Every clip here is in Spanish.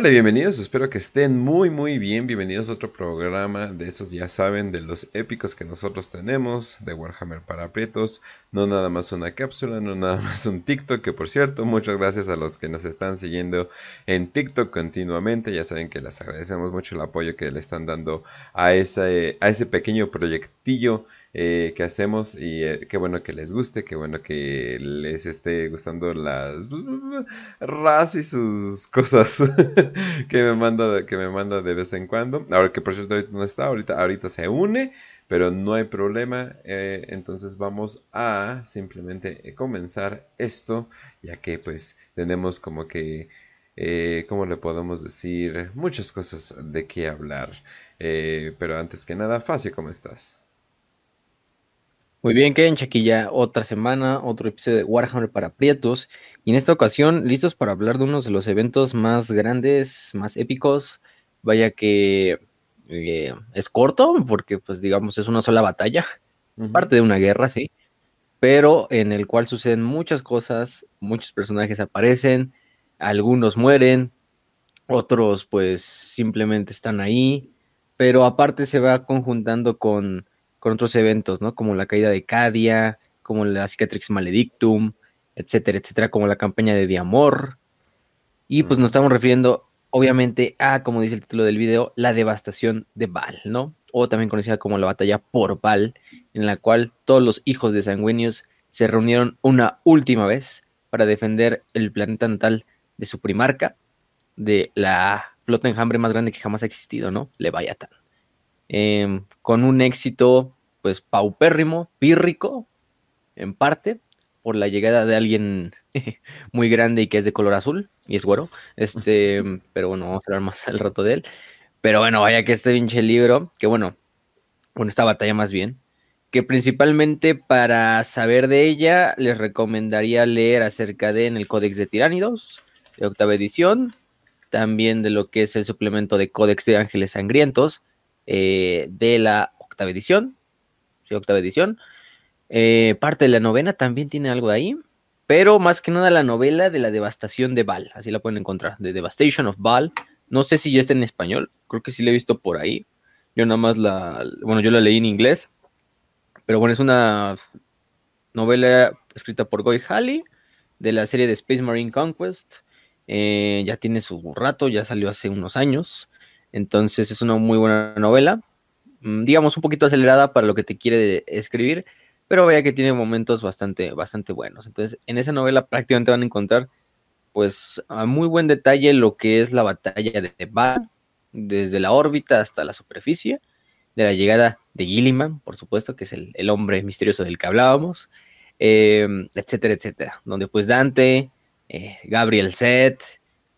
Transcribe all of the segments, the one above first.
Hola, bienvenidos, espero que estén muy muy bien, bienvenidos a otro programa de esos ya saben, de los épicos que nosotros tenemos, de Warhammer para aprietos, no nada más una cápsula, no nada más un TikTok, que por cierto, muchas gracias a los que nos están siguiendo en TikTok continuamente, ya saben que les agradecemos mucho el apoyo que le están dando a ese, a ese pequeño proyectillo eh, que hacemos y eh, qué bueno que les guste, qué bueno que les esté gustando las ras y sus cosas que me manda que me manda de vez en cuando. Ahora que por cierto ahorita no está, ahorita ahorita se une, pero no hay problema. Eh, entonces vamos a simplemente comenzar esto, ya que pues tenemos como que eh, ¿cómo le podemos decir? Muchas cosas de qué hablar. pero antes que nada, Facio, ¿cómo estás? Muy bien, aquí ya otra semana, otro episodio de Warhammer para Prietos. Y en esta ocasión, listos para hablar de uno de los eventos más grandes, más épicos. Vaya que eh, es corto, porque pues digamos es una sola batalla, parte de una guerra, sí. Pero en el cual suceden muchas cosas, muchos personajes aparecen, algunos mueren, otros pues simplemente están ahí. Pero aparte se va conjuntando con con otros eventos, ¿no? Como la caída de Cadia, como la Cicatrix Maledictum, etcétera, etcétera, como la campaña de Diamor. Y pues nos estamos refiriendo, obviamente, a, como dice el título del video, la devastación de Val, ¿no? O también conocida como la batalla por Val, en la cual todos los hijos de Sanguinius se reunieron una última vez para defender el planeta natal de su primarca, de la flota enjambre más grande que jamás ha existido, ¿no? Leviathan. Em, con un éxito pues paupérrimo, pírrico, en parte, por la llegada de alguien muy grande y que es de color azul, y es güero, este, pero bueno, vamos a hablar más al rato de él. Pero bueno, vaya que este pinche libro, que bueno, con esta batalla más bien, que principalmente para saber de ella les recomendaría leer acerca de en el Códex de Tiránidos, de octava edición, también de lo que es el suplemento de Códex de Ángeles Sangrientos, eh, de la octava edición, octava edición. Eh, parte de la novena también tiene algo de ahí, pero más que nada la novela de la devastación de Val, así la pueden encontrar, The Devastation of Val. No sé si ya está en español, creo que sí la he visto por ahí. Yo nada más la, bueno, yo la leí en inglés, pero bueno, es una novela escrita por Goy Halley de la serie de Space Marine Conquest. Eh, ya tiene su rato, ya salió hace unos años. Entonces es una muy buena novela, mm, digamos un poquito acelerada para lo que te quiere escribir, pero vaya que tiene momentos bastante, bastante buenos. Entonces en esa novela prácticamente van a encontrar pues a muy buen detalle lo que es la batalla de Val, desde la órbita hasta la superficie, de la llegada de Gilliman, por supuesto, que es el, hombre misterioso del que hablábamos, em, etcétera, etcétera. Donde pues Dante, eh, Gabriel Set,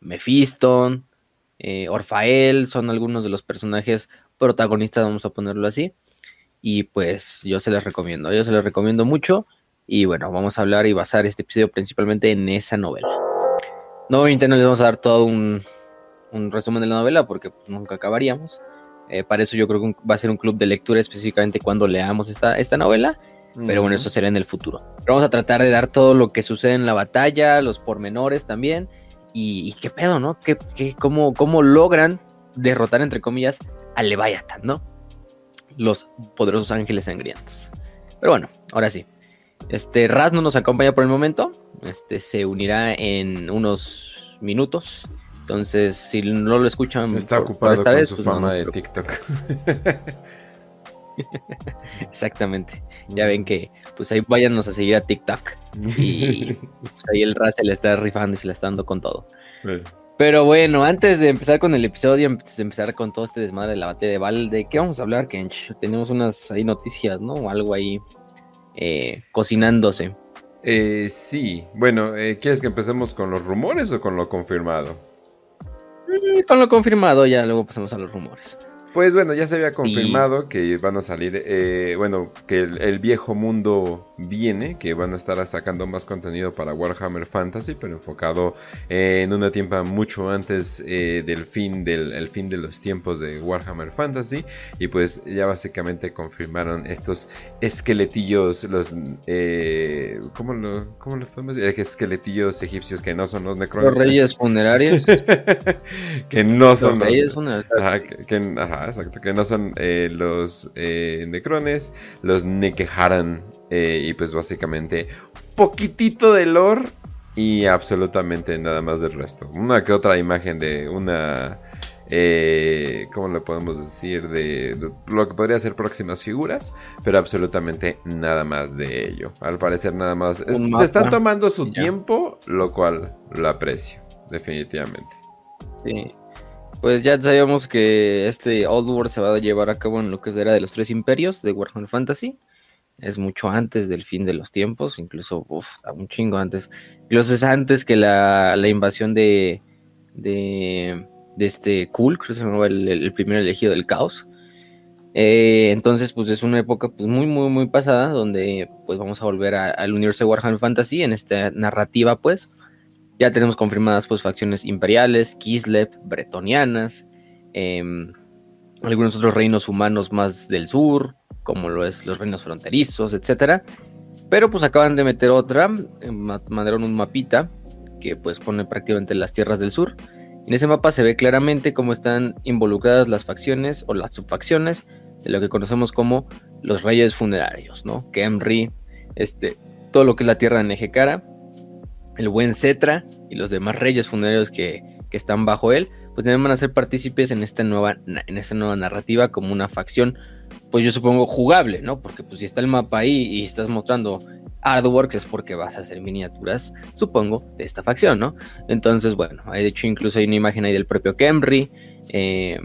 Mephiston, eh, Orfael, son algunos de los personajes protagonistas, vamos a ponerlo así. Y pues yo se les recomiendo, yo se les recomiendo mucho. Y bueno, vamos a hablar y basar este episodio principalmente en esa novela. No, no les vamos a dar todo un, resumen de la novela porque pues, nunca acabaríamos. Eh, para eso yo creo que va a ser un club de lectura específicamente cuando leamos esta, esta novela. Pero bueno, eso será en el futuro. Pero vamos a tratar de dar todo lo que sucede en la batalla, los pormenores también y, qué pedo, ¿no? ¿Qué, cómo, ¿Cómo logran derrotar, entre comillas, a Leviathan, ¿no? Los poderosos ángeles sangrientos. Pero bueno, ahora sí. Este Raz no nos acompaña por el momento. Este se unirá en unos minutos. Entonces, si no lo escuchan, está ocupado esta con vez, su pues fama de TikTok. Exactamente. Ya ven que, pues ahí váyanos a seguir a TikTok. Y pues, ahí el Raz se le está rifando y se le está dando con todo. Pero bueno, antes de empezar con el episodio, antes de empezar con todo este desmadre de la batalla de Val, ¿de qué vamos a hablar, Kench? Tenemos unas ahí noticias, ¿no? O algo ahí eh, cocinándose. Eh, sí, bueno, eh, ¿quieres que empecemos con los rumores o con lo confirmado? Mm, con lo confirmado, ya luego pasamos a los rumores. Pues bueno, ya se había confirmado que van a salir, eh, bueno, que el, viejo mundo viene, que van a estar sacando más contenido para Warhammer Fantasy, pero enfocado en una tiempo mucho antes eh, del fin del fin de los tiempos de Warhammer Fantasy. Y pues ya básicamente confirmaron estos esqueletillos, los, eh, ¿cómo, lo, ¿cómo los podemos decir? Esqueletillos egipcios que no son los necrones. Los reyes funerarios. que no son los reyes funerarios. ajá, exacto, que no son eh, los eh, Necrones, los Nekeharan, eh, y pues básicamente poquitito de lore y absolutamente nada más del resto. Una que otra imagen de una... Eh, ¿Cómo le podemos decir? De, lo que podría ser próximas figuras, pero absolutamente nada más de ello. Al parecer nada más... se están tomando su tiempo, lo cual lo aprecio, definitivamente. Sí. Pues ya sabíamos que este Old War se va a llevar a cabo en lo que era de los tres imperios de Warhammer Fantasy. Es mucho antes del fin de los tiempos, incluso un chingo antes. Incluso es antes que la, invasión de, de, este Cool, creo que se llamaba el, primer elegido del caos. Eh, entonces, pues es una época pues, muy, muy, muy pasada, donde pues vamos a volver al universo de Warhammer Fantasy en esta narrativa, pues, ya tenemos confirmadas pues facciones imperiales, Kislev, bretonianas, em, algunos otros reinos humanos más del sur, como lo es los reinos fronterizos, etc. Pero pues acaban de meter otra, em, mandaron un mapita que pues pone prácticamente las tierras del sur. En ese mapa se ve claramente cómo están involucradas las facciones o las subfacciones de lo que conocemos como los reyes funerarios, ¿no? Kemri, este, todo lo que es la tierra de Nejecara, el buen Cetra y los demás reyes funerarios que, están bajo él, pues también van a ser partícipes en esta nueva, en esta nueva narrativa como una facción, pues yo supongo jugable, ¿no? Porque pues si está el mapa ahí y estás mostrando artworks es porque vas a hacer miniaturas, supongo, de esta facción, ¿no? Entonces, bueno, de hecho incluso hay una imagen ahí del propio Kemri, eh,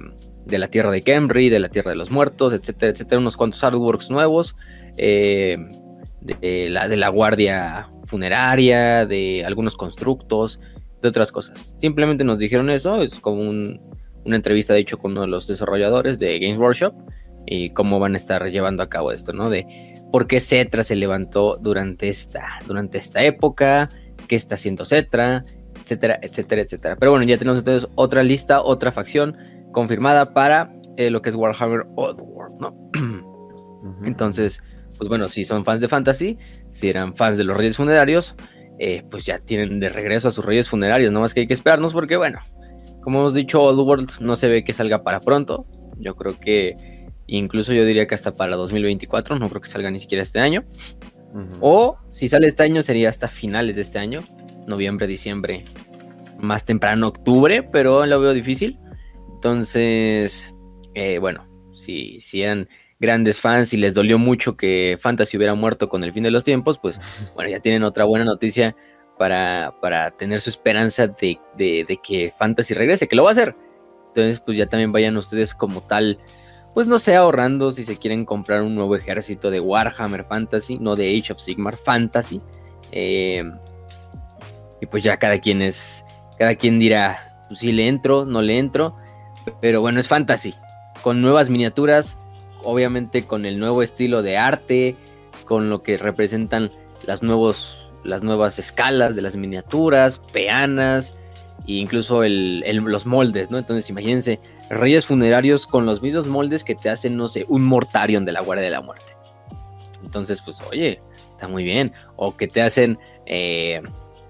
de la tierra de Kemri, de la tierra de los muertos, etcétera, etcétera, unos cuantos artworks nuevos, eh, de, la, de la guardia funeraria, de algunos constructos, de otras cosas. Simplemente nos dijeron eso, es como una entrevista de hecho con uno de los desarrolladores de Games Workshop y cómo van a estar llevando a cabo esto, ¿no? De por qué Cetra se levantó durante esta, durante esta época, qué está haciendo Cetra, etcétera, etcétera, etcétera. Pero bueno, ya tenemos entonces otra lista, otra facción confirmada para eh, lo que es Warhammer Oddworld, ¿no? Entonces, pues bueno, si son fans de fantasy, si eran fans de los reyes funerarios, eh, pues ya tienen de regreso a sus reyes funerarios, no más que hay que esperarnos porque bueno, como hemos dicho, Old World no se ve que salga para pronto, yo creo que incluso yo diría que hasta para 2024, no creo que salga ni siquiera este año, o si sale este año sería hasta finales de este año, noviembre, diciembre, más temprano octubre, pero lo veo difícil, entonces, eh, bueno, si, si eran grandes fans y les dolió mucho que Fantasy hubiera muerto con el fin de los tiempos, pues bueno, ya tienen otra buena noticia para, para tener su esperanza de, que Fantasy regrese, que lo va a hacer. Entonces, pues ya también vayan ustedes como tal, pues no sé, ahorrando si se quieren comprar un nuevo ejército de Warhammer Fantasy, no de Age of Sigmar Fantasy. Eh, y pues ya cada quien es, cada quien dirá, pues si le entro, no le entro, pero bueno, es Fantasy, con nuevas miniaturas, obviamente con el nuevo estilo de arte, con lo que representan las, nuevos, las nuevas escalas de las miniaturas, peanas e incluso los moldes, ¿no? Entonces imagínense, reyes funerarios con los mismos moldes que te hacen, no sé, un Mortarion de la Guardia de la Muerte. Entonces, pues oye, está muy bien. O que te hacen eh,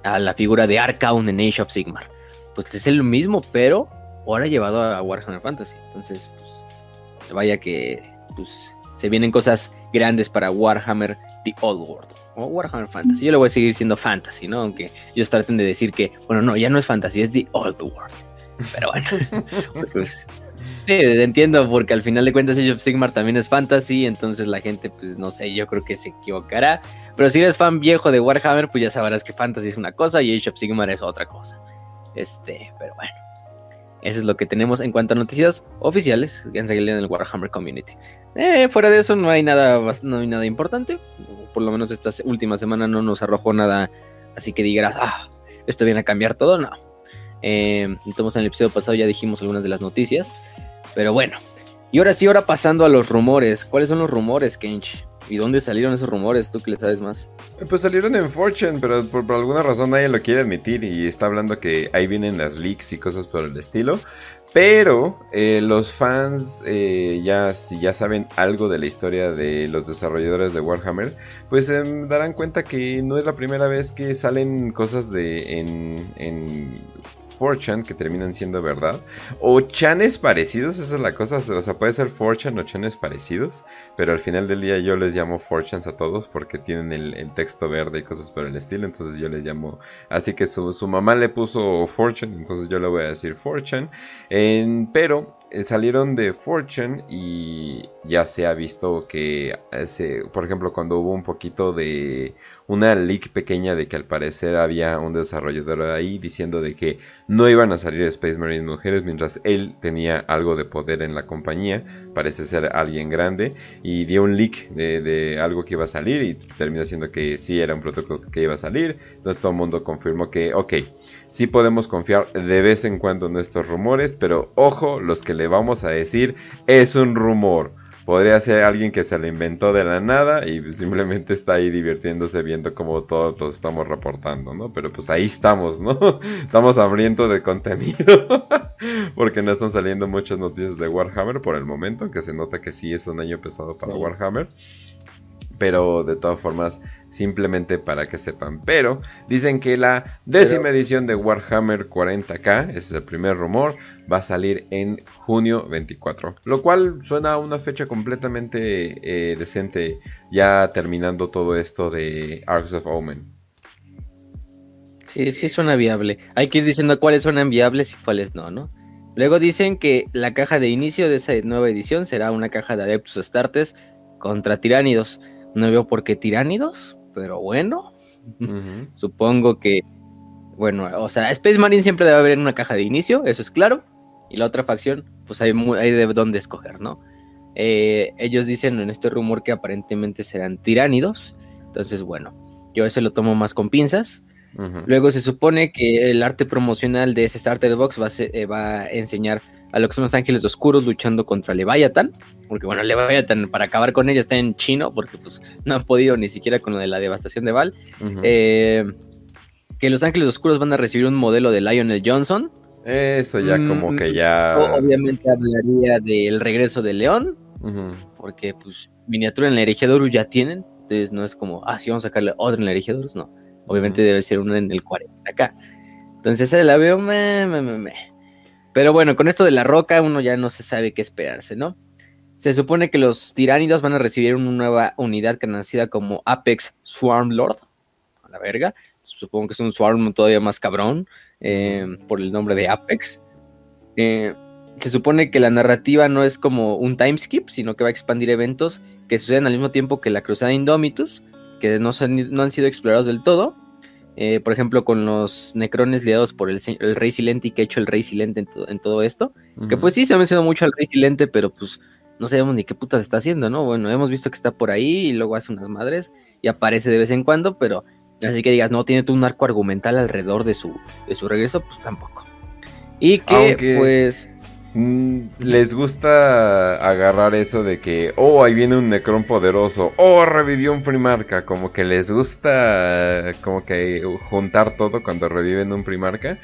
a la figura de Arcaun en Age of Sigmar. Pues es el mismo, pero ahora llevado a Warhammer Fantasy. Entonces, pues, vaya que pues se vienen cosas grandes para Warhammer The Old World o Warhammer Fantasy. Yo le voy a seguir siendo Fantasy, ¿no? Aunque ellos traten de decir que, bueno, no, ya no es Fantasy, es The Old World. Pero bueno, pues sí, entiendo porque al final de cuentas Age of Sigmar también es Fantasy, entonces la gente, pues no sé, yo creo que se equivocará. Pero si eres fan viejo de Warhammer, pues ya sabrás que Fantasy es una cosa y Age of Sigmar es otra cosa. Este, pero bueno. Eso es lo que tenemos en cuanto a noticias oficiales que han salido en el Warhammer Community. Eh, fuera de eso no hay nada, no hay nada importante. Por lo menos esta última semana no nos arrojó nada así que digas, ah, esto viene a cambiar todo. No. Eh, entonces en el episodio pasado ya dijimos algunas de las noticias. Pero bueno, Y ahora sí, ahora pasando a los rumores. ¿Cuáles son los rumores, Kench? ¿Y dónde salieron esos rumores? ¿Tú que le sabes más? Pues salieron en Fortune, pero por, alguna razón nadie lo quiere admitir y está hablando que ahí vienen las leaks y cosas por el estilo. Pero eh, los fans eh, ya, si ya saben algo de la historia de los desarrolladores de Warhammer, pues se darán cuenta que no es la primera vez que salen cosas de en, en 4chan que terminan siendo verdad. O chanes parecidos, esa es la cosa. O sea, puede ser 4chan o chanes parecidos. Pero al final del día yo les llamo 4chans a todos porque tienen el, texto verde y cosas por el estilo. Entonces yo les llamo. Así que su, su mamá le puso 4chan, entonces yo le voy a decir 4chan. pero eh, salieron de Fortune y ya se ha visto que, ese, por ejemplo, cuando hubo un poquito de una leak pequeña de que al parecer había un desarrollador ahí diciendo de que no iban a salir Space Marines mujeres mientras él tenía algo de poder en la compañía, parece ser alguien grande, y dio un leak de, algo que iba a salir y terminó siendo que sí era un protocolo que iba a salir, entonces todo el mundo confirmó que, ok, sí podemos confiar de vez en cuando en estos rumores, pero ojo, los que le vamos a decir es un rumor. Podría ser alguien que se lo inventó de la nada y simplemente está ahí divirtiéndose viendo cómo todos lo estamos reportando, ¿no? Pero pues ahí estamos, ¿no? Estamos abriendo de contenido porque no están saliendo muchas noticias de Warhammer por el momento, que se nota que sí es un año pesado para Warhammer. Pero de todas formas, simplemente para que sepan. Pero dicen que la décima edición de Warhammer 40k, ese es el primer rumor, va a salir en junio 24. Lo cual suena a una fecha completamente eh, decente, ya terminando todo esto de Arcs of Omen. Sí, sí suena viable. Hay que ir diciendo cuáles suenan viables y cuáles no, ¿no? Luego dicen que la caja de inicio de esa nueva edición será una caja de Adeptus Astartes contra Tiránidos. No veo por qué Tiránidos, pero bueno, supongo que, bueno, o sea, Space Marine siempre debe haber en una caja de inicio, eso es claro, y la otra facción, pues hay, hay de dónde escoger, ¿no? Eh, ellos dicen en este rumor que aparentemente serán tiránidos, entonces bueno, yo ese lo tomo más con pinzas. Luego se supone que el arte promocional de ese Starter Box va a, eh, va a enseñar a lo que son los ángeles oscuros luchando contra Leviathan. Porque bueno, Leviathan para acabar con ella está en chino porque pues no han podido ni siquiera con lo de la devastación de Val. Eh, que los ángeles oscuros van a recibir un modelo de Lionel Johnson. Eso ya como que ya... Obviamente hablaría del regreso de León. Porque pues miniatura en la Eregiador ya tienen. Entonces no es como, ah, sí, vamos a sacarle otra en la Eregiador. No. Obviamente debe ser una en el 40 acá. Entonces la veo, me, me, me. Pero bueno, con esto de la roca uno ya no se sabe qué esperarse, ¿no? Se supone que los tiránidos van a recibir una nueva unidad conocida como Apex Swarm Lord. A la verga. Supongo que es un Swarm todavía más cabrón eh, por el nombre de Apex. Eh, se supone que la narrativa no es como un time skip, sino que va a expandir eventos que suceden al mismo tiempo que la Cruzada Indomitus, que no, no han sido explorados del todo eh, por ejemplo, con los necrones liados por el, Rey Silente y que ha hecho el Rey Silente en, todo esto. Que pues sí, se ha mencionado mucho al Rey Silente, pero pues no sabemos ni qué putas está haciendo, ¿no? Bueno, hemos visto que está por ahí y luego hace unas madres y aparece de vez en cuando, pero así que digas, no, tiene todo un arco argumental alrededor de su, de su regreso, pues tampoco. Y que pues les gusta agarrar eso de que, oh, ahí viene un Necron poderoso, oh, revivió un Primarca, como que les gusta como que juntar todo cuando reviven un Primarca,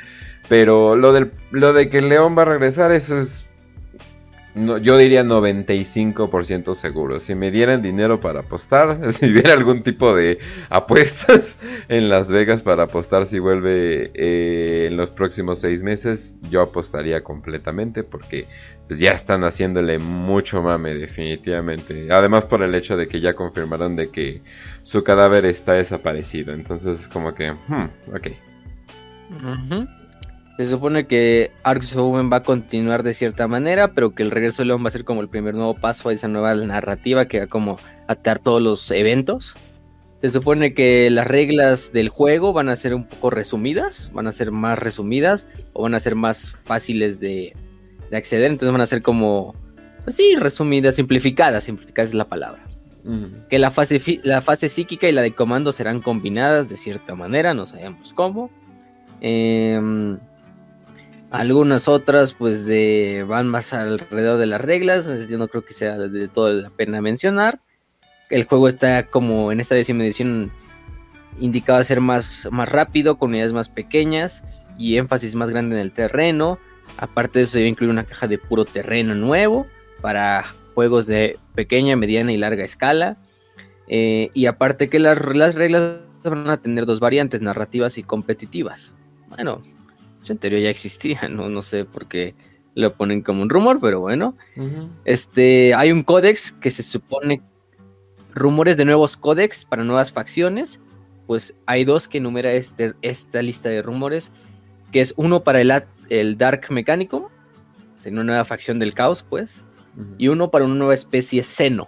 pero lo, del, lo de que León va a regresar, eso es yo diría 95% seguro. Si me dieran dinero para apostar, si hubiera algún tipo de apuestas en Las Vegas para apostar si vuelve eh, en los próximos seis meses, yo apostaría completamente porque pues, ya están haciéndole mucho mame definitivamente. Además por el hecho de que ya confirmaron de que su cadáver está desaparecido. Entonces es como que, hmm, ok. Se supone que Arcs of Omen va a continuar de cierta manera, pero que el regreso de León va a ser como el primer nuevo paso a esa nueva narrativa que va como a atar todos los eventos. Se supone que las reglas del juego van a ser un poco resumidas, van a ser más resumidas o van a ser más fáciles de, acceder, entonces van a ser como, pues sí, resumidas, simplificadas, simplificadas es la palabra. Que la fase, la fase psíquica y la de comando serán combinadas de cierta manera, no sabemos cómo. Eh, Algunas otras, pues, van más alrededor de las reglas. Yo no creo que sea de toda la pena mencionar. El juego está como en esta décima edición indicado a ser más, más rápido, con unidades más pequeñas y énfasis más grande en el terreno. Aparte de eso, yo incluir una caja de puro terreno nuevo para juegos de pequeña, mediana y larga escala. Eh, y aparte que las, las, reglas van a tener dos variantes, narrativas y competitivas. Bueno, en teoría ya existía, no, no sé por qué lo ponen como un rumor, pero bueno. Este, hay un códex que se supone rumores de nuevos códex para nuevas facciones. Pues hay dos que enumera este, esta lista de rumores, que es uno para el, el Dark Mechanicum, una nueva facción del caos, pues, y uno para una nueva especie Seno,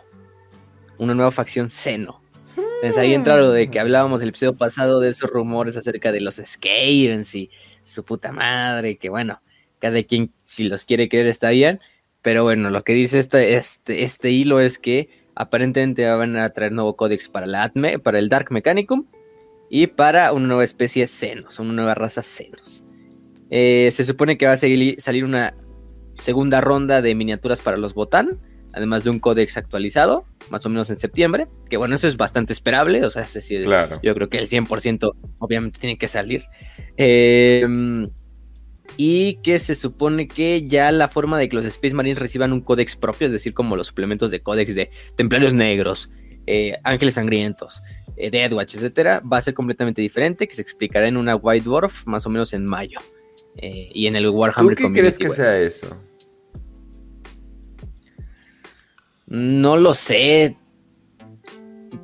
una nueva facción Seno. Entonces ahí entra lo de que hablábamos el episodio pasado de esos rumores acerca de los Skavens y su puta madre, que bueno, cada quien si los quiere creer está bien, pero bueno, lo que dice este, este, este hilo es que aparentemente van a traer nuevo códex para, la para el Dark Mechanicum y para una nueva especie Senos, una nueva raza Senos. Eh, se supone que va a salir una segunda ronda de miniaturas para los Botán, además de un códex actualizado, más o menos en septiembre, que bueno, eso es bastante esperable, o sea, es decir, yo creo que el 100% obviamente tiene que salir. Em, y que se supone que ya la forma de que los Space Marines reciban un códex propio, es decir, como los suplementos de códex de Templarios Negros, eh, Ángeles Sangrientos, eh, Deadwatch, etcétera, va a ser completamente diferente, que se explicará en una White Dwarf más o menos en mayo. Eh, y en el Warhammer ¿Tú qué crees que sea eso? No lo sé.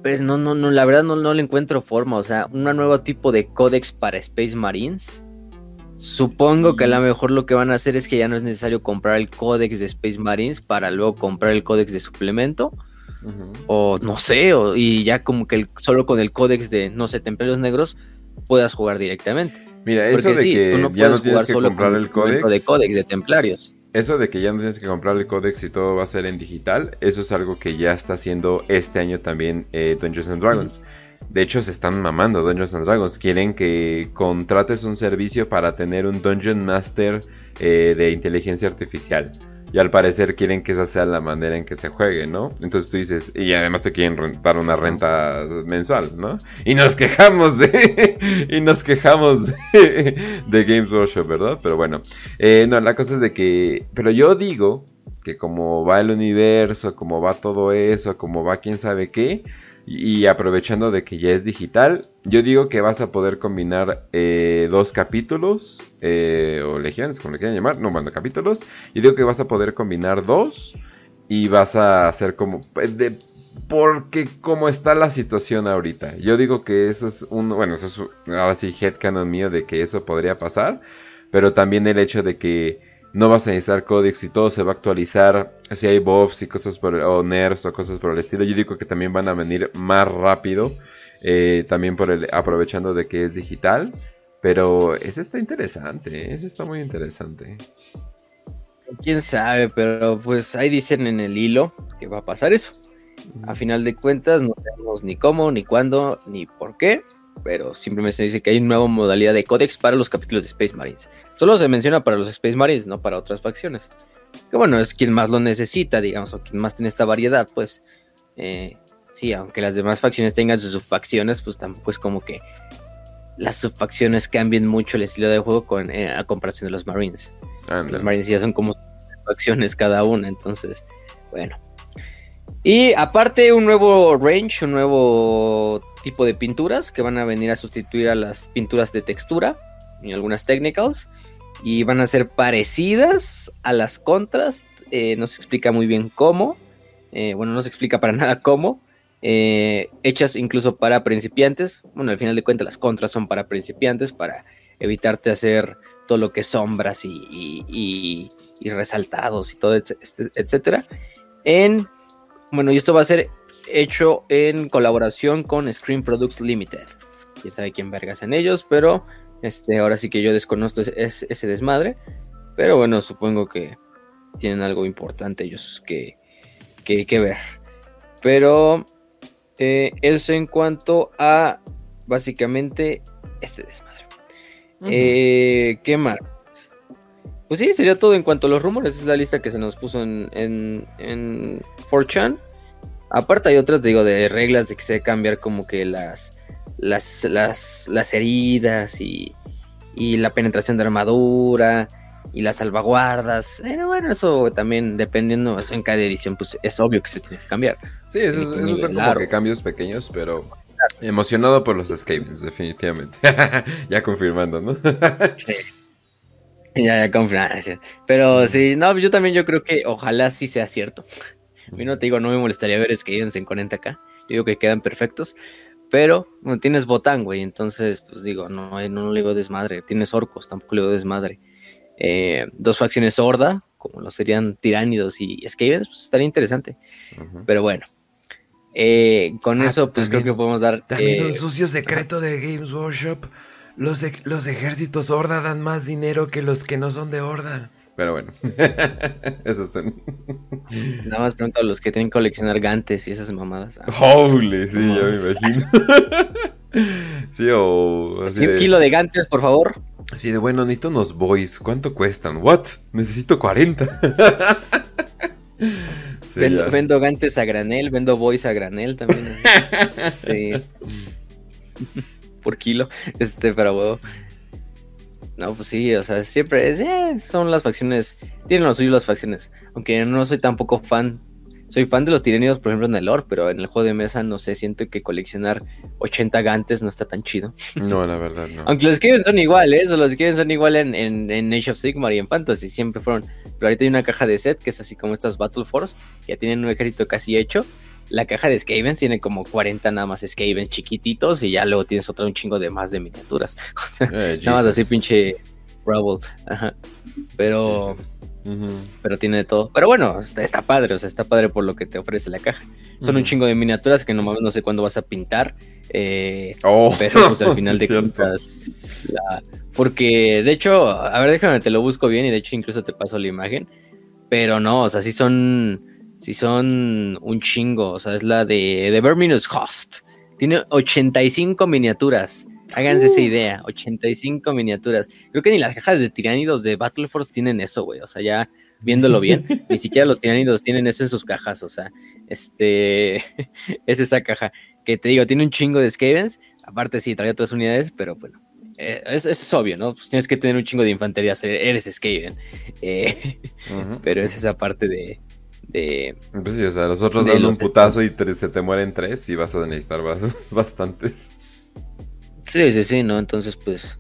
Pues no, no, no, la verdad no, no le encuentro forma. O sea, un nuevo tipo de códex para Space Marines. Supongo que a lo mejor lo que van a hacer es que ya no es necesario comprar el códex de Space Marines para luego comprar el códex de suplemento. O no sé, y ya como que solo con el códex de, no sé, Templarios Negros puedas jugar directamente. Mira, eso de que ya no tienes que comprar el códex. De códex de templarios. Eso de que ya no tienes que comprar el códex y todo va a ser en digital, eso es algo que ya está haciendo este año también eh, Dungeons and Dragons. De hecho, se están mamando Dungeons and Dragons. Quieren que contrates un servicio para tener un Dungeon Master eh, de inteligencia artificial. Y al parecer quieren que esa sea la manera en que se juegue, ¿no? Entonces tú dices, y además te quieren rentar una renta mensual, ¿no? Y nos quejamos de. y nos quejamos de, Games Workshop, ¿verdad? Pero bueno. Eh, no, la cosa es de que. Pero yo digo que como va el universo, como va todo eso, como va quién sabe qué y aprovechando de que ya es digital, yo digo que vas a poder combinar eh, dos capítulos, eh, o legiones, como le quieran llamar, no, bueno, capítulos. Y digo que vas a poder combinar dos y vas a hacer como... Pues, de, porque como está la situación ahorita. Yo digo que eso es un... Bueno, eso es ahora sí headcanon mío de que eso podría pasar. Pero también el hecho de que no vas a necesitar códex y todo se va a actualizar. Si hay buffs y cosas por o nerfs o cosas por el estilo, yo digo que también van a venir más rápido. Eh, también por el aprovechando de que es digital. Pero ese está interesante, ese está muy interesante. Quién sabe, pero pues ahí dicen en el hilo que va a pasar eso. A final de cuentas, no sabemos ni cómo, ni cuándo, ni por qué pero simplemente se dice que hay una nueva modalidad de códex para los capítulos de Space Marines. Solo se menciona para los Space Marines, no para otras facciones. Que bueno, es quien más lo necesita, digamos, o quien más tiene esta variedad, pues. Eh, sí, aunque las demás facciones tengan sus subfacciones, pues tampoco es como que las subfacciones cambien mucho el estilo de juego con, eh, a comparación de los Marines. Los Marines ya son como facciones cada una, entonces, bueno. Y aparte un nuevo range, un nuevo tipo de pinturas que van a venir a sustituir a las pinturas de textura y algunas technicals y van a ser parecidas a las contrast. Eh, no se explica muy bien cómo. Eh, bueno, no se explica para nada cómo. Eh, hechas incluso para principiantes. Bueno, al final de cuentas las contras son para principiantes, para evitarte hacer todo lo que sombras y, y resaltados y todo, etcétera. En bueno, y esto va a ser hecho en colaboración con Screen Products Limited. Ya sabe quién vergas en ellos, pero este, ahora sí que yo desconozco ese, desmadre. Pero bueno, supongo que tienen algo importante ellos que, que, ver. Pero eh, eso en cuanto a básicamente este desmadre. Eh, ¿Qué más? Pues sí, sería todo en cuanto a los rumores. Es la lista que se nos puso en, en, en 4chan. Aparte hay otras, digo, de reglas de que se debe cambiar como que las, las, las, las heridas y, y la penetración de armadura y las salvaguardas. Pero bueno, eso también dependiendo, eso en cada edición, pues es obvio que se tiene que cambiar. Sí, esos, son como que cambios pequeños, pero emocionado por los Skavens, definitivamente. ya confirmando, ¿no? sí. Ya, ya confirmando. Pero sí, no, yo también yo creo que ojalá sí sea cierto. A mí no te digo, no me molestaría ver Skavens en 40k. Yo digo que quedan perfectos. Pero no tienes botán, güey. Entonces, pues digo, no, no le digo desmadre. Tienes orcos, tampoco le digo desmadre. Eh, dos facciones horda, como lo serían tiránidos y Skavens, pues estaría interesante. Pero bueno, eh, con ah, eso, pues creo que podemos dar. También un sucio secreto de Games Workshop. Los, los ejércitos horda dan más dinero que los que no son de horda. Pero bueno, esos son. Nada más pregunto a los que tienen que coleccionar gantes y esas mamadas. Holy, sí, ya me imagino. sí, o. Así un kilo de gantes, por favor. Así de bueno, necesito unos boys. ¿Cuánto cuestan? ¿What? Necesito 40. vendo, gantes a granel, vendo boys a granel también. este, por kilo. Este, pero bueno. No, pues sí, o sea, siempre es, eh, son las facciones, tienen lo suyo las facciones. Aunque no soy tampoco fan soy fan de los tirenidos, por ejemplo, en el lore, pero en el juego de mesa no sé, siento que coleccionar 80 gantes no está tan chido. No, la verdad, no. Aunque los escriben son iguales, o los escriben son igual en, en, Age of Sigmar y en Fantasy, siempre fueron. Pero ahorita hay una caja de set que es así como estas Battle Force, que ya tienen un ejército casi hecho. La caja de Skavens tiene como 40 nada más Skavens chiquititos y ya luego tienes otra un chingo de más de miniaturas. O sea, eh, nada más así pinche Rubble. Ajá. Pero... Pero tiene de todo. Pero bueno, está, padre, o sea, está padre por lo que te ofrece la caja. Son un chingo de miniaturas que no, no sé cuándo vas a pintar. Eh, oh, pero pues al final de cuentas. porque de hecho, a ver, déjame, te lo busco bien y de hecho incluso te paso la imagen. Pero no, o sea, sí son. Sí son un chingo. O sea, es la de, de Verminous Host. Tiene 85 miniaturas. Háganse esa uh. idea, 85 miniaturas. Creo que ni las cajas de tiránidos de Battle Force tienen eso, güey. O sea, ya viéndolo bien, ni siquiera los tiránidos tienen eso en sus cajas. O sea, este es esa caja que te digo, tiene un chingo de Skavens. Aparte, sí, trae otras unidades, pero bueno, eh, es, obvio, ¿no? Pues tienes que tener un chingo de infantería, eres Skaven. Eh, pero es esa parte de, de. Pues sí, o sea, los otros dan un putazo y se te mueren tres y vas a necesitar bastantes. Sí, sí, sí, ¿no? Entonces, pues.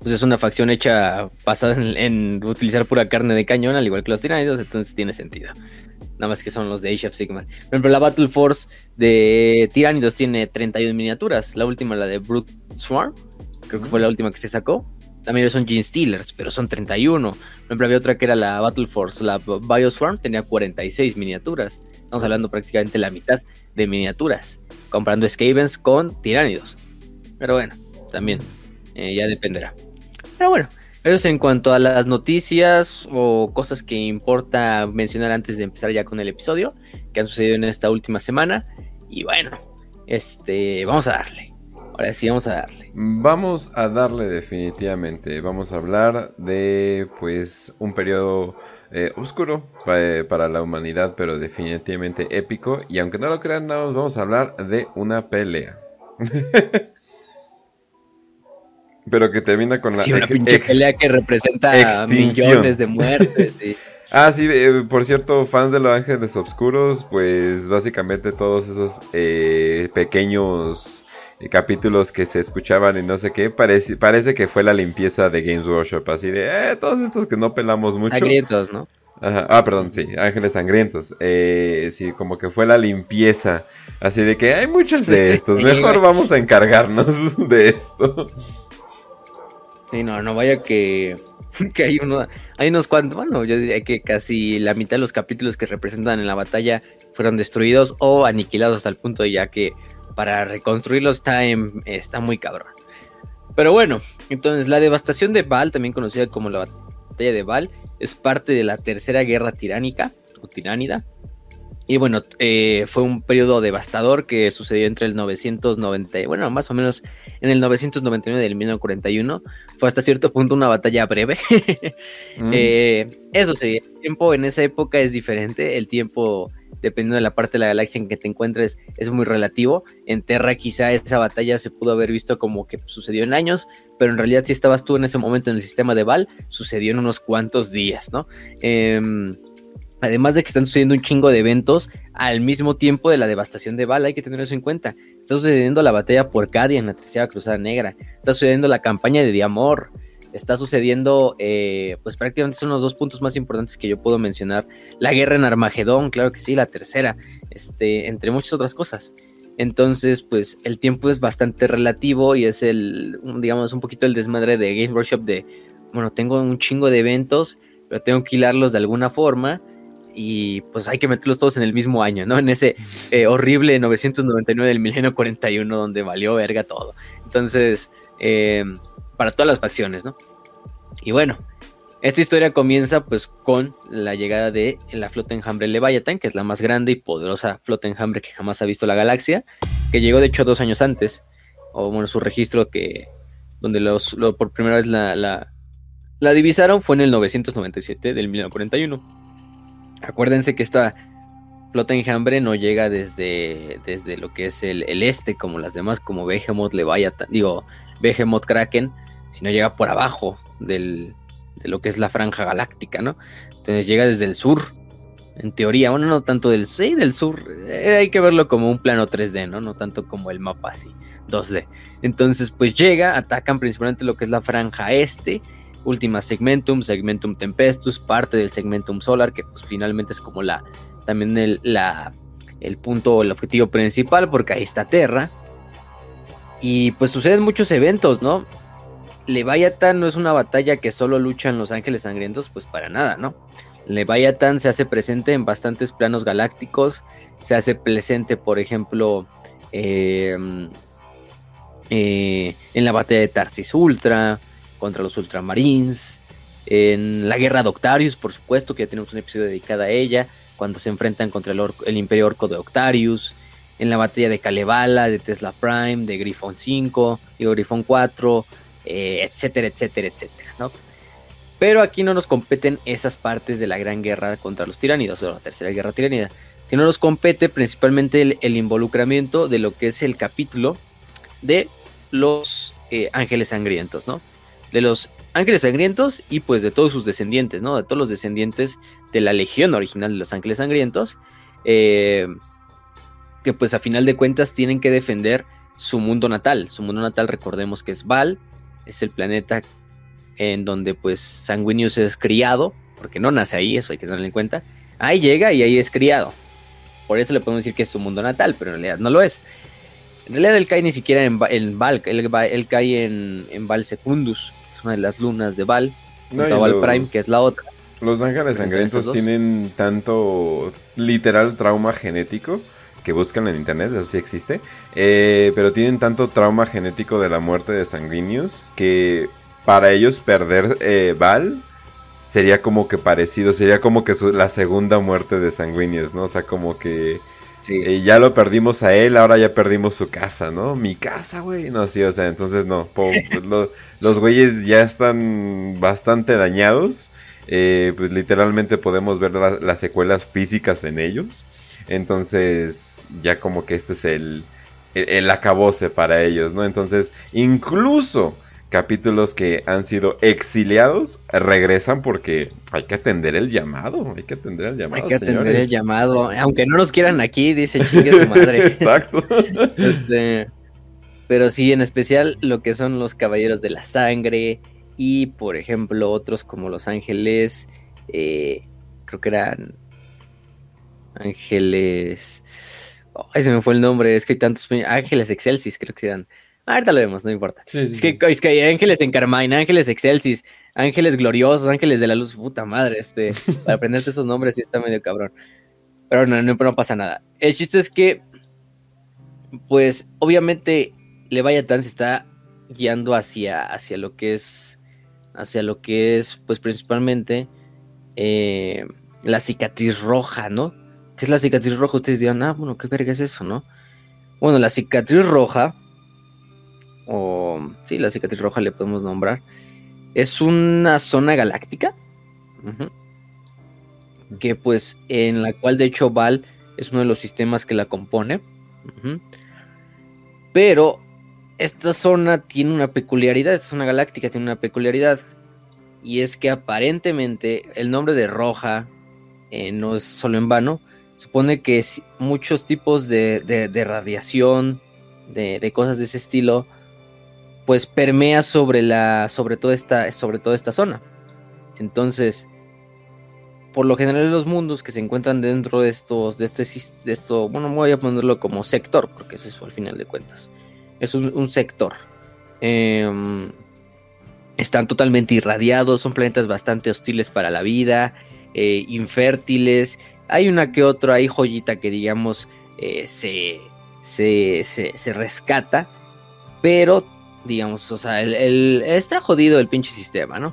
Pues es una facción hecha basada en, utilizar pura carne de cañón, al igual que los tiranidos, entonces tiene sentido. Nada más que son los de Age of Sigmar. Por ejemplo, la Battle Force de Tiranidos tiene 31 miniaturas. La última, la de Brute Swarm, creo que fue la última que se sacó. También son Gene Stealers, pero son 31. Por ejemplo, había otra que era la Battle Force, la Bioswarm, tenía 46 miniaturas. Estamos hablando prácticamente la mitad de miniaturas, comprando Skavens con Tiranidos. Pero bueno, también eh, ya dependerá. Pero bueno, eso es en cuanto a las noticias o cosas que importa mencionar antes de empezar ya con el episodio que han sucedido en esta última semana. Y bueno, este, vamos a darle. Ahora sí, vamos a darle. Vamos a darle definitivamente. Vamos a hablar de pues un periodo eh, oscuro eh, para la humanidad, pero definitivamente épico. Y aunque no lo crean, no, vamos a hablar de una pelea. Pero que termina con la. Sí, una pinche pelea que representa millones de muertes. Ah, sí, eh, por cierto, fans de los Ángeles Oscuros, pues básicamente todos esos eh, pequeños capítulos que se escuchaban y no sé qué, parece, parece que fue la limpieza de Games Workshop, así de, eh, todos estos que no pelamos mucho. Sangrientos, ¿no? Ajá. Ah, perdón, sí, Ángeles Sangrientos. Eh, sí, como que fue la limpieza, así de que hay muchos de estos, mejor vamos a encargarnos de esto. Sí, no, no vaya que, que hay, uno, hay unos cuantos, bueno, yo diría que casi la mitad de los capítulos que representan en la batalla fueron destruidos o aniquilados hasta el punto de ya que para reconstruirlos está, está muy cabrón. Pero bueno, entonces la devastación de Val, también conocida como la batalla de Val, es parte de la tercera guerra tiránica o tiránida. Y bueno, eh, fue un periodo devastador que sucedió entre el 990, bueno, más o menos en el 999 del 1941. Fue hasta cierto punto una batalla breve. Mm. Eh, eso sí, el tiempo en esa época es diferente. El tiempo, dependiendo de la parte de la galaxia en que te encuentres, es muy relativo. En Terra quizá esa batalla se pudo haber visto como que sucedió en años, pero en realidad si estabas tú en ese momento en el sistema de Val, sucedió en unos cuantos días, ¿no? Eh, Además de que están sucediendo un chingo de eventos al mismo tiempo de la devastación de Val, hay que tener eso en cuenta. Está sucediendo la batalla por Cadia en la Tercera Cruzada Negra, está sucediendo la campaña de Diamor, está sucediendo, eh, pues prácticamente son los dos puntos más importantes que yo puedo mencionar. La guerra en Armagedón, claro que sí, la tercera, este, entre muchas otras cosas. Entonces, pues el tiempo es bastante relativo y es el, digamos, un poquito el desmadre de Games Workshop de, bueno, tengo un chingo de eventos, pero tengo que hilarlos de alguna forma y pues hay que meterlos todos en el mismo año, ¿no? En ese eh, horrible 999 del milenio 41 donde valió verga todo. Entonces, eh, para todas las facciones, ¿no? Y bueno, esta historia comienza pues con la llegada de la flota enjambre Leviathan, que es la más grande y poderosa flota enjambre que jamás ha visto la galaxia, que llegó de hecho dos años antes, o bueno, su registro que, donde los, por primera vez la, la, divisaron fue en el 997 del 1941. Acuérdense que esta flota enjambre no llega desde, desde lo que es el, este, como las demás, como Behemoth, Leviathan, digo, Behemoth Kraken, sino llega por abajo del, de lo que es la franja galáctica, ¿no? Entonces llega desde el sur, en teoría, bueno, no tanto del, sí, del sur, eh, hay que verlo como un plano 3D, ¿no? No tanto como el mapa así, 2D. Entonces, pues llega, atacan principalmente lo que es la franja este, última segmentum, segmentum tempestus, parte del segmentum solar, que pues finalmente es como la también el, la, el punto, el objetivo principal, porque ahí está Terra. Y pues suceden muchos eventos, ¿no? Leviathan no es una batalla que solo luchan los ángeles sangrientos, pues para nada, ¿no? Leviathan se hace presente en bastantes planos galácticos, se hace presente, por ejemplo, em, eh, en la batalla de Tarsis Ultra, contra los Ultramarines, en la guerra de Octarius, por supuesto, que ya tenemos un episodio dedicado a ella, cuando se enfrentan contra el, Imperio Orco de Octarius, en la batalla de Kalevala, de Tesla Prime, de Griffon 5, digo Griffon 4, eh, etcétera, etcétera, etcétera, ¿no? Pero aquí no nos competen esas partes de la gran guerra contra los tiránidos, o la tercera guerra tiránida, sino nos compete principalmente el, involucramiento de lo que es el capítulo de los eh, ángeles sangrientos, ¿no? de los ángeles sangrientos y pues de todos sus descendientes, ¿no? De todos los descendientes de la legión original de los ángeles sangrientos, eh, que pues a final de cuentas tienen que defender su mundo natal. Su mundo natal recordemos que es Val, es el planeta en donde pues Sanguinius es criado, porque no nace ahí, eso hay que tenerlo en cuenta. Ahí llega y ahí es criado. Por eso le podemos decir que es su mundo natal, pero en realidad no lo es. En realidad él cae ni siquiera en, Val, él, cae en, en Val Secundus, una de las lunas de Val, Val Prime, que es la otra. Los ángeles sangrientos tienen tanto literal trauma genético que buscan en internet, eso sí existe, eh, pero tienen tanto trauma genético de la muerte de Sanguinius que para ellos perder eh, Val sería como que parecido, sería como que la segunda muerte de Sanguinius, ¿no? O sea, como que y ya lo perdimos a él, ahora ya perdimos su casa, ¿no? Mi casa, güey. No, sí, o sea, entonces no. los güeyes ya están bastante dañados. Eh, pues literalmente podemos ver las secuelas físicas en ellos. Entonces, ya como que este es el, el, el acabose para ellos, ¿no? Entonces, incluso capítulos que han sido exiliados regresan porque hay que atender el llamado, hay que atender el llamado. Hay que atender el llamado, aunque no nos quieran aquí, dice chingue su madre. Exacto. este, pero sí, en especial lo que son los caballeros de la sangre y, por ejemplo, otros como los ángeles, eh, creo que eran ángeles. Ay, se me fue el nombre, es que hay tantos ángeles excelsis, creo que eran Ahorita lo vemos, no importa. es, que, es, que, hay ángeles en Carmine, ángeles excelsis, ángeles gloriosos, ángeles de la luz, puta madre, este, para aprenderte esos nombres sí está medio cabrón. Pero no, no, no pasa nada. El chiste es que, pues, obviamente, Leviathan se está guiando hacia, hacia lo que es, hacia lo que es, pues, principalmente, eh, la cicatriz roja, ¿no? ¿Qué es la cicatriz roja? Ustedes dirán, ah, bueno, ¿qué verga es eso, no? Bueno, la cicatriz roja, o sí, la cicatriz roja le podemos nombrar, es una zona galáctica. Que pues en la cual de hecho Val es uno de los sistemas que la compone. Pero esta zona tiene una peculiaridad, esta zona galáctica tiene una peculiaridad. Y es que aparentemente el nombre de Roja eh, no es solo en vano. Supone que muchos tipos de, radiación, de, cosas de ese estilo, pues permea sobre la. sobre toda esta. sobre toda esta zona. Entonces. Por lo general los mundos que se encuentran dentro de estos. de este. de esto. Bueno, voy a ponerlo como sector. Porque es eso al final de cuentas es un, sector. Em, están totalmente irradiados, son planetas bastante hostiles para la vida, eh, infértiles. Hay una que otra, hay joyita que digamos eh, se, se, rescata, pero digamos, o sea, el, está jodido el pinche sistema, ¿no?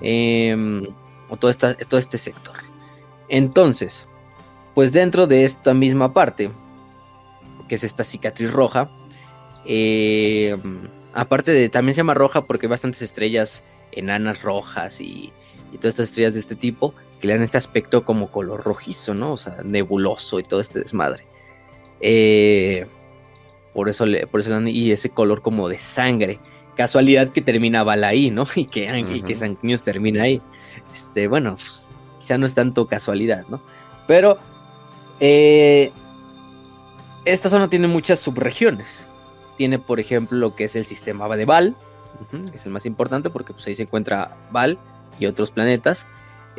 Em, o todo, todo este sector. Entonces, pues dentro de esta misma parte, que es esta cicatriz roja, eh, aparte de, también se llama roja porque hay bastantes estrellas enanas rojas y, todas estas estrellas de este tipo que le dan este aspecto como color rojizo, ¿no? O sea, nebuloso y todo este desmadre. Eh, por eso le, por eso y ese color como de sangre. Casualidad que termina Bala ahí, ¿no? Y que, y que San termina ahí. Este, bueno, pues, quizá no es tanto casualidad, ¿no? Pero eh, esta zona tiene muchas subregiones tiene, por ejemplo, lo que es el sistema de Val, que es el más importante porque pues, ahí se encuentra Val y otros planetas.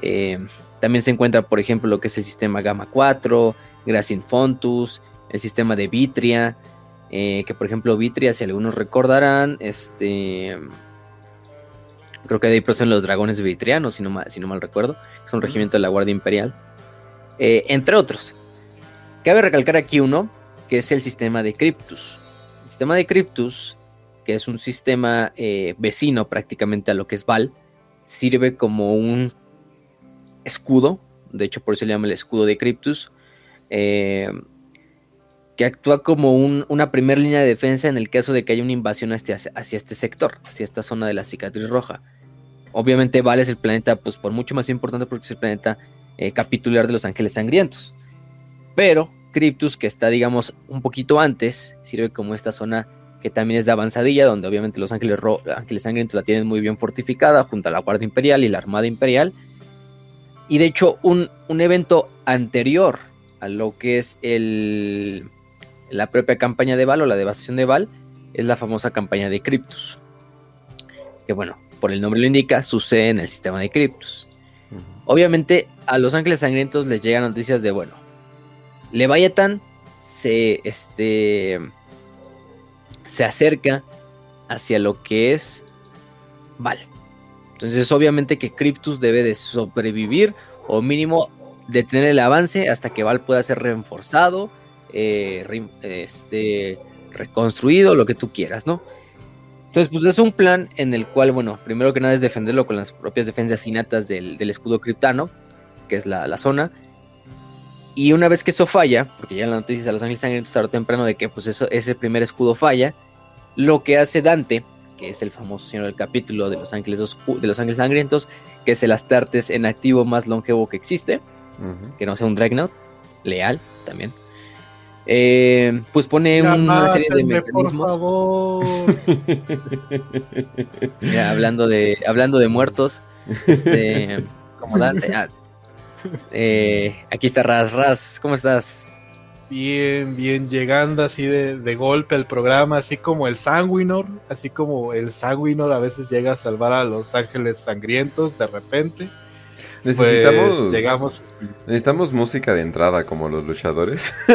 Eh, también se encuentra, por ejemplo, lo que es el sistema Gamma 4, Gracin Fontus, el sistema de Vitria, eh, que por ejemplo Vitria, si algunos recordarán, este... Creo que de ahí proceden los dragones vitrianos, si no mal, si no mal recuerdo. Es un regimiento de la Guardia Imperial. Eh, entre otros. Cabe recalcar aquí uno, que es el sistema de Cryptus sistema de Cryptus, que es un sistema eh, vecino prácticamente a lo que es Val, sirve como un escudo, de hecho por eso se llama el escudo de Cryptus, eh, que actúa como una primera línea de defensa en el caso de que haya una invasión hacia, este sector, hacia esta zona de la cicatriz roja. Obviamente Val es el planeta, pues por mucho más importante porque es el planeta eh, capitular de los ángeles sangrientos. Pero Cryptus, que está, digamos, un poquito antes, sirve como esta zona que también es de avanzadilla, donde obviamente los ángeles, ángeles sangrientos la tienen muy bien fortificada, junto a la Guardia Imperial y la Armada Imperial. Y de hecho, un, evento anterior a lo que es el, la propia campaña de Val o la devastación de Val, es la famosa campaña de Cryptus. Que bueno, por el nombre lo indica, sucede en el sistema de Cryptus. Obviamente, a los ángeles sangrientos les llegan noticias de, bueno, Leviathan se, este, se acerca hacia lo que es Val. Entonces, obviamente que Cryptus debe de sobrevivir o mínimo detener el avance hasta que Val pueda ser reforzado, eh, este, reconstruido, lo que tú quieras, ¿no? Entonces, pues es un plan en el cual, bueno, primero que nada es defenderlo con las propias defensas innatas del, escudo criptano, que es la, zona. Y una vez que eso falla, porque ya la noticia de Los Ángeles Sangrientos tarde temprano de que pues ese primer escudo falla, lo que hace Dante, que es el famoso señor del capítulo de Los Ángeles, de los ángeles Sangrientos, que es el Astartes en activo más longevo que existe, que no sea un Dreadnought, leal también. Eh, pues pone una serie de mecanismos. Por favor. hablando de hablando de muertos, este, como Dante, ah, eh, aquí está Raz. Raz, ¿cómo estás? Bien, bien, llegando así de, golpe al programa, así como el Sanguinor, así como el Sanguinor a veces llega a salvar a los ángeles sangrientos de repente. Necesitamos, pues, llegamos necesitamos música de entrada como los luchadores.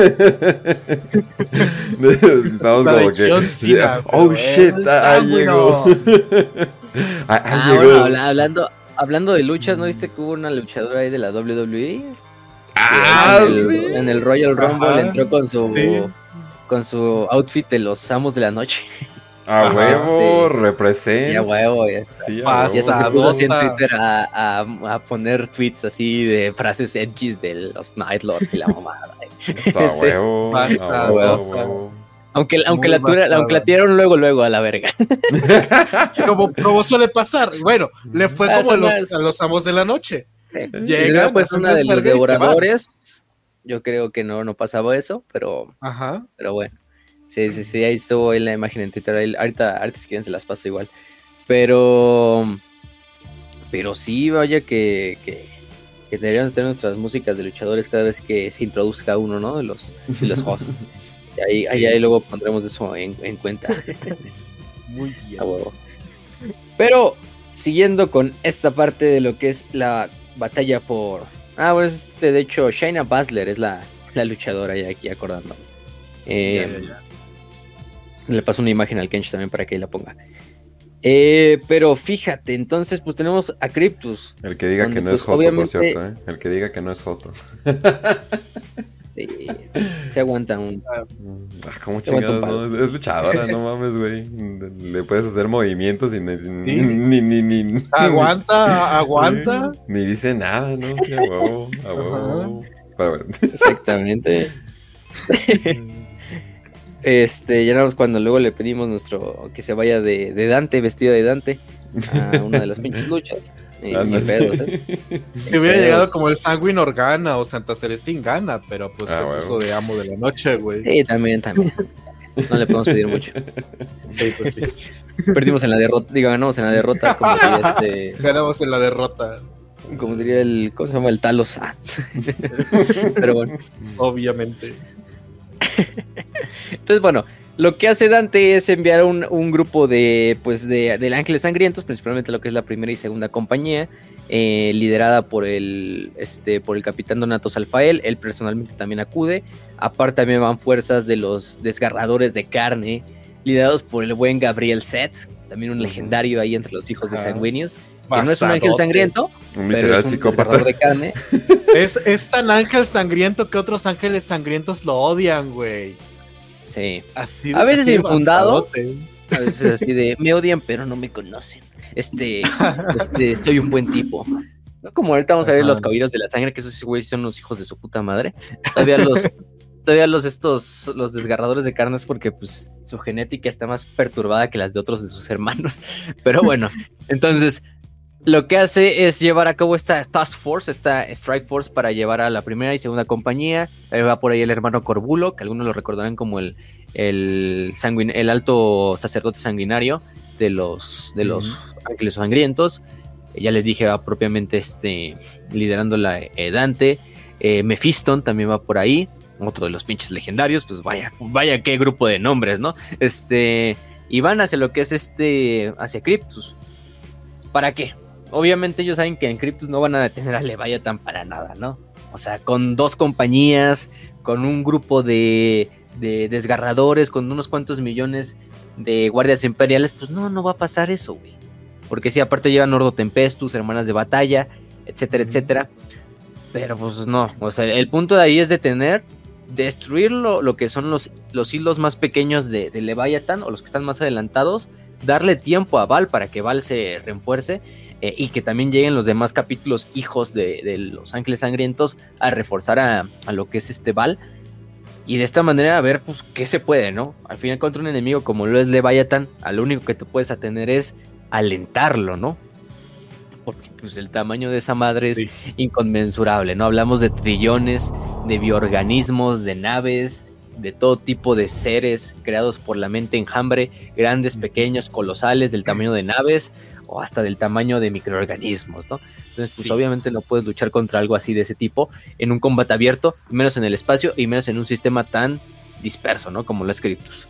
necesitamos como que. oh shit, ah, llegó. ah, ah hablando, hablando de luchas, ¿no viste que hubo una luchadora ahí de la WWE? Ah, en, el, Royal Rumble entró con su con su outfit de los amos de la noche. A Ajá. huevo, Este, representa. Ya huevo, ya está. Sí, a huevo. se puso así en. Twitter a, a- a poner tweets así de frases edgys de los Nightlords y la mamada. Eso, a Sí. huevo. Pasa, a huevo, a. Aunque, aunque, la tira- basada. aunque la tiraron luego, luego a la verga. Como, como suele pasar. Bueno, le fue como a los, a los amos de la noche. Luego, pues una de los devoradores. Yo creo que no, no pasaba eso, pero, Ajá. pero bueno. Sí, sí, sí, ahí estuvo ahí la imagen en Twitter. ahí- ahorita, ahorita si quieren se las paso igual. Pero, pero sí, vaya que, que, que deberíamos tener nuestras músicas de luchadores cada vez que se introduzca uno, ¿no? De los, de los hosts. Y ahí, Sí. ahí, ahí luego pondremos eso en, en cuenta. Muy bien. A huevo. Pero siguiendo con esta parte de lo que es la batalla por. Ah, bueno, es, este, de hecho, Shaina Basler es la, la luchadora, ya aquí acordando. Eh, Ya, ya, ya. Le paso una imagen al Kench también para que ahí la ponga. Eh, pero fíjate, entonces, pues tenemos a Cryptus. El que diga Donde, que no pues, es Joto, obviamente- por cierto, ¿eh? El que diga que no es Joto. se aguanta un. Ah, ¿Cómo chingados? No, es luchadora, no mames, güey. Le puedes hacer movimientos y ni, Sí. ni, ni, ni, ni- Aguanta, aguanta. Ni dice nada, ¿no? Sí, a huevo, a huevo. Pero bueno. Exactamente. Este, ya nada más cuando luego le pedimos nuestro que se vaya de, de Dante, vestido de Dante, a una de las pinches luchas. Y Ándale. pedos, ¿eh? Si hubiera Pedos. llegado como el Sanguine Organa o Santa Celestín gana, pero pues Ah, se puso de amo de la noche, güey. Sí, también, también. No le podemos pedir mucho. Sí, pues sí. Perdimos en la derrota, digo, ganamos en la derrota, como diría, este, Ganamos en la derrota, como diría el, ¿cómo se llama? El Talos. Ah. Pero bueno. obviamente. Entonces, bueno, lo que hace Dante es enviar un, un grupo de, pues, de, del Ángeles Sangrientos, principalmente lo que es la primera y segunda compañía, eh, liderada por el, este, por el capitán Donato Salfael. Él personalmente también acude. Aparte también van fuerzas de los desgarradores de carne, liderados por el buen Gabriel Set, también un legendario ahí entre los hijos de Ajá. Sanguinius. Que no es un ángel sangriento, Un pero literal es un psicópata. desgarrador de carne. Es, es tan ángel sangriento que otros ángeles sangrientos lo odian, güey. Sí. Así A veces así infundado. A veces así de, me odian, pero no me conocen. Este, este, soy un buen tipo. ¿No? Como ahorita vamos a ver Ajá. los caballeros de la sangre, que esos güeyes son los hijos de su puta madre. Todavía los, todavía los estos, los desgarradores de carnes, porque pues su genética está más perturbada que las de otros de sus hermanos. Pero bueno, entonces lo que hace es llevar a cabo esta Task Force, esta Strike Force para llevar a la primera y segunda compañía. Ahí va por ahí el hermano Corbulo, que algunos lo recordarán como el, el, sanguin- el alto sacerdote sanguinario de los, de los ángeles sangrientos. Ya les dije, va propiamente este, liderando la eh, Dante. Eh, Mephiston también va por ahí, otro de los pinches legendarios. Pues vaya, vaya qué grupo de nombres, ¿no? Este, y van hacia lo que es este, hacia Cryptus. ¿Para qué? Obviamente ellos saben que en Cryptus no van a detener a Leviathan para nada, ¿no? O sea, con dos compañías, con un grupo de, de desgarradores, con unos cuantos millones de guardias imperiales, pues no, no va a pasar eso, güey. Porque si aparte llevan Ordo Tempestus, hermanas de batalla, etcétera, etcétera. Pero pues no, o sea, el punto de ahí es detener, destruir lo, lo que son los, los hilos más pequeños de, de Leviathan o los que están más adelantados, darle tiempo a Val para que Val se refuerce eh, y que también lleguen los demás capítulos hijos de, de los ángeles sangrientos a reforzar a, a lo que es este Val. Y de esta manera a ver pues qué se puede, ¿no? Al final contra un enemigo como lo es Leviathan, a lo único que te puedes atener es alentarlo, ¿no? Porque pues el tamaño de esa madre es inconmensurable, ¿no? Hablamos de trillones, de bioorganismos, de naves, de todo tipo de seres creados por la mente enjambre, grandes, pequeños, colosales, del tamaño de naves o hasta del tamaño de microorganismos, ¿no? Entonces, pues obviamente no puedes luchar contra algo así de ese tipo en un combate abierto, menos en el espacio y menos en un sistema tan disperso, ¿no? Como los Cryptos.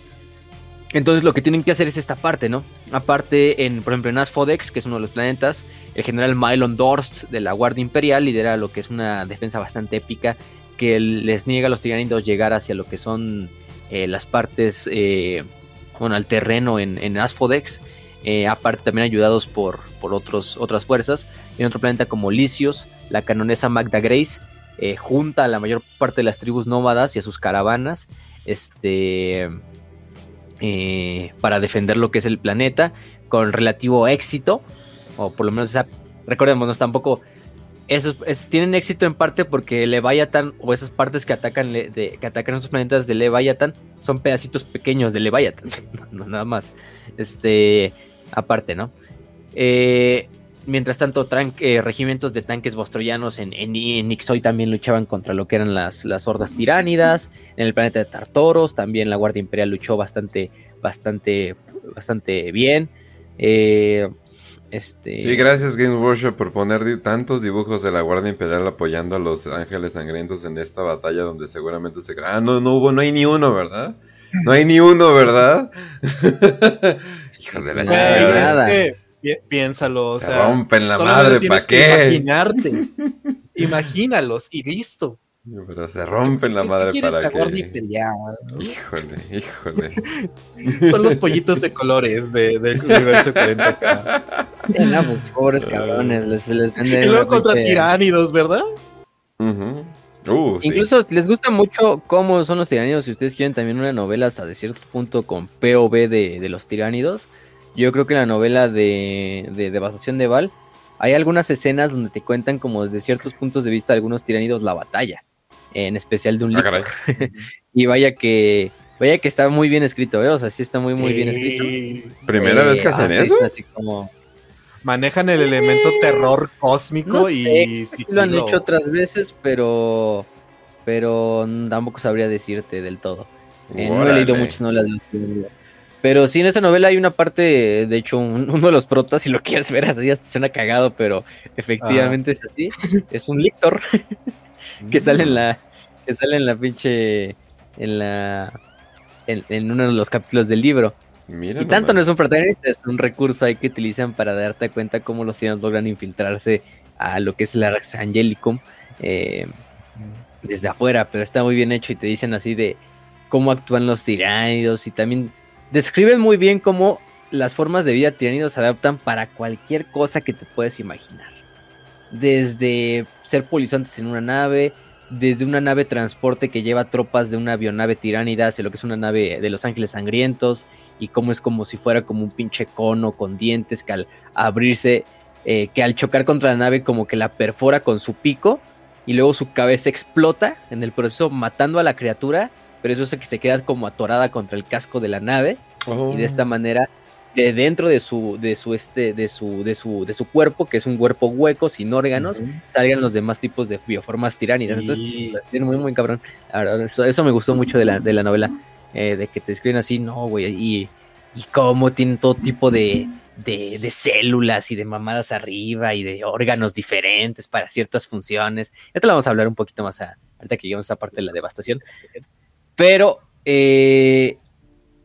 Entonces lo que tienen que hacer es esta parte, ¿no? Aparte, en, por ejemplo, en Asphodex, que es uno de los planetas, el general Mylon Dorst de la Guardia Imperial lidera lo que es una defensa bastante épica que les niega a los tiranidos llegar hacia lo que son eh, las partes, eh, bueno, al terreno en, en Asphodex. Eh, aparte también ayudados por, por otros, otras fuerzas. En otro planeta como Licios, la canonesa Magda Grace eh, junta a la mayor parte de las tribus nómadas y a sus caravanas. Este eh, para defender lo que es el planeta con relativo éxito, o por lo menos recordémonos tampoco, esos, tienen éxito en parte porque Leviathan o esas partes que atacan, que atacan esos planetas de Leviathan son pedacitos pequeños de Leviathan, nada más, este, aparte, ¿no? Eh, mientras tanto, eh, regimientos de tanques bostroyanos en, en, Ixoy también luchaban contra lo que eran las, hordas tiránidas. En el planeta de Tartoros también la Guardia Imperial luchó bastante, bastante, bastante bien. Eh, este... Sí, gracias Games Workshop por poner tantos dibujos de la Guardia Imperial apoyando a los Ángeles Sangrientos en esta batalla donde seguramente se... Ah, no, no hubo, no hay ni uno, ¿verdad? No hay ni uno, ¿verdad? Hijos de la chingada piénsalo, o sea, rompen la madre, ¿para qué? imaginarte. Imagínalos y listo. Pero se rompen la madre para que. Imperial, Híjole, híjole. Son los pollitos de colores de, del universo 40K. no, pues pobres cabrones. Les, les y luego contra tiránidos, ¿verdad? Uh, Incluso les gusta mucho cómo son los tiránidos. Si ustedes quieren también una novela hasta de cierto punto con POV de, de los tiránidos yo creo que en la novela de, de Devastación de Val hay algunas escenas donde te cuentan como desde ciertos puntos de vista de algunos tiranidos la batalla, en especial de un libro. Ah, y vaya que vaya que está muy bien escrito, ¿eh? o sea, sí está muy muy bien escrito. ¿Primera vez que hacen eso? Así como manejan el elemento terror cósmico y sí, lo han hecho otras veces, pero pero tampoco sabría decirte del todo. Eh, no he leído muchas novelas de pero sí, en esta novela hay una parte, de hecho, uno de los protas, si lo quieres ver así, hasta suena cagado, pero efectivamente es así. Es un lictor que sale en la. que sale en la pinche. en la. en, uno de los capítulos del libro. Y tanto no es un protagonista, es un recurso ahí que utilizan para darte cuenta cómo los tiranos logran infiltrarse a lo que es el Arx Angelicum eh, desde afuera, pero está muy bien hecho y te dicen así de cómo actúan los tiranidos y también describen muy bien cómo las formas de vida tiránidos se adaptan para cualquier cosa que te puedes imaginar. Desde ser polizontes en una nave, desde una nave transporte que lleva tropas de una avionave tiránida hacia lo que es una nave de los ángeles sangrientos, y cómo es como si fuera como un pinche cono con dientes que al abrirse, eh, que al chocar contra la nave como que la perfora con su pico, y luego su cabeza explota en el proceso matando a la criatura pero eso hace que se queda como atorada contra el casco de la nave y de esta oh. manera de dentro de su de su este de su de su de su cuerpo que es un cuerpo hueco sin órganos salgan los demás tipos de bioformas tiránidas entonces tiene muy muy cabrón eso, me gustó mucho de la, de la novela eh, de que te escriben así no güey y y cómo tienen todo tipo de, de, de, células y de mamadas arriba y de órganos diferentes para ciertas funciones. Esto lo vamos a hablar un poquito más a, ahorita que lleguemos a esa parte de la devastación. Pero eh,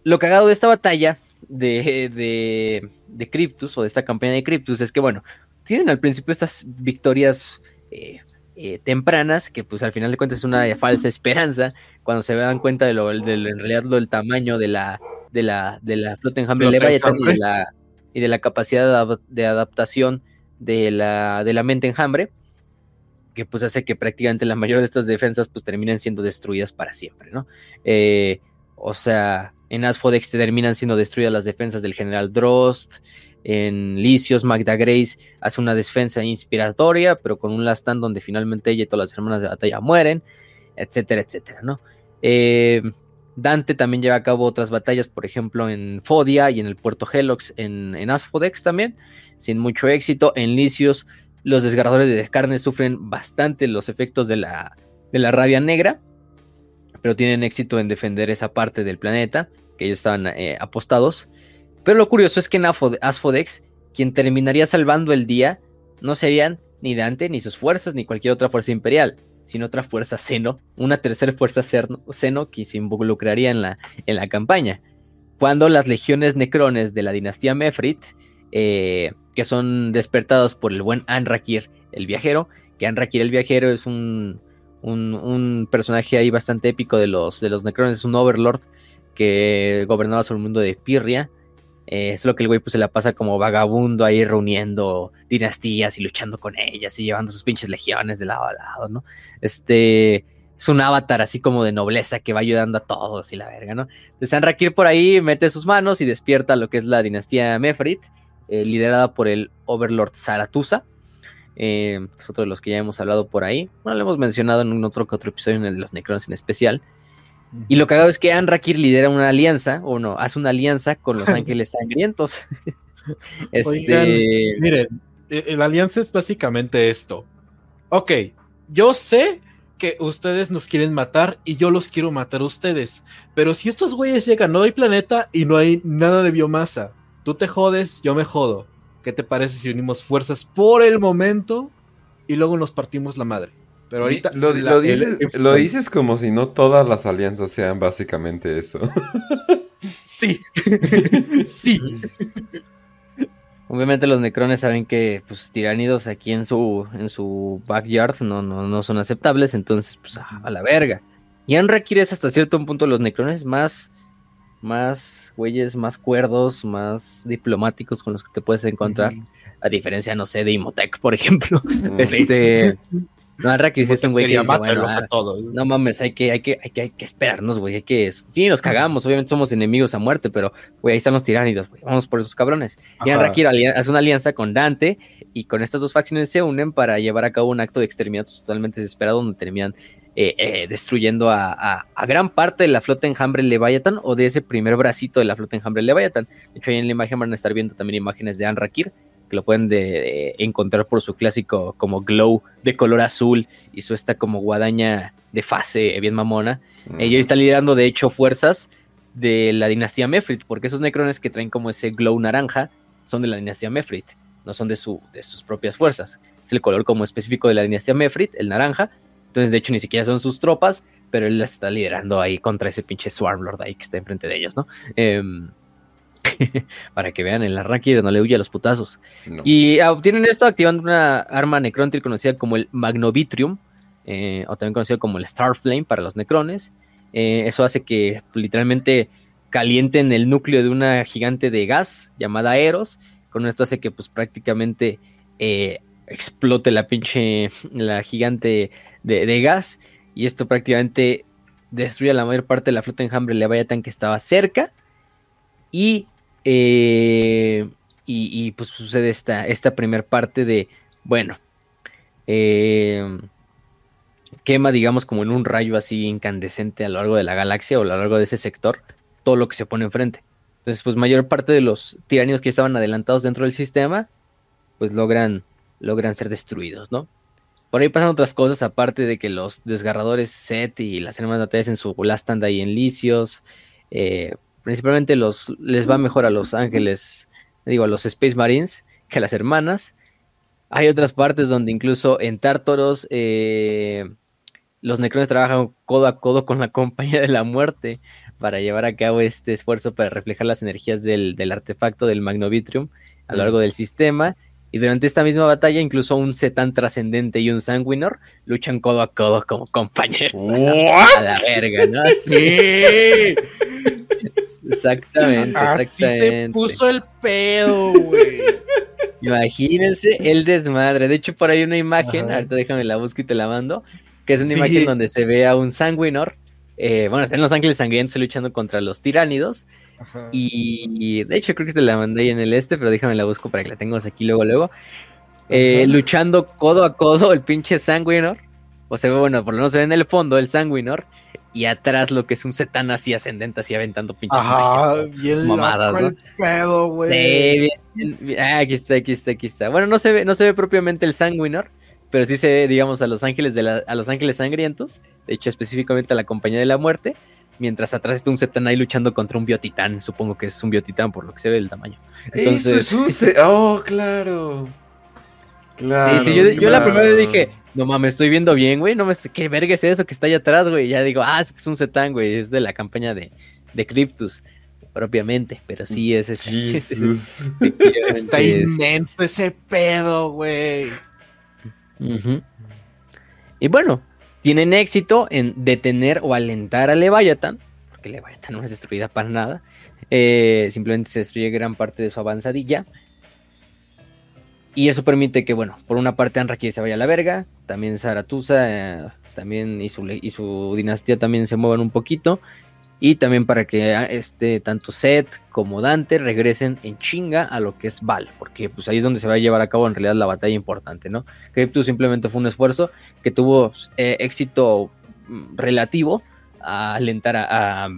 lo cagado de esta batalla de, de, de, Cryptus o de esta campaña de Cryptus es que, bueno, tienen al principio estas victorias eh, eh, tempranas que pues al final de cuentas es una falsa esperanza cuando se dan cuenta de lo del, en realidad del tamaño de la de la de la flota enjambre y de la y de la capacidad de, adaptación de la de la mente enjambre que pues hace que prácticamente la mayoría de estas defensas pues terminen siendo destruidas para siempre, ¿no? Eh, o sea, en Asphodex terminan siendo destruidas las defensas del general Drost, en Licios Magda Grace hace una defensa inspiratoria, pero con un last stand donde finalmente ella y todas las hermanas de batalla mueren, etcétera, etcétera, ¿no? Eh, Dante también lleva a cabo otras batallas, por ejemplo, en Fodia y en el puerto Helox en, en también, sin mucho éxito. En Licios los desgarradores de carne sufren bastante los efectos de la, de la rabia negra, pero tienen éxito en defender esa parte del planeta que ellos estaban eh, apostados. Pero lo curioso es que en Asphodex, quien terminaría salvando el día, no serían ni Dante, ni sus fuerzas, ni cualquier otra fuerza imperial, sino otra fuerza seno, una tercera fuerza seno que se involucraría en la, en la campaña. Cuando las legiones necrones de la dinastía Mefrit eh, que son despertados por el buen Anrakir, el viajero, que Anrakir el viajero es un, un, personaje ahí bastante épico de los, de los Necrones, es un overlord que gobernaba sobre el mundo de Pirria. Eh, es lo que el güey pues se la pasa como vagabundo ahí reuniendo dinastías y luchando con ellas y llevando sus pinches legiones de lado a lado, ¿no? Este es un avatar así como de nobleza que va ayudando a todos y la verga, ¿no? Entonces Anrakir por ahí mete sus manos y despierta lo que es la dinastía Mefrit, eh, liderada por el Overlord Zaratusa, eh, es otro de los que ya hemos hablado por ahí. Bueno, lo hemos mencionado en un otro que otro episodio en los Necrones en especial. Y lo cagado es que Anrakir lidera una alianza, o no, hace una alianza con los Ángeles Sangrientos. este... Oigan, miren, e, la alianza es básicamente esto. Ok, yo sé que ustedes nos quieren matar y yo los quiero matar a ustedes. Pero si estos güeyes llegan, no hay planeta y no hay nada de biomasa. Tú te jodes, yo me jodo. ¿Qué te parece si unimos fuerzas por el momento y luego nos partimos la madre? Pero ahorita. Lo, dices, como si no todas las alianzas sean básicamente eso. sí. sí. Obviamente los necrones saben que pues tiránidos aquí en su en su backyard no, no, no son aceptables, entonces pues a, la verga. Y han requieres hasta cierto punto los necrones más más güeyes más cuerdos, más diplomáticos con los que te puedes encontrar, a diferencia no sé de Imotec, por ejemplo. este no, Arrakis es un güey que dice, bueno, a todos. No mames, hay que, hay que, hay que, hay que esperarnos, güey. Hay que. Sí, nos cagamos, obviamente somos enemigos a muerte, pero güey, ahí están los tiránidos, güey. Vamos por esos cabrones. Y Arrakis hace una alianza con Dante, y con estas dos facciones se unen para llevar a cabo un acto de exterminato totalmente desesperado, donde terminan eh, eh, destruyendo a, a, gran parte de la flota enjambre Leviathan o de ese primer bracito de la flota enjambre Leviathan. De hecho, ahí en la imagen van a estar viendo también imágenes de Anrakir que lo pueden de, encontrar por su clásico como glow de color azul y su esta como guadaña de fase bien mamona. Ella está liderando de hecho fuerzas de la dinastía Mefrit, porque esos necrones que traen como ese glow naranja son de la dinastía Mefrit, no son de, su, de sus propias fuerzas. Es el color como específico de la dinastía Mefrit, el naranja. Entonces, de hecho, ni siquiera son sus tropas, pero él las está liderando ahí contra ese pinche Swarmlord ahí que está enfrente de ellos, ¿no? Eh, para que vean el arranque no le huye a los putazos. Y obtienen esto activando una arma necrontil conocida como el Magnovitrium, eh, o también conocido como el Starflame para los necrones. Eh, eso hace que literalmente calienten el núcleo de una gigante de gas llamada Eros. Con esto hace que pues prácticamente eh, explote la pinche, la gigante de, de, gas. Y esto prácticamente destruye la mayor parte de la flota enjambre Leviathan que estaba cerca. Y eh, y, pues sucede esta, esta primera parte de, bueno, eh, quema, digamos, como en un rayo así incandescente a lo largo de la galaxia o a lo largo de ese sector, todo lo que se pone enfrente. Entonces, pues mayor parte de los tiranios que estaban adelantados dentro del sistema, pues logran, logran ser destruidos, ¿no? Por ahí pasan otras cosas, aparte de que los desgarradores Set y las hermanas de en su last stand ahí en Licios, eh, Principalmente los, les va mejor a los ángeles, digo, a los Space Marines que a las hermanas. Hay otras partes donde incluso en Tártaros eh, los necrones trabajan codo a codo con la compañía de la muerte para llevar a cabo este esfuerzo para reflejar las energías del, artefacto del Magnovitrium a lo largo del sistema. Y durante esta misma batalla, incluso un Zetan trascendente y un Sanguinor luchan codo a codo como compañeros. A la verga, ¿no? Sí. Exactamente, Así se puso el pedo, güey. Imagínense el desmadre. De hecho, por ahí una imagen, ahorita déjame la busco y te la mando, que es una imagen donde se ve a un Sanguinor. Eh, bueno, en Los Ángeles Sangrientos luchando contra los tiránidos. Y, de hecho creo que te la mandé ahí en el este, pero déjame la busco para que la tengamos aquí luego, luego. Eh, luchando codo a codo el pinche Sanguinor. O sea, bueno, por lo menos se ve en el fondo el Sanguinor y atrás lo que es un Zetan así ascendente, así aventando pinches Ajá, bien mamadas, ¿no? pedo, güey. Sí, bien, ah, aquí está, aquí está, aquí está. Bueno, no se ve, no se ve propiamente el Sanguinor, pero sí se ve, digamos, a los ángeles de a los ángeles sangrientos, de hecho específicamente a la compañía de la muerte, mientras atrás está un Zetan ahí luchando contra un biotitán, supongo que es un biotitán por lo que se ve el tamaño. Entonces, Eso es un oh, claro. Claro, sí, sí, yo, yo la primera vez dije, no mames, estoy viendo bien, güey. No me qué verga es eso que está allá atrás, güey. Ya digo, ah, es que es un Zetán, güey. Es de la campaña de, de Cryptus, propiamente. Pero sí es ese. está inmenso ese pedo, güey. Y bueno, tienen éxito en detener o alentar a Leviathan. Porque Leviathan no es destruida para nada. Eh, simplemente se destruye gran parte de su avanzadilla. Y eso permite que, bueno, por una parte Anraki se vaya a la verga, también Zaratusa, eh, también y su, y su dinastía también se muevan un poquito. Y también para que ah, este, tanto Seth como Dante regresen en chinga a lo que es Val, porque pues ahí es donde se va a llevar a cabo en realidad la batalla importante, ¿no? Cryptus simplemente fue un esfuerzo que tuvo eh, éxito mm, relativo a alentar a, a,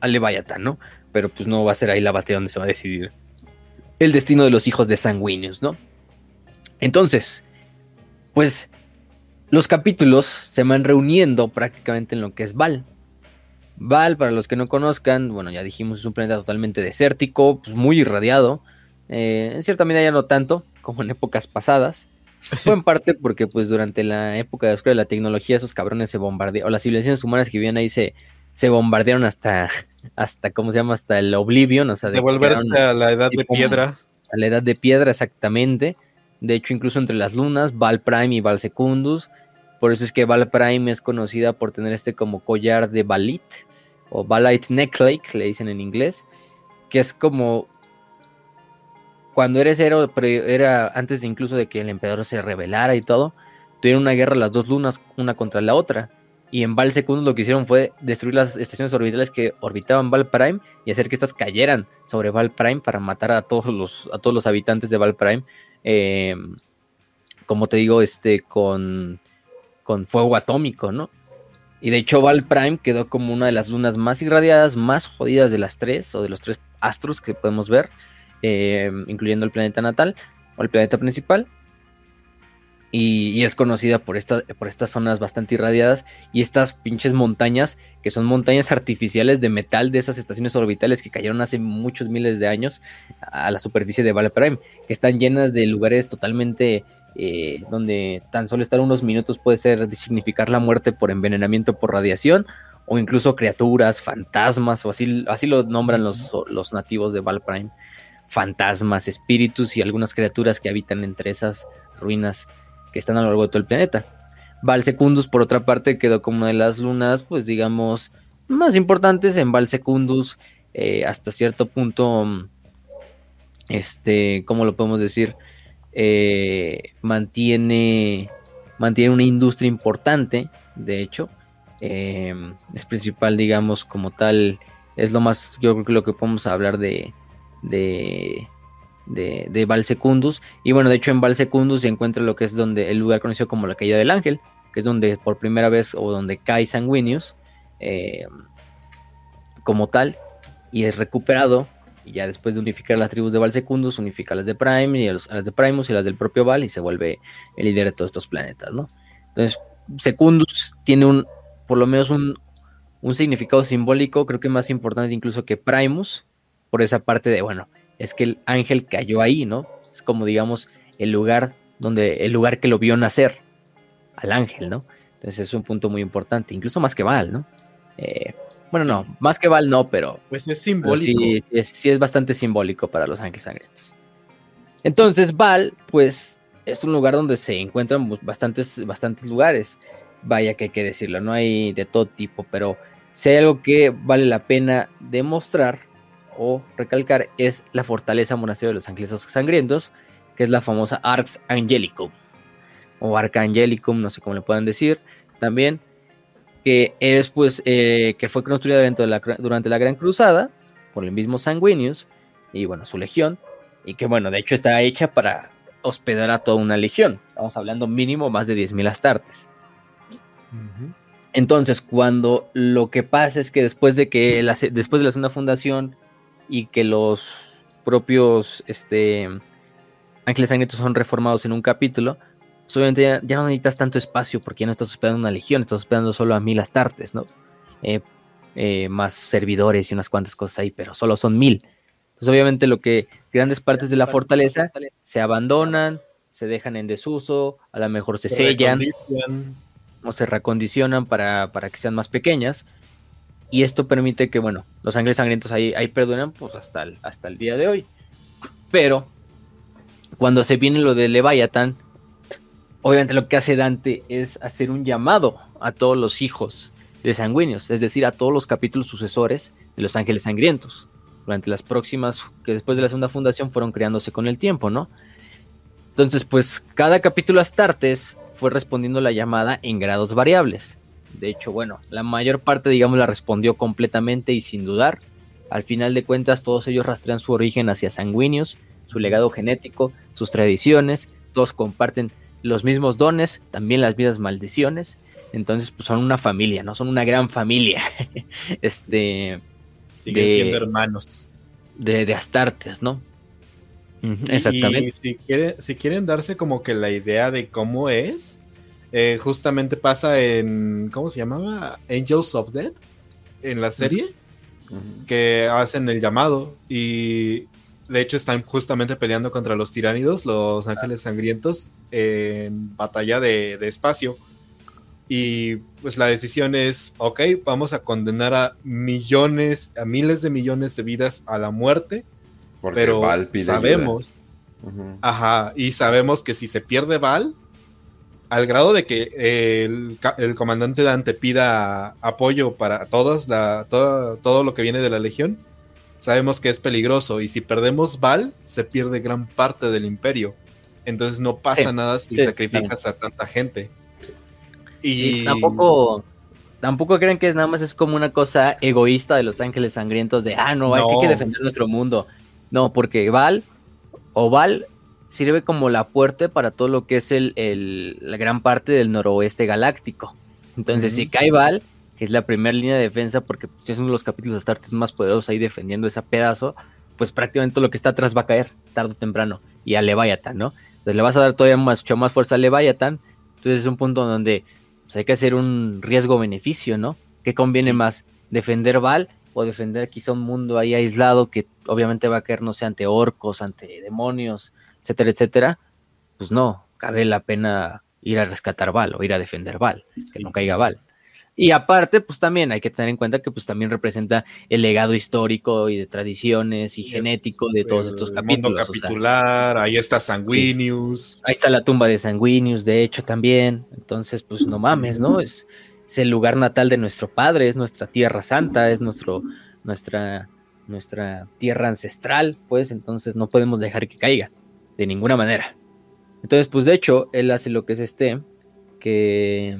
a Leviathan, ¿no? Pero pues no va a ser ahí la batalla donde se va a decidir el destino de los hijos de sanguíneos, ¿no? Entonces, pues los capítulos se van reuniendo prácticamente en lo que es Val. Val, para los que no conozcan, bueno, ya dijimos, es un planeta totalmente desértico, pues muy irradiado. Eh, en cierta medida ya no tanto, como en épocas pasadas. Fue en parte porque, pues, durante la época de la tecnología, esos cabrones se bombardearon, o las civilizaciones humanas que vivían ahí se, se bombardearon hasta, hasta, ¿cómo se llama? Hasta el Oblivion, o sea, de volver hasta la edad de piedra. A la edad de piedra, exactamente. De hecho, incluso entre las lunas, Val Prime y Val Secundus. Por eso es que Val Prime es conocida por tener este como collar de Balit, o Balit Necklake, le dicen en inglés, que es como cuando eres héroe, era antes incluso de que el emperador se rebelara y todo, tuvieron una guerra las dos lunas, una contra la otra. Y en Val Secundus lo que hicieron fue destruir las estaciones orbitales que orbitaban Val Prime y hacer que estas cayeran sobre Val Prime para matar a todos los, a todos los habitantes de Val Prime. Eh, como te digo, este, con, con fuego atómico, ¿no? Y de hecho Val Prime quedó como una de las lunas más irradiadas, más jodidas de las tres, o de los tres astros que podemos ver, eh, incluyendo el planeta natal, o el planeta principal. Y, es conocida por, por estas zonas bastante irradiadas y estas pinches montañas, que son montañas artificiales de metal de esas estaciones orbitales que cayeron hace muchos miles de años a la superficie de Val Prime, que están llenas de lugares totalmente eh, donde tan solo estar unos minutos puede ser significar la muerte por envenenamiento por radiación o incluso criaturas, fantasmas, o así, así lo nombran los, los nativos de Valprime, fantasmas, espíritus y algunas criaturas que habitan entre esas ruinas que están a lo largo de todo el planeta. Val Secundus, por otra parte, quedó como una de las lunas, pues digamos, más importantes en Val Secundus, eh, hasta cierto punto, este, ¿cómo lo podemos decir? Eh, mantiene, mantiene una industria importante, de hecho, em, es principal, digamos, como tal, es lo más, yo creo que lo que podemos hablar de, de, de, de Valsecundus, y bueno, de hecho en Valsecundus se encuentra lo que es donde el lugar conocido como la caída del ángel, que es donde por primera vez, o donde cae Sanguinius, em, como tal, y es recuperado y ya después de unificar las tribus de Val Secundus, unifica las de Prime y las de Primus y las del propio Val y se vuelve el líder de todos estos planetas, ¿no? Entonces, Secundus tiene un, por lo menos un, un significado simbólico, creo que más importante incluso que Primus, por esa parte de, bueno, es que el ángel cayó ahí, ¿no? Es como, digamos, el lugar donde, el lugar que lo vio nacer al ángel, ¿no? Entonces es un punto muy importante, incluso más que Val, ¿no? Eh, bueno, no, más que Val no, pero. Pues es simbólico. Sí, sí, es, bastante simbólico para los ángeles sangrientos. Entonces, Val, pues, es un lugar donde se encuentran bastantes, bastantes lugares. Vaya que hay que decirlo, no hay de todo tipo, pero si hay algo que vale la pena demostrar o recalcar es la fortaleza monasterio de los ángeles sangrientos, que es la famosa Arx Angelicum o Arca Angelicum, no sé cómo le puedan decir. También que es pues eh, que fue construida dentro de la, durante la Gran Cruzada por el mismo Sanguinius y bueno, su legión, y que bueno, de hecho está hecha para hospedar a toda una legión. Estamos hablando mínimo más de 10.000 astartes. Entonces, cuando lo que pasa es que después de que después de la segunda fundación y que los propios este, ángeles sangrientos son reformados en un capítulo, obviamente ya, no necesitas tanto espacio porque ya no estás hospedando una legión, estás hospedando solo a mil astartes, ¿no? Eh, eh, más servidores y unas cuantas cosas ahí, pero solo son mil. Entonces, obviamente, lo que grandes partes de la fortaleza se abandonan, se dejan en desuso, a lo mejor se, sellan o se recondicionan para, que sean más pequeñas. Y esto permite que, bueno, los ángeles sangrientos ahí, ahí perduran pues hasta el, hasta el día de hoy. Pero cuando se viene lo de Leviathan, obviamente lo que hace Dante es hacer un llamado a todos los hijos de sanguíneos, es decir, a todos los capítulos sucesores de los ángeles sangrientos, durante las próximas, que después de la segunda fundación fueron creándose con el tiempo, ¿no? Entonces, pues cada capítulo Astartes fue respondiendo la llamada en grados variables. De hecho, bueno, la mayor parte, digamos, la respondió completamente y sin dudar. Al final de cuentas, todos ellos rastrean su origen hacia sanguíneos, su legado genético, sus tradiciones, todos comparten los mismos dones, también las mismas maldiciones. Entonces, pues son una familia, ¿no? Son una gran familia. este. Siguen siendo hermanos. De, de Astartes, ¿no? Exactamente. Y si, si quieren darse como que la idea de cómo es, eh, justamente pasa en. ¿Cómo se llamaba? Angels of Death. En la serie. Que hacen el llamado. Y de hecho están justamente peleando contra los tiránidos, los ángeles sangrientos, en batalla de, espacio. Y pues la decisión es, ok, vamos a condenar a millones, a miles de millones de vidas a la muerte. pero sabemos, ajá, y sabemos que si se pierde Val, al grado de que el, comandante Dante pida apoyo para todos, la, todo, todo lo que viene de la Legión, sabemos que es peligroso y si perdemos Val, se pierde gran parte del imperio. Entonces no pasa nada si sacrificas a tanta gente. Y tampoco, tampoco creen que es nada más es como una cosa egoísta de los ángeles sangrientos de, ah, no, hay que defender nuestro mundo. No, porque Val o Val sirve como la puerta para todo lo que es el, la gran parte del noroeste galáctico. Entonces, si cae Val, que es la primera línea de defensa, porque pues, es uno de los capítulos de Astartes más poderosos ahí defendiendo ese pedazo, pues prácticamente todo lo que está atrás va a caer, tarde o temprano, y a Leviathan, ¿no? Entonces le vas a dar todavía más, mucho más fuerza a Leviathan, entonces es un punto donde pues, hay que hacer un riesgo-beneficio, ¿no? ¿Qué conviene más? ¿Defender Val o defender quizá un mundo ahí aislado que obviamente va a caer, no sé, ante orcos, ante demonios, etcétera, etcétera, pues no, cabe la pena ir a rescatar Val o ir a defender Val, que no caiga Val. Y aparte, pues también hay que tener en cuenta que pues también representa el legado histórico y de tradiciones y genético de todos estos capítulos. capitular, ahí está Sanguinius. Ahí está la tumba de Sanguinius, de hecho, también. Entonces, pues no mames, ¿no? Es, es el lugar natal de nuestro padre, es nuestra tierra santa, es nuestro, nuestra, nuestra tierra ancestral, pues entonces no podemos dejar que caiga de ninguna manera. Entonces, pues de hecho, él hace lo que es este, que,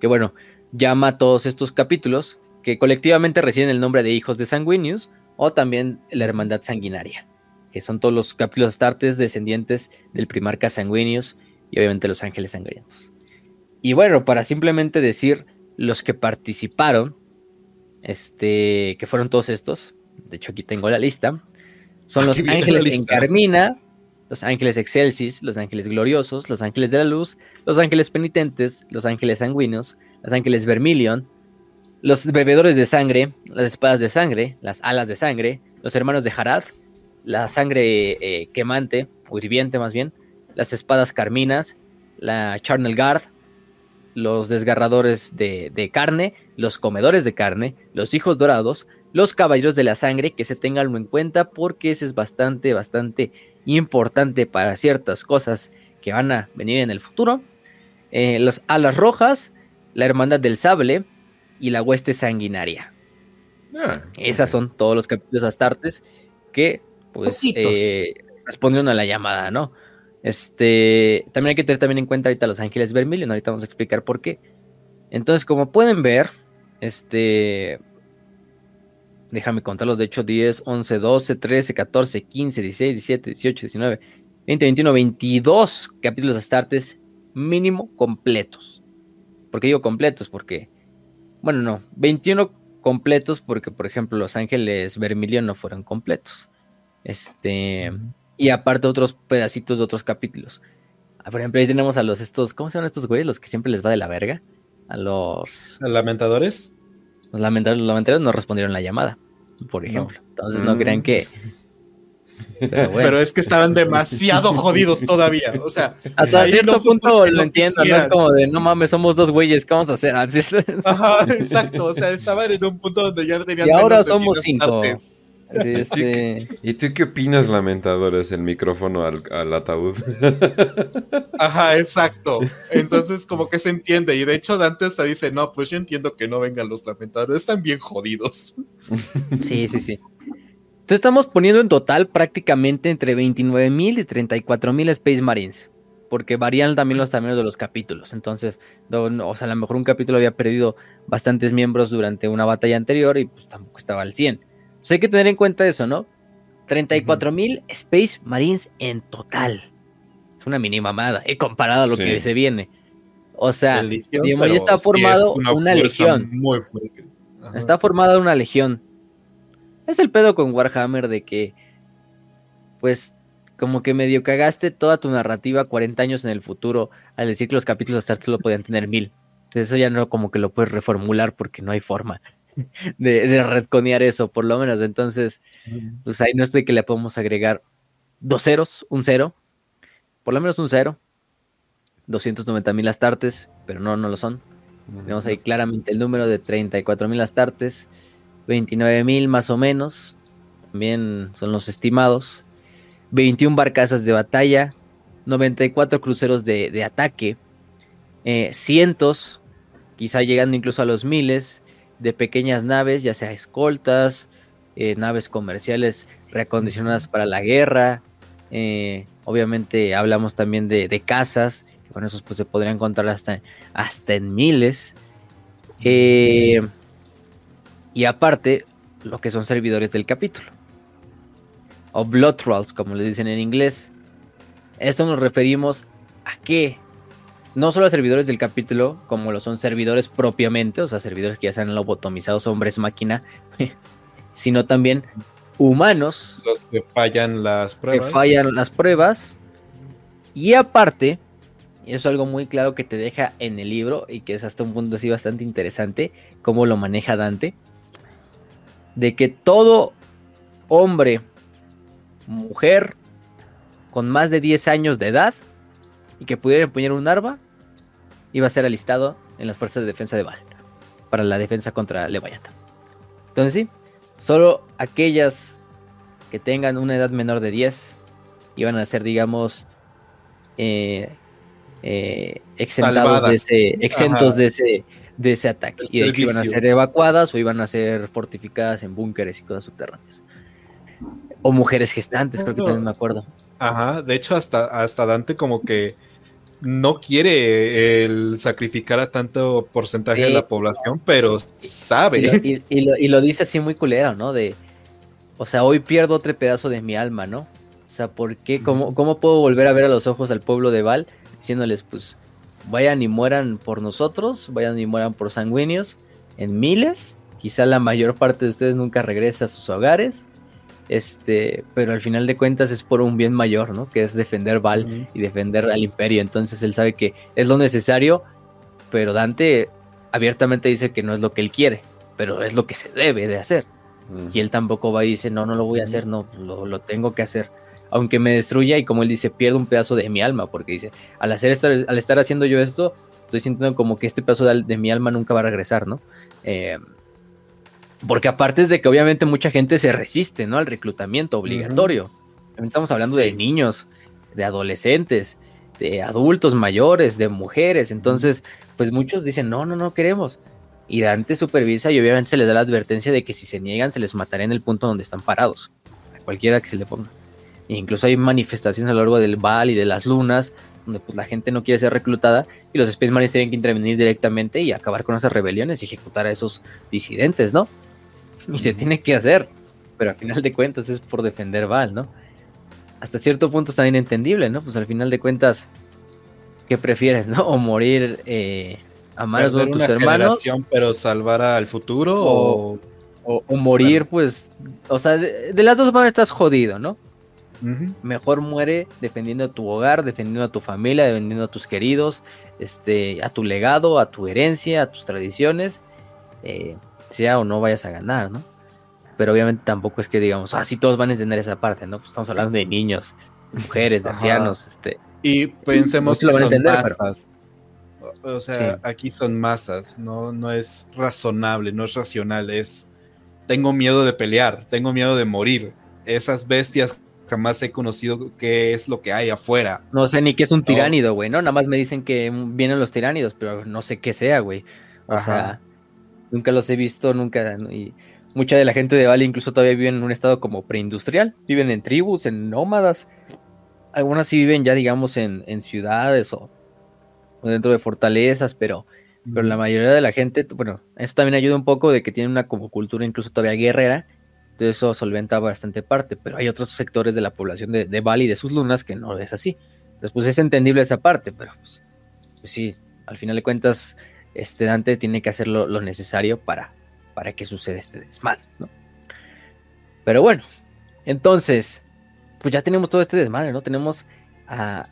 que bueno, llama a todos estos capítulos que colectivamente reciben el nombre de hijos de Sanguinius o también la hermandad sanguinaria, que son todos los capítulos astartes descendientes del primarca Sanguinius y obviamente los ángeles sangrientos. Y bueno, para simplemente decir los que participaron, este, que fueron todos estos, de hecho aquí tengo la lista, son los ángeles en Carmina, los ángeles excelsis, los ángeles gloriosos, los ángeles de la luz, los ángeles penitentes, los ángeles sanguíneos, los ángeles vermilion, los bebedores de sangre, las espadas de sangre, las alas de sangre, los hermanos de Harad, la sangre eh, quemante, o hirviente más bien, las espadas carminas, la charnel guard, los desgarradores de, carne, los comedores de carne, los hijos dorados, los caballeros de la sangre, que se tenganlo en cuenta porque ese es bastante, bastante importante para ciertas cosas que van a venir en el futuro. Eh, las alas rojas, la hermandad del sable y la hueste sanguinaria. Ah, Esas son todos los capítulos astartes que pues eh, respondieron a la llamada, ¿no? Este, también hay que tener también en cuenta ahorita los ángeles vermilion, ahorita vamos a explicar por qué. Entonces, como pueden ver, este, déjame contarlos, de hecho 10, 11, 12, 13, 14, 15, 16, 17, 18, 19, 20, 21, 22 capítulos astartes mínimo completos. ¿Por qué digo completos? Porque, bueno, no, 21 completos porque, por ejemplo, Los Ángeles Vermilion no fueron completos. Este, y aparte otros pedacitos de otros capítulos. Ah, por ejemplo, ahí tenemos a los estos, ¿cómo se llaman estos güeyes? Los que siempre les va de la verga. A los... ¿Lamentadores? Los lamentadores, no respondieron la llamada, por ejemplo. Entonces no crean que. Pero, es que estaban demasiado jodidos todavía. O sea, hasta cierto punto lo entiendo, no es como de no mames, somos dos güeyes, ¿qué vamos a hacer? Ajá, exacto. O sea, estaban en un punto donde ya no tenían. Y ahora somos cinco. Este... ¿Y tú qué opinas, lamentadores? El micrófono al, ataúd. Ajá, exacto. Entonces, como que se entiende. Y de hecho, Dante hasta dice: No, pues yo entiendo que no vengan los lamentadores, están bien jodidos. Sí, sí, sí. Entonces, estamos poniendo en total prácticamente entre 29 mil y 34 mil Space Marines. porque varían también los tamaños de los capítulos. Entonces, o sea, a lo mejor un capítulo había perdido bastantes miembros durante una batalla anterior y pues tampoco estaba al 100. Entonces hay que tener en cuenta eso, ¿no? 34 mil Space Marines en total. Es una mini mamada, he comparado a lo que se viene. O sea, está formado una, legión. Muy fuerte. Está formada una legión. Es el pedo con Warhammer de que, pues, como que medio cagaste toda tu narrativa 40 años en el futuro al decir que los capítulos hasta solo podían tener mil. Entonces eso ya no como que lo puedes reformular porque no hay forma de, de retconear eso, por lo menos. Entonces, pues ahí no es de que le podemos agregar dos ceros, un cero, por lo menos un cero, 290 mil astartes, pero no, no lo son. Tenemos ahí claramente el número de 34 mil astartes, 29 mil más o menos, también son los estimados. 21 barcazas de batalla, 94 cruceros de, ataque, eh, cientos, quizá llegando incluso a los miles, de pequeñas naves, ya sea escoltas, eh, naves comerciales reacondicionadas para la guerra. Eh, obviamente hablamos también de, de casas, con esos pues, se podrían encontrar hasta, hasta en miles. Y aparte, lo que son servidores del capítulo o blood trolls, como les dicen en inglés. Esto nos referimos a que no solo a servidores del capítulo, como lo son servidores propiamente, o sea, servidores que ya sean lobotomizados, hombres máquina, sino también humanos. Los que fallan las pruebas. Que fallan las pruebas. Y aparte, y eso es algo muy claro que te deja en el libro y que es hasta un punto así bastante interesante, cómo lo maneja Dante, de que todo hombre mujer con más de 10 años de edad y que pudiera empuñar un arma, iba a ser alistado en las fuerzas de defensa de Val para la defensa contra Leviathan. Entonces sí, solo aquellas que tengan una edad menor de 10 iban a ser, digamos, eh, eh, exentados de ese, exentos de ese, de ese ataque. y de que iban a ser evacuadas o iban a ser fortificadas en búnkeres y cosas subterráneas. O mujeres gestantes, creo que también me acuerdo. Ajá, de hecho hasta, hasta Dante como que no quiere el sacrificar a tanto porcentaje de la población, pero sabe. Y lo, dice así muy culero, ¿no? De, o sea, hoy pierdo otro pedazo de mi alma, ¿no? O sea, ¿por qué? ¿Cómo, cómo puedo volver a ver a los ojos al pueblo de Val diciéndoles, pues, vayan y mueran por nosotros, vayan y mueran por sanguíneos, en miles? Quizá la mayor parte de ustedes nunca regrese a sus hogares este, pero al final de cuentas es por un bien mayor, ¿no? Que es defender Val y defender al imperio. Entonces él sabe que es lo necesario, pero Dante abiertamente dice que no es lo que él quiere, pero es lo que se debe de hacer. Y él tampoco va y dice, no, no lo voy a hacer, no, lo, tengo que hacer. Aunque me destruya y como él dice, pierdo un pedazo de mi alma, porque dice, al, hacer estar, al estar haciendo yo esto, estoy sintiendo como que este pedazo de, mi alma nunca va a regresar, ¿no? Eh, porque aparte es de que obviamente mucha gente se resiste, ¿no? Al reclutamiento obligatorio. Estamos hablando de niños, de adolescentes, de adultos mayores, de mujeres. Entonces, pues muchos dicen, no, no, no queremos. Y Dante supervisa y obviamente se les da la advertencia de que si se niegan se les matará en el punto donde están parados. A cualquiera que se le ponga. E incluso hay manifestaciones a lo largo del Val y de las lunas donde pues la gente no quiere ser reclutada y los Space Marines tienen que intervenir directamente y acabar con esas rebeliones y ejecutar a esos disidentes, ¿no? y se tiene que hacer, pero al final de cuentas es por defender Val, ¿no? Hasta cierto punto es también entendible, ¿no? Pues al final de cuentas, ¿qué prefieres, no? O morir eh, a manos de tus hermanos. pero salvar al futuro o, o, morir, pues, o sea, de, las dos maneras estás jodido, ¿no? Mejor muere defendiendo a tu hogar, defendiendo a tu familia, defendiendo a tus queridos, este, a tu legado, a tu herencia, a tus tradiciones. Eh, sea o no vayas a ganar, ¿no? Pero obviamente tampoco es que digamos, ah, sí, todos van a entender esa parte, ¿no? Pues estamos hablando de niños, de mujeres, de ancianos, este. Y pensemos que son masas. O sea, aquí son masas, no, no es razonable, no es racional, es tengo miedo de pelear, tengo miedo de morir. Esas bestias jamás he conocido qué es lo que hay afuera. No sé ni qué es un tiránido, güey, ¿no? Nada más me dicen que vienen los tiránidos, pero no sé qué sea, güey. O sea, Nunca los he visto, nunca. Y mucha de la gente de Bali incluso todavía viven en un estado como preindustrial. Viven en tribus, en nómadas. algunas sí viven ya, digamos, en, ciudades o, dentro de fortalezas, pero, pero la mayoría de la gente, bueno, eso también ayuda un poco de que tienen una como cultura incluso todavía guerrera, entonces eso solventa bastante parte, pero hay otros sectores de la población de, de Bali y de sus lunas que no es así. Entonces, pues es entendible esa parte, pero pues, pues sí, al final de cuentas, este Dante tiene que hacer lo, necesario para, para que suceda este desmadre, ¿no? Pero bueno, entonces, pues ya tenemos todo este desmadre, ¿no? Tenemos a,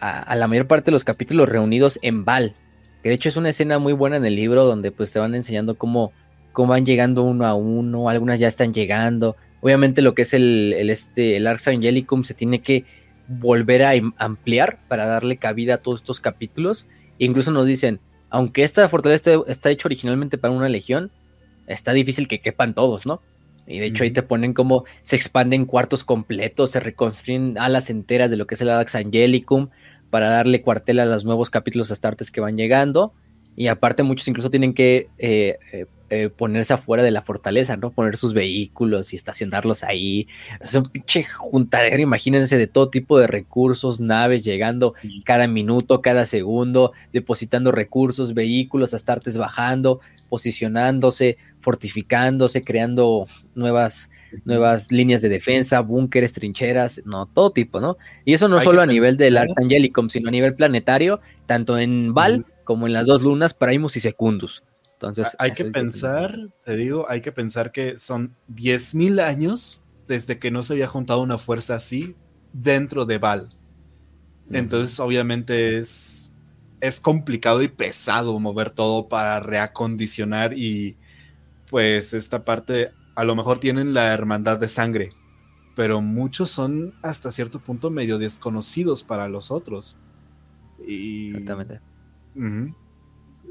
a, la mayor parte de los capítulos reunidos en Val, que de hecho es una escena muy buena en el libro donde pues te van enseñando cómo, cómo van llegando uno a uno, algunas ya están llegando. Obviamente lo que es el, el, este, el Arx Angelicum se tiene que volver a ampliar para darle cabida a todos estos capítulos. E incluso nos dicen, aunque esta fortaleza está hecha originalmente para una legión, está difícil que quepan todos, ¿no? Y de hecho ahí te ponen como se expanden cuartos completos, se reconstruyen alas enteras de lo que es el Adax Angelicum para darle cuartel a los nuevos capítulos astartes que van llegando. Y aparte muchos incluso tienen que eh, eh, eh, ponerse afuera de la fortaleza, ¿no? Poner sus vehículos y estacionarlos ahí. Es un pinche juntadero, imagínense, de todo tipo de recursos, naves llegando cada minuto, cada segundo, depositando recursos, vehículos, astartes bajando, posicionándose, fortificándose, creando nuevas, nuevas líneas de defensa, búnkeres, trincheras, no, todo tipo, ¿no? Y eso no solo a nivel del Arx Angelicum, sino a nivel planetario, tanto en Val como en las dos lunas, Primus y Secundus. Entonces, hay que pensar, te digo, hay que pensar que son 10.000 años desde que no se había juntado una fuerza así dentro de Val. Entonces, obviamente es, es complicado y pesado mover todo para reacondicionar y pues esta parte, a lo mejor tienen la hermandad de sangre, pero muchos son hasta cierto punto medio desconocidos para los otros. Y, Exactamente.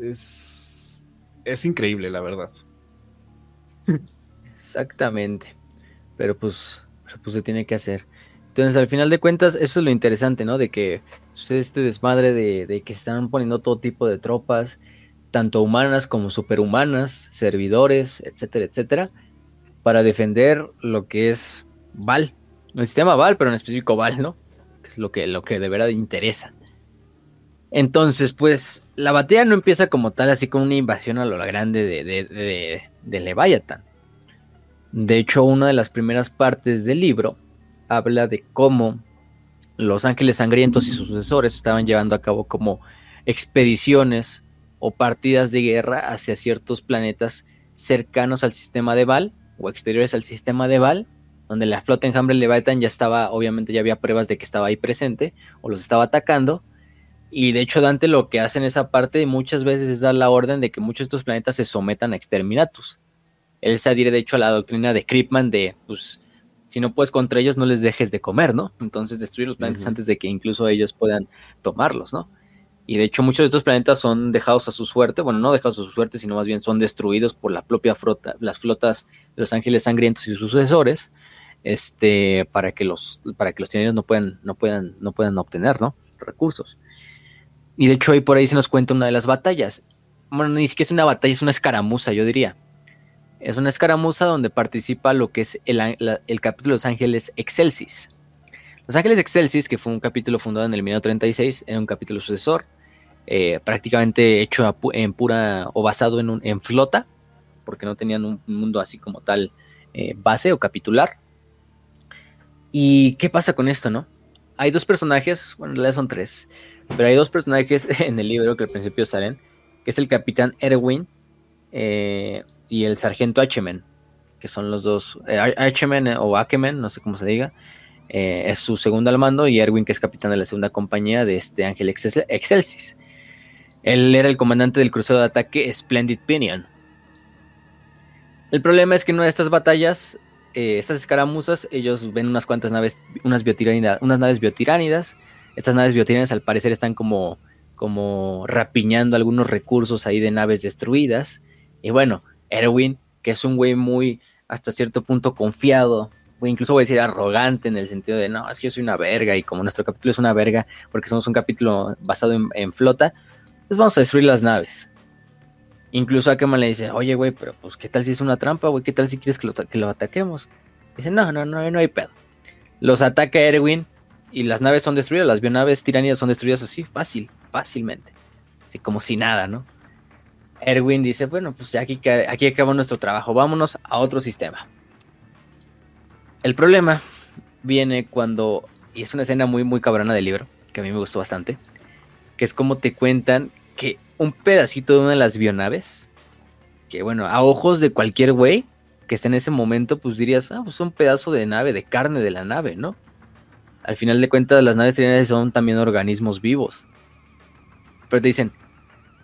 es, es increíble, la verdad. Exactamente. Pero pues, pues se tiene que hacer. Entonces, al final de cuentas, eso es lo interesante, ¿no? De que este desmadre de, de que están poniendo todo tipo de tropas tanto humanas como superhumanas, servidores, etcétera, etcétera, para defender lo que es Val, el sistema Val, pero en específico Val, ¿no? Que es lo que, lo que de verdad interesa. Entonces, pues, la batalla no empieza como tal, así con una invasión a lo grande de, de, de Leviathan. De hecho, una de las primeras partes del libro habla de cómo los ángeles sangrientos y sus sucesores estaban llevando a cabo como expediciones o partidas de guerra hacia ciertos planetas cercanos al sistema de Val o exteriores al sistema de Val, donde la flota enjambre Leviathan ya estaba, obviamente ya había pruebas de que estaba ahí presente o los estaba atacando. Y de hecho Dante lo que hace en esa parte muchas veces es dar la orden de que muchos de estos planetas se sometan a exterminatus. Él se adhiere de hecho a la doctrina de Kripman de, pues, si no puedes contra ellos no les dejes de comer, ¿no? Entonces destruir los planetas antes de que incluso ellos puedan tomarlos, ¿no? Y de hecho muchos de estos planetas son dejados a su suerte, bueno, no dejados a su suerte, sino más bien son destruidos por la propia flota, las flotas de los ángeles sangrientos y sus sucesores, este, para que los, para que los tiranos no puedan, no puedan, no puedan obtener, ¿no? Recursos. Y de hecho ahí por ahí se nos cuenta una de las batallas. Bueno, ni siquiera es una batalla, es una escaramuza, yo diría. Es una escaramuza donde participa lo que es el, el capítulo de los ángeles Excelsis. Los Ángeles Excelsis, que fue un capítulo fundado en el 1936, era un capítulo sucesor, eh, prácticamente hecho en pura o basado en, en, flota, porque no tenían un mundo así como tal eh, base o capitular. ¿Y qué pasa con esto, no? Hay dos personajes, bueno, en realidad son tres, pero hay dos personajes en el libro que al principio salen, que es el capitán Erwin eh, y el sargento Achemen, que son los dos, Achemen o Akemen, no sé cómo se diga, eh, es su segundo al mando, y Erwin, que es capitán de la segunda compañía de este Ángel Excelsis. Él era el comandante del crucero de ataque Splendid Pinion. El problema es que en una de estas batallas, eh, estas escaramuzas, ellos ven unas cuantas naves, unas, unas naves biotiránidas. Estas naves biotiránidas al parecer están como, como rapiñando algunos recursos ahí de naves destruidas. Y bueno, Erwin, que es un güey muy hasta cierto punto confiado incluso voy a decir arrogante en el sentido de, no, es que yo soy una verga y como nuestro capítulo es una verga porque somos un capítulo basado en, flota, pues vamos a destruir las naves. Incluso Akeman le dice, oye, güey, pero pues, ¿qué tal si es una trampa, güey? ¿Qué tal si quieres que lo, que lo ataquemos? Dice, no, no, no, no hay pedo. Los ataca Erwin y las naves son destruidas, las bionaves tiránidas son destruidas así, fácil, fácilmente. Así como si nada, ¿no? Erwin dice, bueno, pues aquí, aquí acabó nuestro trabajo, vámonos a otro sistema. El problema viene cuando, y es una escena muy, muy cabrona del libro, que a mí me gustó bastante, que es como te cuentan que un pedacito de una de las bionaves, que bueno, a ojos de cualquier güey que esté en ese momento, pues dirías, ah, pues un pedazo de nave, de carne de la nave, ¿no? Al final de cuentas, las naves trinidades son también organismos vivos. Pero te dicen,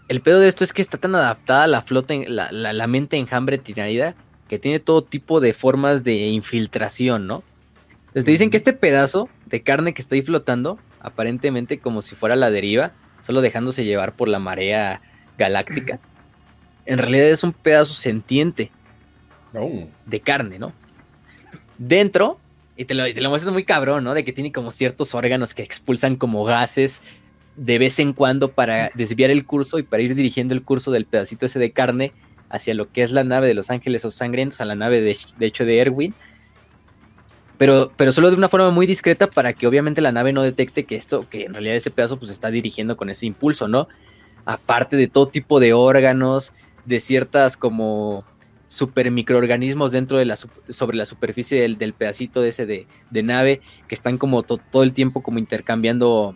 el pedo de esto es que está tan adaptada a la flota, la, la, mente enjambre tiranida, que tiene todo tipo de formas de infiltración, ¿no? Entonces te dicen que este pedazo de carne que está ahí flotando, aparentemente como si fuera la deriva, solo dejándose llevar por la marea galáctica, en realidad es un pedazo sentiente oh. de carne, ¿no? Dentro, y te lo, te lo muestras muy cabrón, ¿no? De que tiene como ciertos órganos que expulsan como gases de vez en cuando para desviar el curso y para ir dirigiendo el curso del pedacito ese de carne hacia lo que es la nave de los ángeles o sangrientos, a la nave de, hecho de Erwin. Pero, pero solo de una forma muy discreta para que obviamente la nave no detecte que esto, que en realidad ese pedazo pues está dirigiendo con ese impulso, ¿no? Aparte de todo tipo de órganos, de ciertas como super microorganismos dentro de la sobre la superficie del, pedacito de ese de, nave que están como todo el tiempo como intercambiando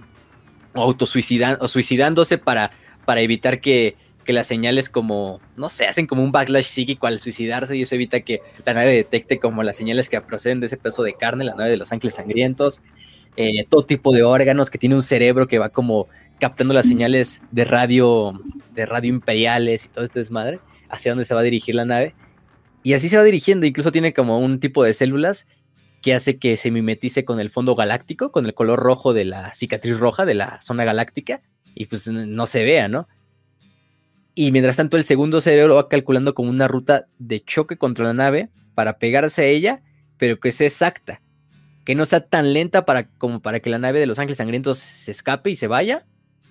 o autosuicidando o suicidándose para, para evitar que, las señales como, no sé, hacen como un backlash psíquico al suicidarse y eso evita que la nave detecte como las señales que proceden de ese peso de carne, la nave de los ángeles sangrientos, eh, todo tipo de órganos, que tiene un cerebro que va como captando las señales de radio, de radio imperiales y todo este desmadre, hacia dónde se va a dirigir la nave. Y así se va dirigiendo, incluso tiene como un tipo de células que hace que se mimetice con el fondo galáctico, con el color rojo de la cicatriz roja de la zona galáctica, y pues no se vea, ¿no? Y mientras tanto el segundo cerebro va calculando como una ruta de choque contra la nave para pegarse a ella, pero que sea exacta, que no sea tan lenta para, como para que la nave de los ángeles sangrientos se escape y se vaya,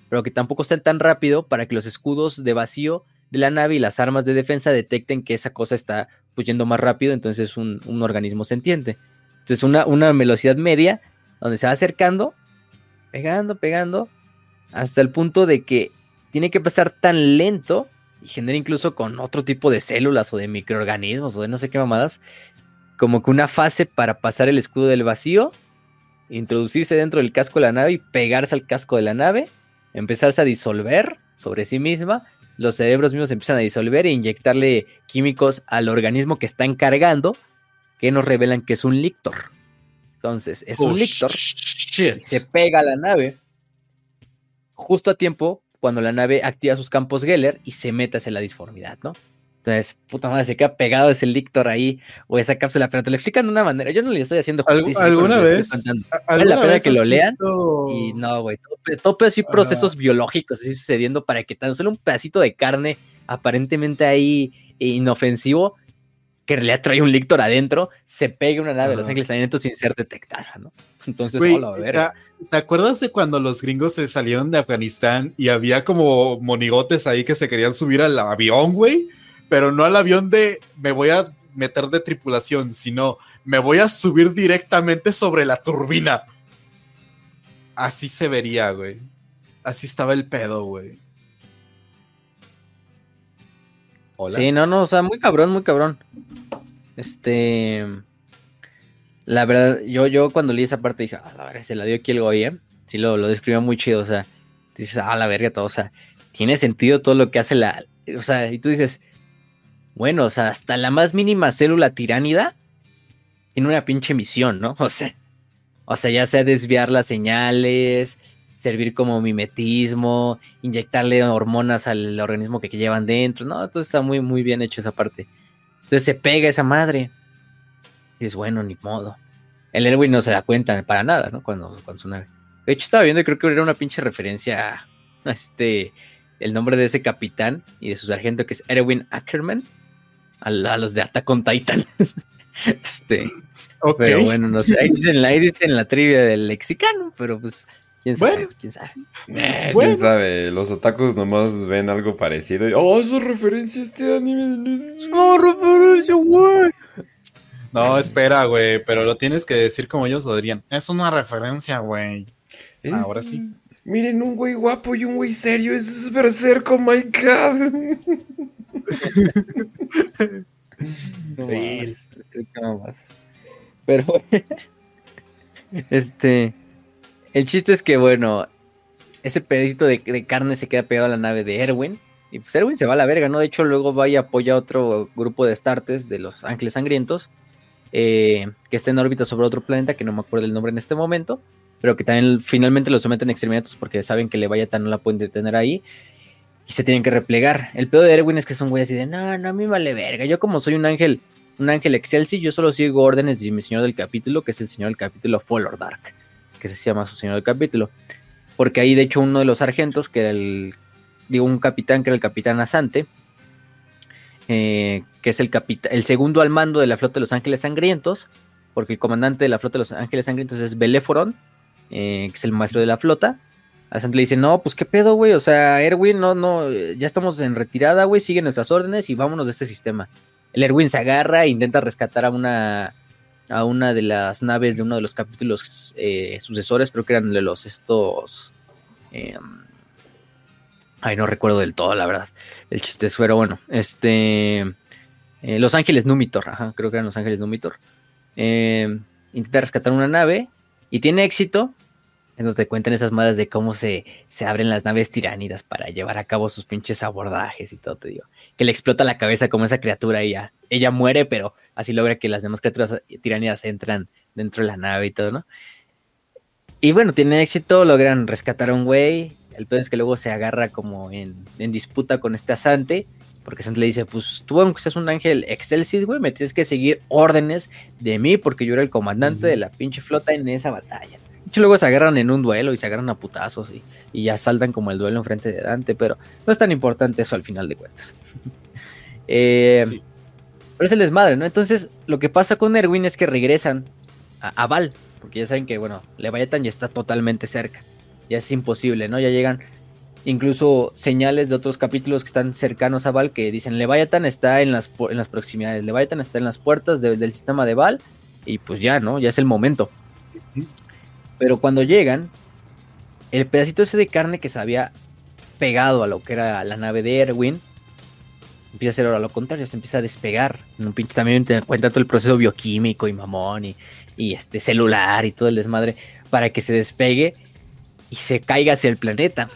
pero que tampoco sea tan rápido para que los escudos de vacío de la nave y las armas de defensa detecten que esa cosa está pues, yendo más rápido, entonces es un, un organismo sentiente. Entonces una, una velocidad media donde se va acercando, pegando, pegando, hasta el punto de que tiene que pasar tan lento y genera incluso con otro tipo de células o de microorganismos o de no sé qué mamadas, como que una fase para pasar el escudo del vacío, introducirse dentro del casco de la nave y pegarse al casco de la nave, empezarse a disolver sobre sí misma, los cerebros mismos empiezan a disolver e inyectarle químicos al organismo que está encargando que nos revelan que es un lictor. Entonces, es un oh, lictor. Se pega a la nave justo a tiempo cuando la nave activa sus campos Geller y se mete hacia la disformidad, ¿no? Entonces, puta madre, se queda pegado ese lictor ahí o esa cápsula, pero te lo explican de una manera. Yo no le estoy haciendo justicia. ¿Alguna vez? Vale la pena que lo lean. Y no, güey. Todo, todo así procesos biológicos así sucediendo para que tan solo un pedacito de carne aparentemente ahí inofensivo que le trae un lictor adentro, se pegue una nave de los ángeles sangrientos sin ser detectada, ¿no? Entonces, hola, a ver. ¿te, acuerdas de cuando los gringos se salieron de Afganistán y había como monigotes ahí que se querían subir al avión, güey? Pero no al avión de me voy a meter de tripulación, sino me voy a subir directamente sobre la turbina. Así se vería, güey. Así estaba el pedo, güey. Sí, no, no, o sea, muy cabrón, muy cabrón. Este. La verdad, yo, yo cuando leí esa parte dije, a la verga, se la dio aquí el Goy, ¿eh? Sí, lo, lo describió muy chido, o sea, dices, ah, la verga, todo, o sea, tiene sentido todo lo que hace la. O sea, y tú dices, bueno, o sea, hasta la más mínima célula tiránida tiene una pinche misión, ¿no? O sea, o sea, ya sea desviar las señales, servir como mimetismo, inyectarle hormonas al organismo que, llevan dentro. No, todo está muy, muy bien hecho esa parte. Entonces se pega esa madre. Y es bueno, ni modo. El Erwin no se da cuenta para nada, ¿no? Cuando, cuando nave. De hecho, estaba viendo y creo que era una pinche referencia a este. El nombre de ese capitán y de su sargento que es Erwin Ackerman. A, los de Attack on Titan. este. Pero bueno, no sé. Ahí dicen, ahí dicen la trivia del lexicano, pero pues ¿Quién sabe? ¿Quién sabe? Eh, ¿Quién sabe? Los otakus nomás ven algo parecido. oh, eso es referencia a este anime. ¡Oh, referencia, güey! No, espera, güey, pero lo tienes que decir como ellos lo dirían. Es una referencia, güey. Ahora sí. Miren, un güey guapo y un güey serio. Eso es Berserk, oh my god. Pero, este, el chiste es que, bueno, ese pedito de, carne se queda pegado a la nave de Erwin. Y pues Erwin se va a la verga, ¿no? De hecho, luego va y apoya a otro grupo de startes de los Ángeles Sangrientos. Eh, que está en órbita sobre otro planeta, que no me acuerdo el nombre en este momento. Pero que también finalmente lo someten a exterminatos porque saben que Leviathan no la pueden detener ahí. Y se tienen que replegar. El pedo de Erwin es que son güey así de, no, no, a mí vale verga. Yo como soy un ángel, un ángel Excelsi, yo solo sigo órdenes de mi señor del capítulo, que es el señor del capítulo Follow Dark, que se llama su señor del capítulo porque ahí de hecho uno de los sargentos, que era el, digo, un capitán, que era el capitán Asante, eh, que es el, el segundo al mando de la flota de los Ángeles Sangrientos, porque el comandante de la flota de los Ángeles Sangrientos es Beléforon, eh, que es el maestro de la flota. Asante le dice, no, pues qué pedo, güey, o sea, Erwin, no, no, ya estamos en retirada, güey, sigue nuestras órdenes y vámonos de este sistema. El Erwin se agarra e intenta rescatar a una a una de las naves de uno de los capítulos eh, sucesores, creo que eran de los estos... Em, ay, no recuerdo del todo, la verdad. El chiste es, pero bueno, este... Eh, los Ángeles Numitor, ajá, creo que eran Los Ángeles Numitor. Em, intenta rescatar una nave y tiene éxito, en donde te cuentan esas madres de cómo se, se abren las naves tiránidas para llevar a cabo sus pinches abordajes y todo, te digo. Que le explota la cabeza como esa criatura y ya. Ella muere, pero así logra que las demás criaturas tiránidas entran dentro de la nave y todo, ¿no? Y bueno, tiene éxito, logran rescatar a un güey. El peor es que luego se agarra como en, disputa con este asante. Porque Asante le dice, pues tú aunque seas un ángel excelsis, güey, me tienes que seguir órdenes de mí porque yo era el comandante de la pinche flota en esa batalla hecho, luego se agarran en un duelo y se agarran a putazos y, ya saltan como el duelo enfrente de Dante, pero no es tan importante eso al final de cuentas. Eh, pero es el desmadre, ¿no? Entonces, lo que pasa con Erwin es que regresan a, Val, porque ya saben que, bueno, Leviathan ya está totalmente cerca, ya es imposible, ¿no? Ya llegan incluso señales de otros capítulos que están cercanos a Val que dicen Leviathan está en las, en las proximidades, Leviathan está en las puertas del sistema de Val y pues ya, ¿no? Ya es el momento. Pero cuando llegan, el pedacito ese de carne que se había pegado a lo que era la nave de Erwin, empieza a hacer ahora lo contrario, se empieza a despegar. un pinche también te cuenta todo el proceso bioquímico y mamón y, este celular y todo el desmadre para que se despegue y se caiga hacia el planeta.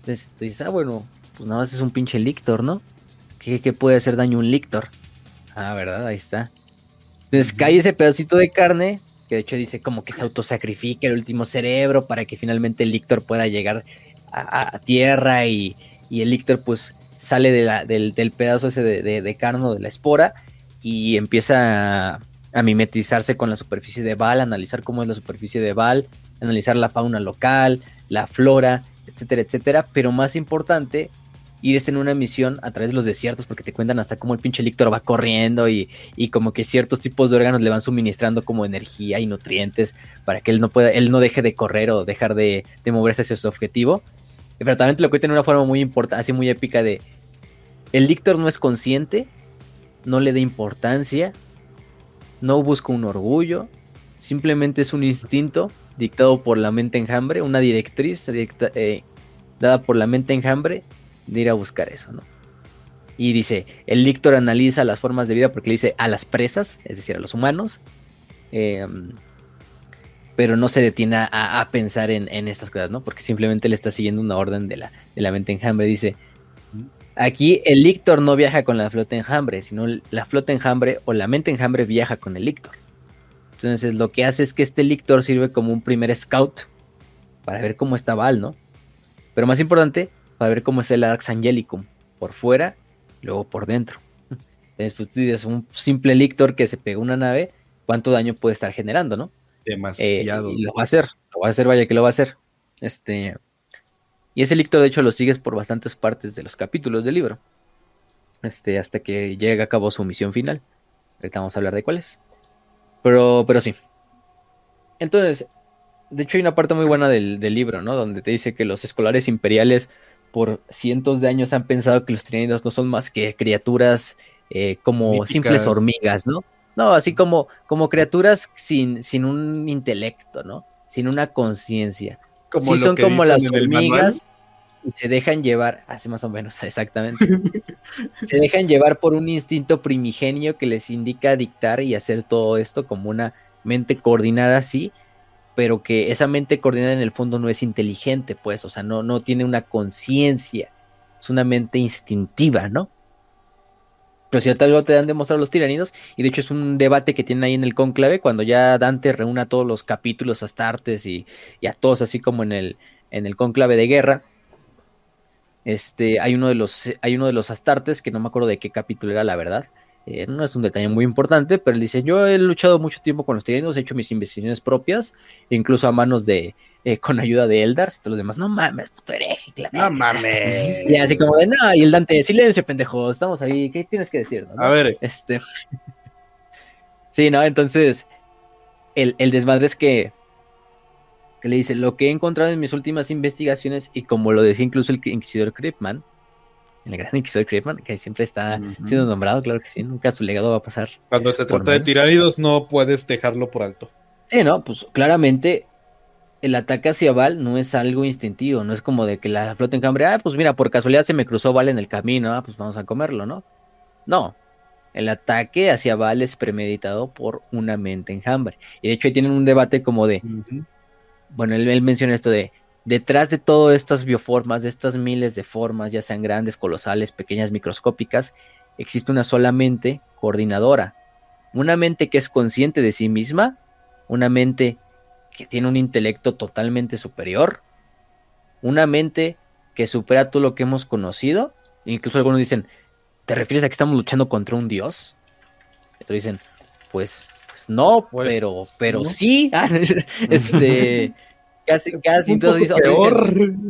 Entonces tú dices, ah, bueno, pues nada más es un pinche lictor, ¿no? ¿Qué, qué puede hacer daño un lictor? Ah, ¿verdad? Ahí está. Entonces cae ese pedacito de carne, que de hecho dice como que se autosacrifica el último cerebro para que finalmente el Lictor pueda llegar a, tierra y, el Lictor pues sale del, pedazo ese de, de, de, carno de la espora y empieza a, mimetizarse con la superficie de Val, analizar cómo es la superficie de Val, analizar la fauna local, la flora, etcétera, etcétera, pero más importante es en una misión a través de los desiertos porque te cuentan hasta cómo el pinche Lictor va corriendo y, como que ciertos tipos de órganos le van suministrando como energía y nutrientes para que él no pueda, él no deje de correr o dejar de, moverse hacia su objetivo. Pero también te lo cuentan de una forma muy importante, así muy épica de el Lictor no es consciente, no le da importancia, no busca un orgullo, simplemente es un instinto dictado por la mente enjambre, una directriz eh, dada por la mente enjambre de ir a buscar eso, ¿no? Y dice, el Lictor analiza las formas de vida porque le dice a las presas, es decir, a los humanos, em, pero no se detiene a, pensar en, estas cosas, ¿no? Porque simplemente le está siguiendo una orden de la, de la mente enjambre. Dice, aquí el Lictor no viaja con la flota enjambre, sino la flota enjambre o la mente enjambre viaja con el Lictor. Entonces lo que hace es que este Lictor sirve como un primer scout para ver cómo está Val, ¿no? Pero más importante, para ver cómo es el Arx Angelicum, por fuera, luego por dentro. Entonces, pues dices, un simple lictor que se pega una nave, ¿cuánto daño puede estar generando, no? Demasiado. Eh, y lo va a hacer, lo va a hacer, vaya que lo va a hacer. Este, y ese lictor, de hecho, lo sigues por bastantes partes de los capítulos del libro. Este, hasta que llega a cabo su misión final. Ahorita vamos a hablar de cuáles. Pero, pero sí. Entonces, de hecho, hay una parte muy buena del, del libro, ¿no? Donde te dice que los escolares imperiales por cientos de años han pensado que los tiranidos no son más que criaturas eh, como simples hormigas, ¿no? No, así como, como criaturas sin, sin un intelecto, ¿no? Sin una conciencia. Sí, son como las hormigas y se dejan llevar, así más o menos, exactamente. se dejan llevar por un instinto primigenio que les indica dictar y hacer todo esto como una mente coordinada así, pero que esa mente coordinada en el fondo no es inteligente, pues, o sea, no, no tiene una conciencia, es una mente instintiva, ¿no? Pero si algo te han demostrado los tiranidos, y de hecho es un debate que tienen ahí en el conclave, cuando ya Dante reúne a todos los capítulos astartes y, y a todos así como en el, en el conclave de guerra, este, hay uno de los, hay uno de los astartes, que no me acuerdo de qué capítulo era la verdad, eh, no es un detalle muy importante, pero él dice, yo he luchado mucho tiempo con los tiranidos, he hecho mis investigaciones propias, incluso a manos de, eh, con ayuda de Eldars y todos los demás, no mames, puto hereje, No mames. Y así como de, no, y el Dante, silencio, pendejo, estamos ahí, ¿qué tienes que decir? A ver. Este. sí, ¿no? Entonces, el, el desmadre es que, que, le dice, lo que he encontrado en mis últimas investigaciones, y como lo decía incluso el Inquisidor Kripman, el gran Inquisidor Kripman, que siempre está siendo nombrado, claro que sí, nunca su legado va a pasar. Cuando se trata de tiránidos, no puedes dejarlo por alto. Sí, no, pues claramente el ataque hacia Val no es algo instintivo, no es como de que la flota enjambre, ah, pues mira, por casualidad se me cruzó Val en el camino, ah, pues vamos a comerlo, ¿no? No, el ataque hacia Val es premeditado por una mente enjambre. Y de hecho ahí tienen un debate como de, bueno, él, menciona esto de, detrás de todas estas bioformas, de estas miles de formas, ya sean grandes, colosales, pequeñas, microscópicas, existe una sola mente coordinadora. Una mente que es consciente de sí misma, una mente que tiene un intelecto totalmente superior, una mente que supera todo lo que hemos conocido. Incluso algunos dicen, ¿te refieres a que estamos luchando contra un dios? Otros dicen, pues, pues no, pues, pero, pero sí. este, casi, casi. Entonces,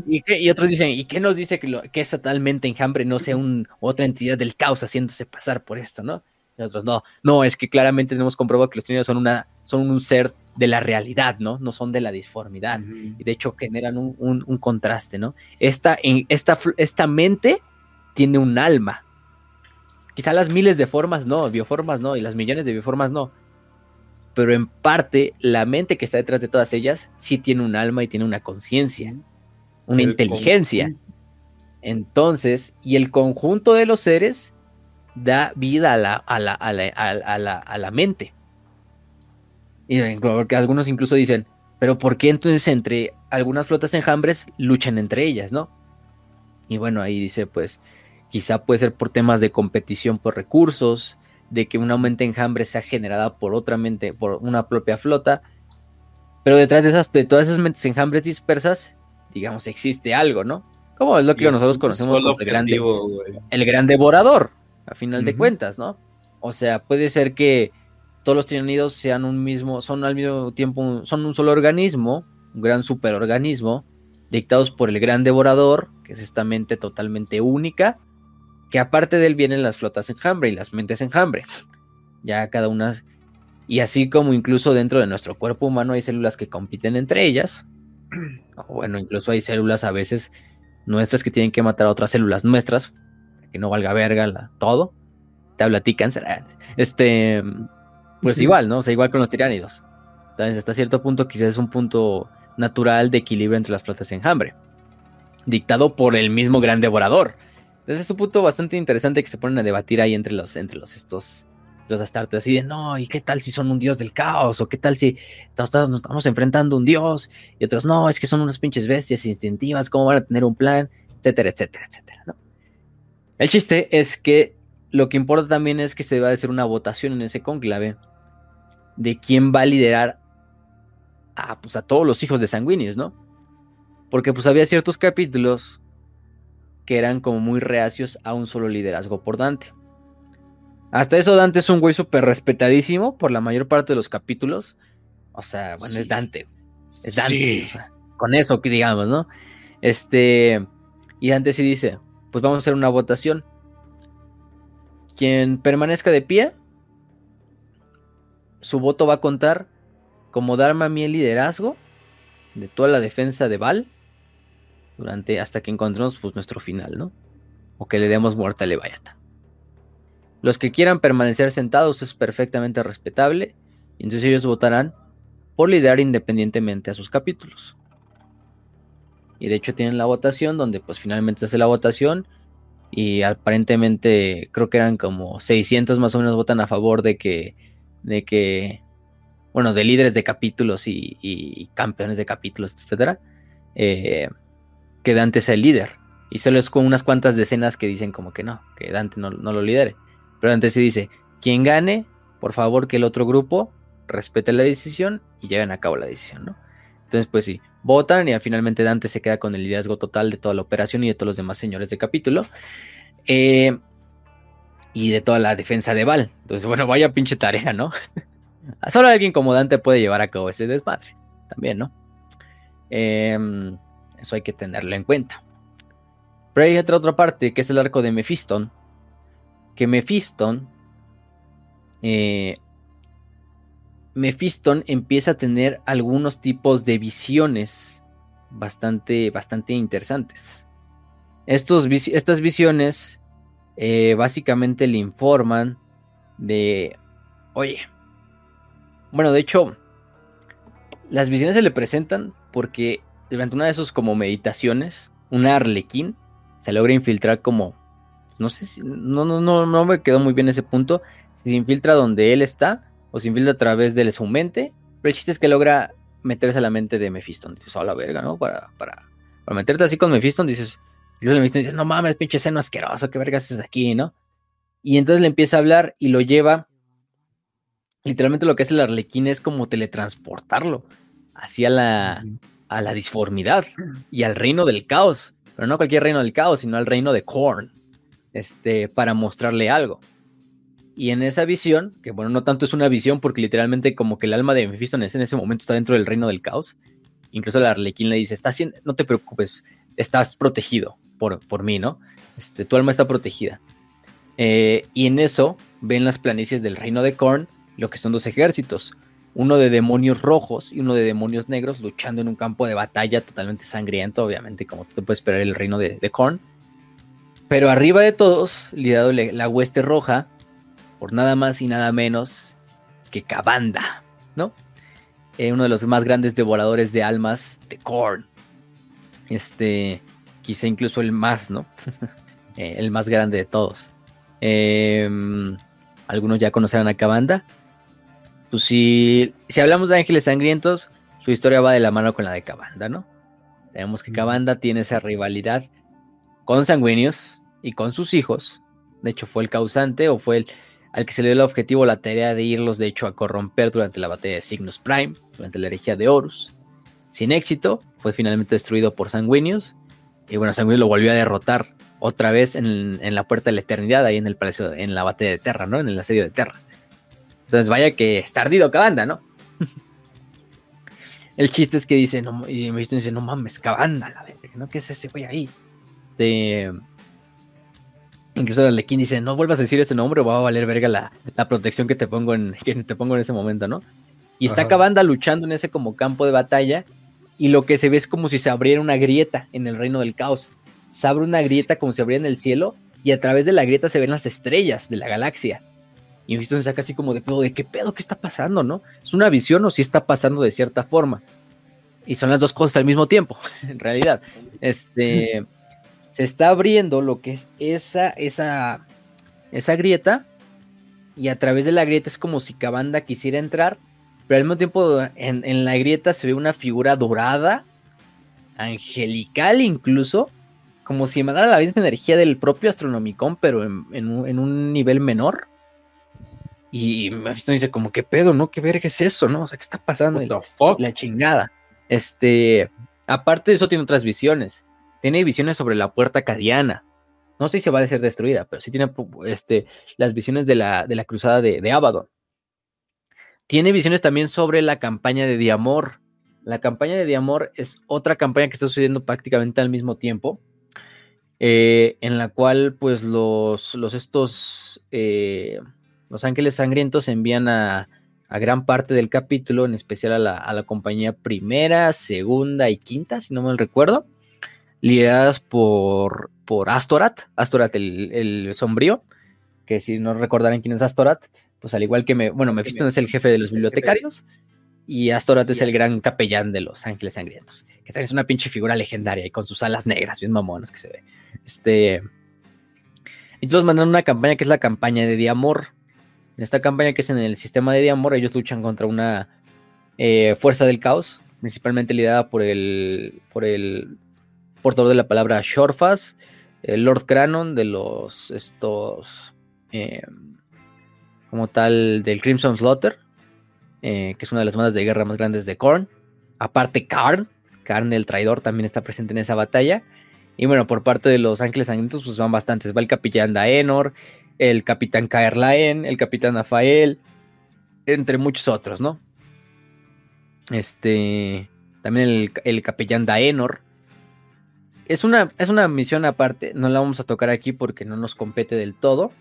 y, otros dicen, ¿y qué nos dice que, lo, que esa talmente enjambre no sea un, otra entidad del caos haciéndose pasar por esto, no? nosotros, no, no, es que claramente tenemos comprobado que los trínidos son, una, son un ser de la realidad, ¿no? No son de la disformidad. Y de hecho generan un, contraste, ¿no? Esta, en, esta, esta mente tiene un alma. Quizá las miles de formas no, bioformas no, y las millones de bioformas no. Pero en parte, la mente que está detrás de todas ellas sí tiene un alma y tiene una conciencia, una inteligencia. Entonces, y el conjunto de los seres da vida a la, a la, a la, a la, mente. Y porque algunos incluso dicen, pero ¿por qué entonces entre algunas flotas enjambres luchan entre ellas, no? Y bueno, ahí dice, pues, quizá puede ser por temas de competición por recursos, de que una mente enjambre sea generada por otra mente, por una propia flota, pero detrás de esas, de todas esas mentes enjambres dispersas, digamos, existe algo, ¿no? Como es lo que nosotros conocemos como el gran, el gran devorador, a final de cuentas, ¿no? O sea, puede ser que todos los tiranidos sean un mismo, son al mismo tiempo, son un solo organismo, un gran superorganismo, dictados por el gran devorador, que es esta mente totalmente única, que aparte de él vienen las flotas enjambre y las mentes enjambre. Ya cada una. Y así como incluso dentro de nuestro cuerpo humano hay células que compiten entre ellas. O bueno, incluso hay células a veces nuestras que tienen que matar a otras células nuestras que no valga verga todo. Te habla a ti, cáncer. Este, pues igual, ¿no? O sea, igual con los tiránidos. Entonces, hasta cierto punto, quizás es un punto natural de equilibrio entre las flotas enjambre, dictado por el mismo gran devorador. Entonces, es un punto bastante interesante que se ponen a debatir ahí entre los, entre los estos los astartes, así de no, ¿y qué tal si son un dios del caos? ¿O qué tal si nos estamos enfrentando a un dios? Y otros, no, es que son unas pinches bestias instintivas, ¿cómo van a tener un plan? Etcétera, etcétera, etcétera. El chiste es que lo que importa también es que se va a hacer una votación en ese conclave de quién va a liderar a, pues, a todos los hijos de sanguíneos, ¿no? Porque pues había ciertos capítulos que eran como muy reacios a un solo liderazgo por Dante. Hasta eso Dante es un güey súper respetadísimo por la mayor parte de los capítulos. O sea, bueno, es Dante. Es Dante. con eso que digamos, ¿no? Este... Y Dante sí dice, pues vamos a hacer una votación. Quien permanezca de pie, su voto va a contar como darme a mí el liderazgo de toda la defensa de Val durante hasta que encontremos pues nuestro final, ¿no? O que le demos muerte a Leviathan. Los que quieran permanecer sentados es perfectamente respetable, y entonces ellos votarán por liderar independientemente a sus capítulos. Y de hecho tienen la votación donde pues finalmente hace la votación y aparentemente creo que eran como 600 más o menos votan a favor de que, de que bueno, de líderes de capítulos y, campeones de capítulos, etcétera, eh, que Dante sea el líder. Y solo es con unas cuantas decenas que dicen como que no, que Dante no, no lo lidere. Pero Dante sí dice, quien gane, por favor que el otro grupo respete la decisión y lleven a cabo la decisión, ¿no? Entonces, pues sí, votan y finalmente Dante se queda con el liderazgo total de toda la operación y de todos los demás señores de capítulo. Eh, y de toda la defensa de Val. Entonces, bueno, vaya pinche tarea, ¿no? Solo alguien como Dante puede llevar a cabo ese desmadre. También, ¿no? Em, eso hay que tenerlo en cuenta. Pero hay otra, otra parte, que es el arco de Mephiston. Que Mephiston eh, Mephiston empieza a tener algunos tipos de visiones bastante, bastante interesantes. Estos, estas visiones eh, básicamente le informan de, oye, bueno, de hecho, las visiones se le presentan porque durante una de sus como meditaciones, una arlequín se logra infiltrar como, no sé si, no, no, no, no me quedó muy bien ese punto, se infiltra donde él está o se infiltra a través de su mente, pero el chiste es que logra meterse a la mente de Mephiston. Dices, a la verga, ¿no? Para, para, para meterte así con Mephiston, dices, y Mephiston dice, no mames, pinche seno asqueroso, qué vergas es aquí, ¿no? Y entonces le empieza a hablar y lo lleva. Literalmente lo que hace el arlequín es como teletransportarlo hacia la, a la disformidad y al reino del caos. Pero no cualquier reino del caos, sino al reino de Korn. Este, para mostrarle algo. Y en esa visión, que bueno, no tanto es una visión porque literalmente como que el alma de Mephisto en ese momento está dentro del reino del caos. Incluso la Arlequín le dice, estás no te preocupes, estás protegido por, por mí, ¿no? Este, tu alma está protegida. Eh, y en eso ven las planicies del reino de Korn, lo que son dos ejércitos, uno de demonios rojos y uno de demonios negros luchando en un campo de batalla totalmente sangriento, obviamente como tú te puedes esperar el reino de, de Korn. Pero arriba de todos, liderado la hueste roja, por nada más y nada menos que Cabanda, ¿no? Eh, uno de los más grandes devoradores de almas de Korn. Este, quizá incluso el más, ¿no? Eh, el más grande de todos. Em, algunos ya conocerán a Cabanda. Pues si, si hablamos de ángeles sangrientos, su historia va de la mano con la de Cabanda, ¿no? Sabemos que Cabanda tiene esa rivalidad con sanguíneos y con sus hijos. De hecho, fue el causante o fue el, al que se le dio el objetivo la tarea de irlos de hecho a corromper durante la batalla de Cygnus Prime, durante la herejía de Horus. Sin éxito, fue finalmente destruido por Sanguinius, y bueno, Sanguinius lo volvió a derrotar otra vez en, la Puerta de la Eternidad, ahí en el palacio, en la batalla de Terra, ¿no? En el asedio de Terra. Entonces vaya que está ardido Cabanda, ¿no? el chiste es que dice, no, y me dice, no mames, Cabanda, la verga, ¿no? ¿Qué es ese güey ahí? Este Incluso el Arlequín dice, no vuelvas a decir ese nombre o va a valer verga la, protección que te pongo en, que te pongo en ese momento, ¿no? Y está Cabanda luchando en ese como campo de batalla y lo que se ve es como si se abriera una grieta en el reino del caos. Se abre una grieta como si abriera en el cielo y a través de la grieta se ven las estrellas de la galaxia. Y visto se saca así como de pedo, de qué pedo, qué está pasando, ¿no? ¿Es una visión o si está pasando de cierta forma? Y son las dos cosas al mismo tiempo, en realidad. Este se está abriendo lo que es esa, esa, esa grieta y a través de la grieta es como si Cabanda quisiera entrar, pero al mismo tiempo en, la grieta se ve una figura dorada, angelical incluso, como si emanara la misma energía del propio Astronomicon, pero en, un nivel menor. Y me dice como, ¿qué pedo, no? ¿Qué verga es eso, no? O sea, ¿qué está pasando? La chingada. Este, aparte de eso tiene otras visiones tiene visiones sobre la puerta cadiana. No sé si va a ser destruida, pero sí tiene este, las visiones de la, de la cruzada de, de Abaddon. Tiene visiones también sobre la campaña de Diamor. La campaña de Diamor es otra campaña que está sucediendo prácticamente al mismo tiempo. Eh, en la cual, pues, los, los estos. Eh, los ángeles sangrientos envían a, a, gran parte del capítulo, en especial a la, a la compañía primera, segunda y quinta, si no me recuerdo lideradas por, por Astorat, Astorat el, sombrío, que si no recordarán quién es Astorat, pues al igual que me, bueno, Mephisto es el jefe de los bibliotecarios y Astorat es el gran capellán de los Ángeles Sangrientos, que es una pinche figura legendaria y con sus alas negras, bien mamonas que se ve. Este, ellos mandan una campaña que es la campaña de Diamor. En esta campaña que es en el sistema de Diamor, ellos luchan contra una eh, fuerza del caos, principalmente liderada por el, por el portador de la palabra Shorfas, el Lord Cranon de los estos eh, como tal del Crimson Slaughter, eh, que es una de las bandas de guerra más grandes de Korn. Aparte Karn, Karn el traidor también está presente en esa batalla. Y bueno, por parte de los Ángeles Sangrientos, pues van bastantes. Va el capitán Daenor, el capitán Kaerlaen, el capitán Afael, entre muchos otros, ¿no? Este. También el, el capellán Daenor. Es una, es una misión aparte, no la vamos a tocar aquí porque no nos compete del todo.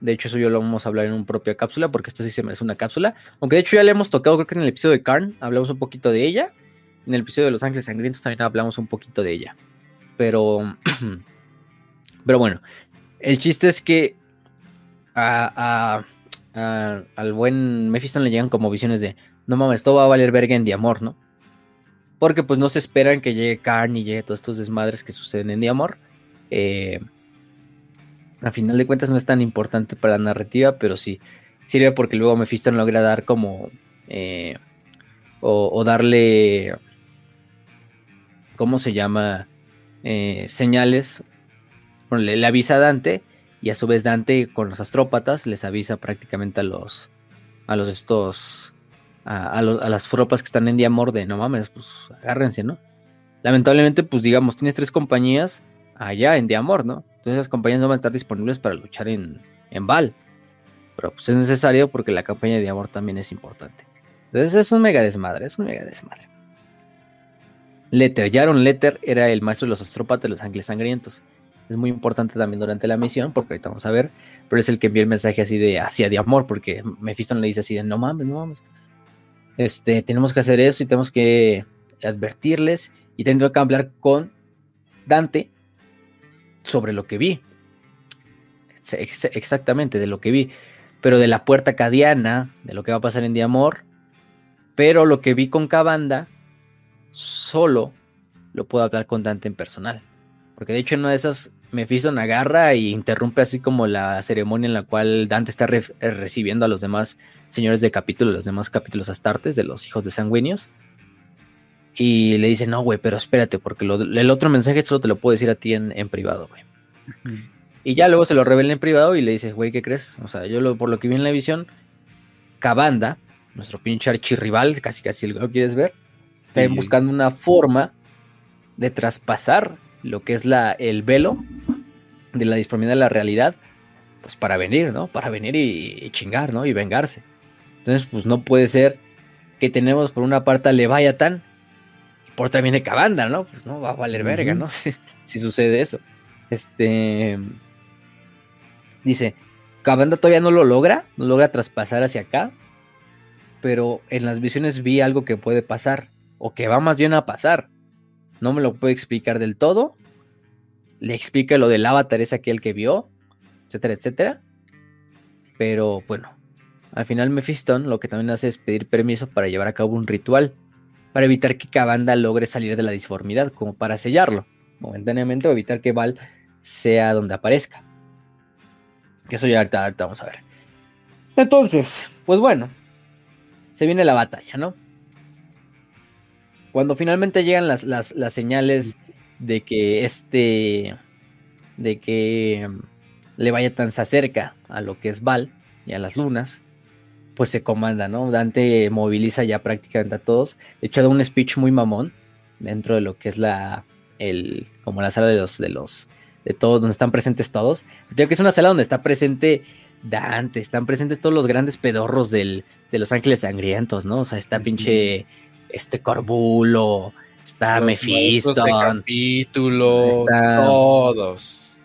De hecho, eso yo lo vamos a hablar en una propia cápsula, porque esta sí se merece una cápsula. Aunque de hecho ya le hemos tocado, creo que en el episodio de Karn hablamos un poquito de ella. En el episodio de Los Ángeles Sangrientos también hablamos un poquito de ella. Pero. pero bueno. El chiste es que. Al buen Mephisto le llegan como visiones de. No mames, esto va a valer verga en Diamor, ¿no? Porque pues no se esperan que llegue Karn y llegue todos estos desmadres que suceden en Diamor. Eh, a final de cuentas no es tan importante para la narrativa, pero sí sirve porque luego Mephisto no logra dar como. Eh, o, darle. ¿Cómo se llama? Eh, señales. le, le, avisa a Dante. Y a su vez Dante con los astrópatas les avisa prácticamente a los. A los estos a, las tropas que están en Diamor de no mames, pues agárrense, ¿no? Lamentablemente, pues digamos, tienes tres compañías allá en Diamor, ¿no? Entonces esas compañías no van a estar disponibles para luchar en, en Val. Pero pues es necesario porque la campaña de Diamor también es importante. Entonces es un mega desmadre, es un mega desmadre. Letter, Jaron Letter era el maestro de los astrópatas de los ángeles sangrientos. Es muy importante también durante la misión, porque ahorita vamos a ver, pero es el que envía el mensaje así de hacia Diamor, porque Mephisto le dice así de no mames, no mames este, tenemos que hacer eso y tenemos que advertirles y tendré que hablar con Dante sobre lo que vi. Exactamente, de lo que vi. Pero de la puerta cadiana, de lo que va a pasar en Diamor. Pero lo que vi con Cabanda, solo lo puedo hablar con Dante en personal. Porque de hecho en una de esas Mephisto agarra y interrumpe así como la ceremonia en la cual Dante está recibiendo a los demás señores de capítulo, los demás capítulos astartes de los hijos de sanguíneos. Y le dice, no, güey, pero espérate, porque el otro mensaje solo te lo puedo decir a ti en, privado, güey. Y ya luego se lo revela en privado y le dice, güey, ¿qué crees? O sea, yo lo, por lo que vi en la visión, Cabanda, nuestro pinche archirrival, casi casi lo quieres ver, está buscando una forma de traspasar lo que es la, el velo de la disformidad de la realidad, pues para venir, ¿no? Para venir y chingar, ¿no? Y vengarse. Entonces, pues no puede ser que tenemos por una parte a Leviathan y por otra viene Cabanda, ¿no? Pues no va a valer verga, ¿no? Si, sucede eso. Este. Dice: Cabanda todavía no lo logra, no logra traspasar hacia acá. Pero en las visiones vi algo que puede pasar, o que va más bien a pasar. No me lo puede explicar del todo. Le explica lo del avatar, es aquel que vio, etcétera, etcétera. Pero bueno, al final Mephiston lo que también hace es pedir permiso para llevar a cabo un ritual, para evitar que Cabanda logre salir de la disformidad, como para sellarlo, momentáneamente, o evitar que Val sea donde aparezca. Que eso ya ahorita, vamos a ver. Entonces, pues bueno, se viene la batalla, ¿no? Cuando finalmente llegan las, las, las señales de que este, de que le vaya tan se acerca a lo que es Val y a las lunas, pues se comanda, ¿no? Dante moviliza ya prácticamente a todos. De hecho, da un speech muy mamón dentro de lo que es la, el, como la sala de los, de los, de todos, donde están presentes todos. Creo que es una sala donde está presente Dante, están presentes todos los grandes pedorros del, de los ángeles sangrientos, ¿no? O sea, está pinche, este Corbulo, está Mephisto. capítulo, todos.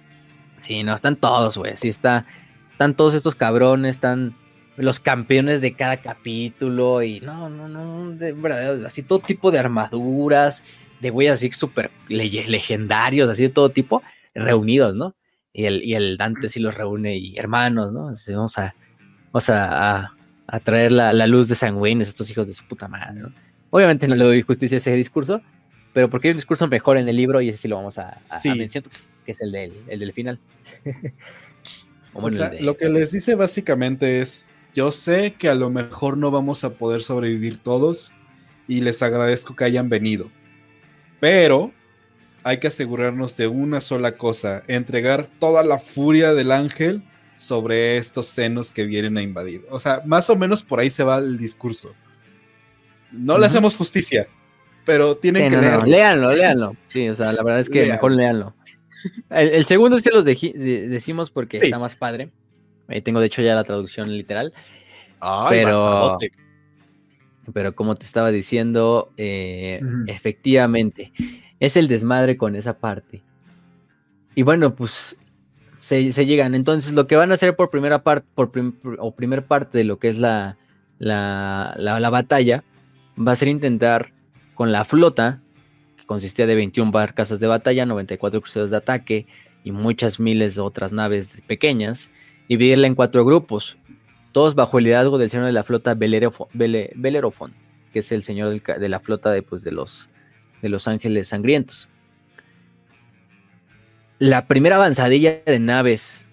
Sí, no, están todos, güey. Sí, está, están todos estos cabrones, están los campeones de cada capítulo y no, no, no, de verdad, así todo tipo de armaduras, de güeyes así súper legendarios, así de todo tipo, reunidos, ¿no? Y el, y el Dante sí los reúne y hermanos, ¿no? vamos a, vamos a, a, traer la, la, luz de sanguíneos, estos hijos de su puta madre, ¿no? Obviamente no le doy justicia a ese discurso, pero porque hay un discurso mejor en el libro y ese sí lo vamos a, mencionar, que es el del, el del final. o sea, lo que les dice básicamente es, yo sé que a lo mejor no vamos a poder sobrevivir todos y les agradezco que hayan venido, pero hay que asegurarnos de una sola cosa, entregar toda la furia del ángel sobre estos senos que vienen a invadir. O sea, más o menos por ahí se va el discurso. No le hacemos justicia, pero tienen que leerlo. léanlo, léanlo. Sí, o sea, la verdad es que mejor léanlo. El, segundo sí los decimos porque está más padre. Ahí tengo de hecho ya la traducción literal. Ay, pero, pero como te estaba diciendo, eh, efectivamente, es el desmadre con esa parte. Y bueno, pues se, llegan. Entonces, lo que van a hacer por primera parte, por o primer parte de lo que es la, la, la batalla, va a ser intentar con la flota, que consistía de 21 barcazas de batalla, 94 cruceros de ataque y muchas miles de otras naves pequeñas, dividirla en cuatro grupos, todos bajo el liderazgo del señor de la flota Belerofon, que es el señor de la flota de, pues, de, los, de los ángeles sangrientos. La primera avanzadilla de naves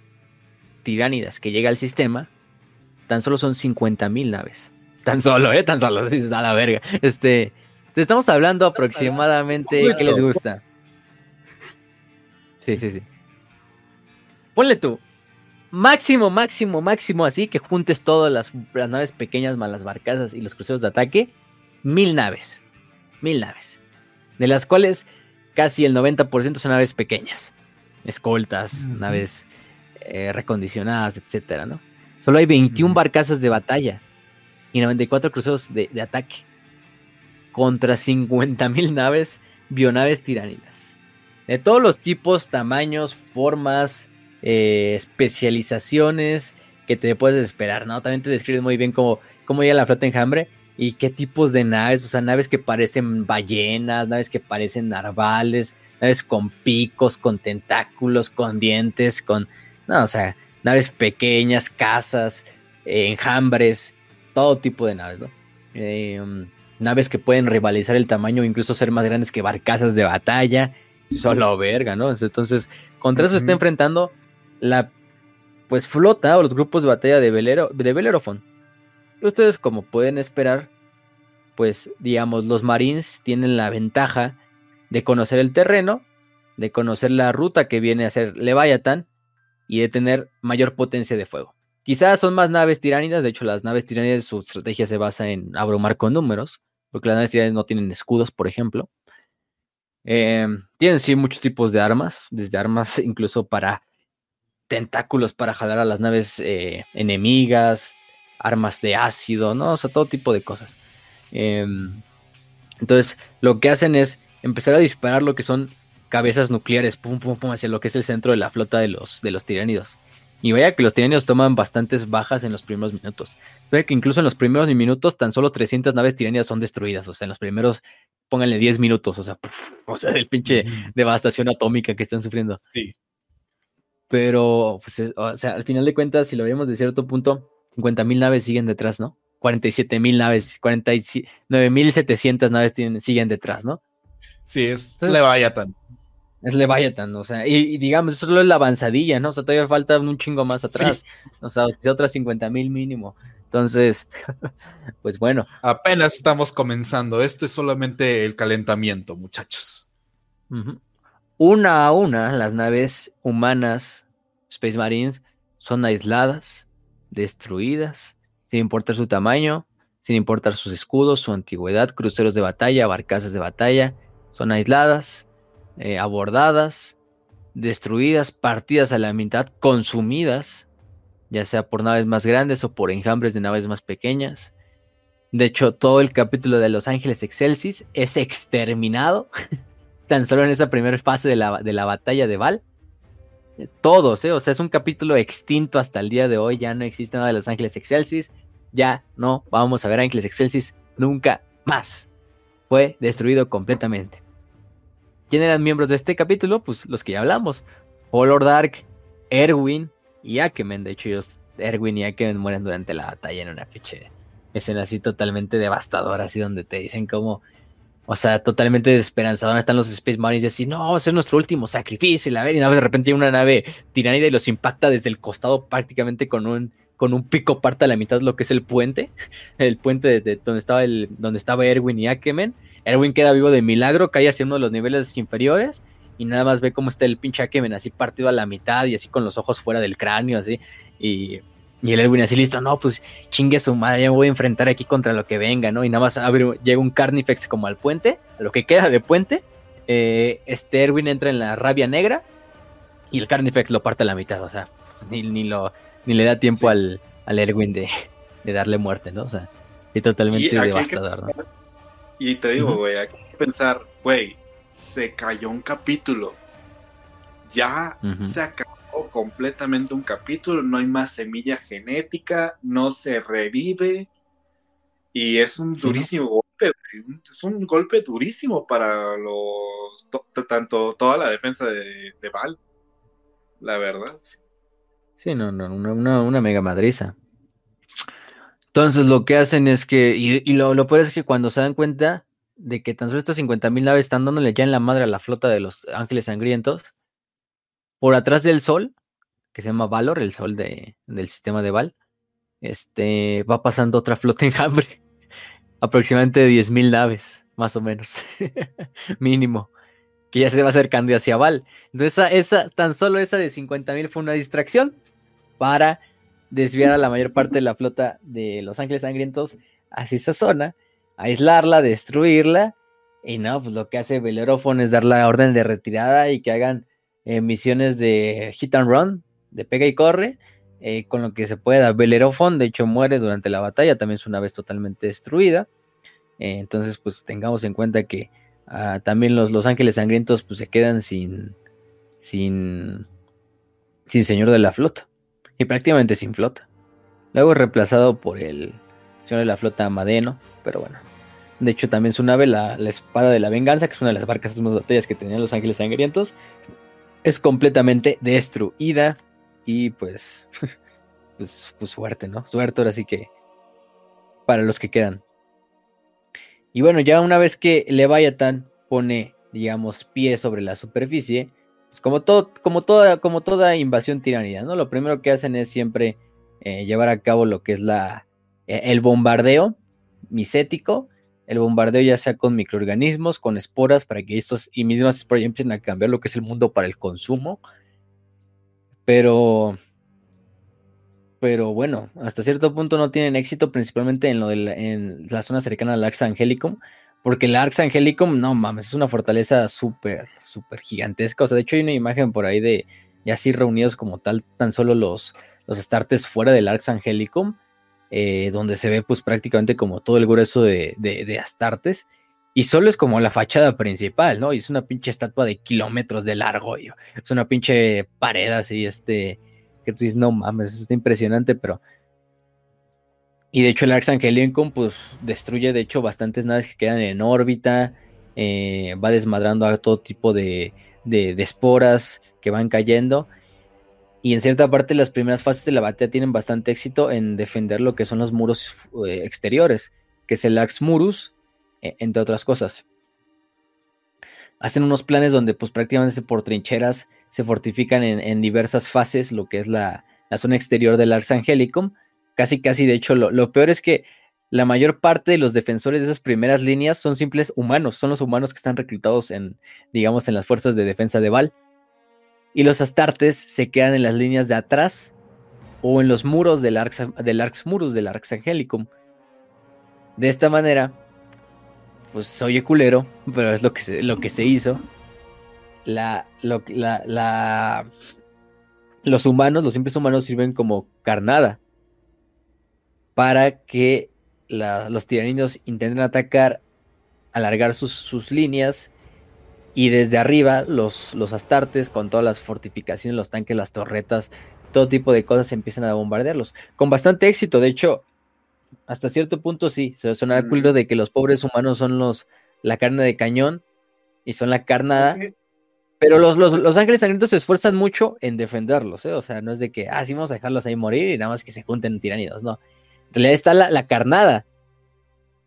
tiránidas que llega al sistema, tan solo son 50.000 naves. Tan solo, ¿eh? Tan solo, es la verga. Este, estamos hablando aproximadamente, ¿qué les gusta? Sí, sí, sí. Ponle tú, máximo, máximo, máximo, así que juntes todas las, naves pequeñas más las barcazas y los cruceros de ataque, mil naves. Mil naves. De las cuales casi el 90% son naves pequeñas. Escoltas, naves eh, recondicionadas, etcétera, ¿no? Solo hay 21 barcazas de batalla y 94 cruceros de ataque contra 50.000 naves, bionaves tiránidas. De todos los tipos, tamaños, formas, eh, especializaciones que te puedes esperar, ¿no? También te describes muy bien cómo, cómo llega la flota enjambre y qué tipos de naves, o sea, naves que parecen ballenas, naves que parecen narvales, naves con picos, con tentáculos, con dientes, con, no, o sea, naves pequeñas, casas, enjambres, todo tipo de naves, ¿no? Eh, um, naves que pueden rivalizar el tamaño, incluso ser más grandes que barcazas de batalla. Solo verga, ¿no? Entonces, contra eso está enfrentando la pues flota o los grupos de batalla de, Velero, de Belerofon. Ustedes, como pueden esperar, pues digamos, los Marines tienen la ventaja de conocer el terreno, de conocer la ruta que viene a ser Leviathan y de tener mayor potencia de fuego. Quizás son más naves tiránidas, de hecho las naves tiránidas su estrategia se basa en abrumar con números, porque las naves no tienen escudos, por ejemplo. Em, tienen sí muchos tipos de armas, desde armas incluso para tentáculos para jalar a las naves eh, enemigas, armas de ácido, ¿no? O sea, todo tipo de cosas. Em, entonces, lo que hacen es empezar a disparar lo que son cabezas nucleares, pum, pum, pum, hacia lo que es el centro de la flota de los, de los tiránidos. Y vaya que los tiranios toman bastantes bajas en los primeros minutos. Vaya que incluso en los primeros minutos tan solo 300 naves tiranias son destruidas. O sea, en los primeros, pónganle 10 minutos. O sea, o sea, el pinche devastación atómica que están sufriendo. Sí. Pero, pues, o sea, al final de cuentas, si lo vemos de cierto punto, 50 mil naves siguen detrás, ¿no? 47 mil naves, 49 mil 700 naves tienen, siguen detrás, ¿no? Sí, es Leviathan. Es Leviathan, o sea, y, digamos, eso solo es la avanzadilla, ¿no? O sea, todavía falta un chingo más atrás. O sea, otras 50 mil mínimo. Entonces, pues bueno. Apenas estamos comenzando. Esto es solamente el calentamiento, muchachos. Una a una, las naves humanas Space Marines son aisladas, destruidas, sin importar su tamaño, sin importar sus escudos, su antigüedad, cruceros de batalla, barcazas de batalla, son aisladas, eh, abordadas, destruidas, partidas a la mitad, consumidas, ya sea por naves más grandes o por enjambres de naves más pequeñas. De hecho, todo el capítulo de Los Ángeles Excelsis es exterminado, tan solo en esa primera fase de la, de la batalla de Val. Todos, ¿eh? o sea, es un capítulo extinto hasta el día de hoy, ya no existe nada de Los Ángeles Excelsis, ya no vamos a ver Ángeles Excelsis nunca más. Fue destruido completamente. ¿Quién eran miembros de este capítulo? Pues los que ya hablamos. Holor Dark, Erwin y Akemen. De hecho, ellos, Erwin y Akemen mueren durante la batalla en una ficha escena así totalmente devastadora, así donde te dicen como, o sea, totalmente desesperanzadora están los Space Marines y así, no, va a nuestro último sacrificio y la y de repente hay una nave tiránida y los impacta desde el costado prácticamente con un con un pico parte a la mitad lo que es el puente, el puente de, donde estaba el donde estaba Erwin y Akemen. Erwin queda vivo de milagro, cae hacia uno de los niveles inferiores y nada más ve cómo está el pinche Akemen así partido a la mitad y así con los ojos fuera del cráneo así y y el Erwin así listo, no, pues chingue su madre, ya me voy a enfrentar aquí contra lo que venga, ¿no? Y nada más abre, llega un Carnifex como al puente, a lo que queda de puente. Eh, este Erwin entra en la rabia negra y el Carnifex lo parte a la mitad, o sea, ni, ni lo, ni le da tiempo al, al, Erwin de, de, darle muerte, ¿no? O sea, es totalmente devastador, ¿no? Y te digo, güey, hay que pensar, güey, se cayó un capítulo. Ya se acabó completamente un capítulo, no hay más semilla genética, no se revive y es un durísimo golpe, es un golpe durísimo para los tanto toda la defensa de, Val, la verdad. Sí, no, no, una, mega madriza. Entonces lo que hacen es que, y, lo, lo peor es que cuando se dan cuenta de que tan solo estas 50.000 naves están dándole ya en la madre a la flota de los ángeles sangrientos, por atrás del sol, que se llama Valor, el sol de, del sistema de Val, este, va pasando otra flota enjambre, aproximadamente de 10.000 naves, más o menos, mínimo, que ya se va acercando hacia Val. Entonces, esa, esa, tan solo esa de 50.000 fue una distracción para desviar a la mayor parte de la flota de Los Ángeles Sangrientos hacia esa zona, aislarla, destruirla, y no, pues lo que hace Bellerophon es dar la orden de retirada y que hagan eh, misiones de hit and run, de pega y corre, eh, con lo que se pueda. Belerofon, de hecho, muere durante la batalla, también es una vez totalmente destruida. Eh, entonces, pues tengamos en cuenta que ah, también los, los, ángeles sangrientos pues, se quedan sin, sin, sin señor de la flota y prácticamente sin flota. Luego reemplazado por el señor de la flota Madeno, pero bueno. De hecho, también su nave, la, la espada de la venganza, que es una de las barcas más batallas que tenían los ángeles sangrientos, es completamente destruida. Y pues, pues, pues suerte, ¿no? Suerte ahora sí que para los que quedan. Y bueno, ya una vez que Leviathan pone, digamos, pie sobre la superficie, pues como, todo, como, toda, como toda invasión tiránida, ¿no? Lo primero que hacen es siempre eh, llevar a cabo lo que es la, eh, el bombardeo micético, el bombardeo ya sea con microorganismos, con esporas, para que estos y mismas esporas empiecen a cambiar lo que es el mundo para el consumo. Pero, pero bueno, hasta cierto punto no tienen éxito, principalmente en, lo de la, en la zona cercana al Arx Angelicum, porque el Arx Angelicum, no mames, es una fortaleza súper, súper gigantesca. O sea, de hecho hay una imagen por ahí de ya así reunidos como tal, tan solo los, los fuera del Arx Angelicum, eh, donde se ve pues prácticamente como todo el grueso de, de, Astartes. Y solo es como la fachada principal, ¿no? Y es una pinche estatua de kilómetros de largo, yo. Es una pinche pared así, este, que tú dices, no mames, está impresionante, pero... Y de hecho el Arx Angelicum, pues, destruye, de hecho, bastantes naves que quedan en órbita, eh, va desmadrando a todo tipo de, de, esporas que van cayendo. Y en cierta parte las primeras fases de la batalla tienen bastante éxito en defender lo que son los muros eh, exteriores, que es el Arx Murus, e, entre otras cosas. Hacen unos planes donde pues prácticamente por trincheras se fortifican en, diversas fases lo que es la, zona exterior del Ars Angelicum. Casi, casi, de hecho, lo, peor es que la mayor parte de los defensores de esas primeras líneas son simples humanos, son los humanos que están reclutados en, digamos, en las fuerzas de defensa de Val. Y los astartes se quedan en las líneas de atrás o en los muros del Arx, del Murus, del Arx Angelicum. De esta manera, pues oye culero, pero es lo que se, lo que se hizo. La, la, los humanos, los simples humanos sirven como carnada para que los tiraninos intenten atacar, alargar sus, líneas y desde arriba los, los astartes con todas las fortificaciones, los tanques, las torretas, todo tipo de cosas empiezan a bombardearlos. Con bastante éxito, de hecho, hasta cierto punto sí, se suena el culto de que los pobres humanos son los la carne de cañón y son la carnada, Pero los, los, ángeles sangrientos se esfuerzan mucho en defenderlos, ¿eh? O sea, no es de que, ah, sí, vamos a dejarlos ahí morir y nada más que se junten tiránidos, no. En realidad está la, carnada.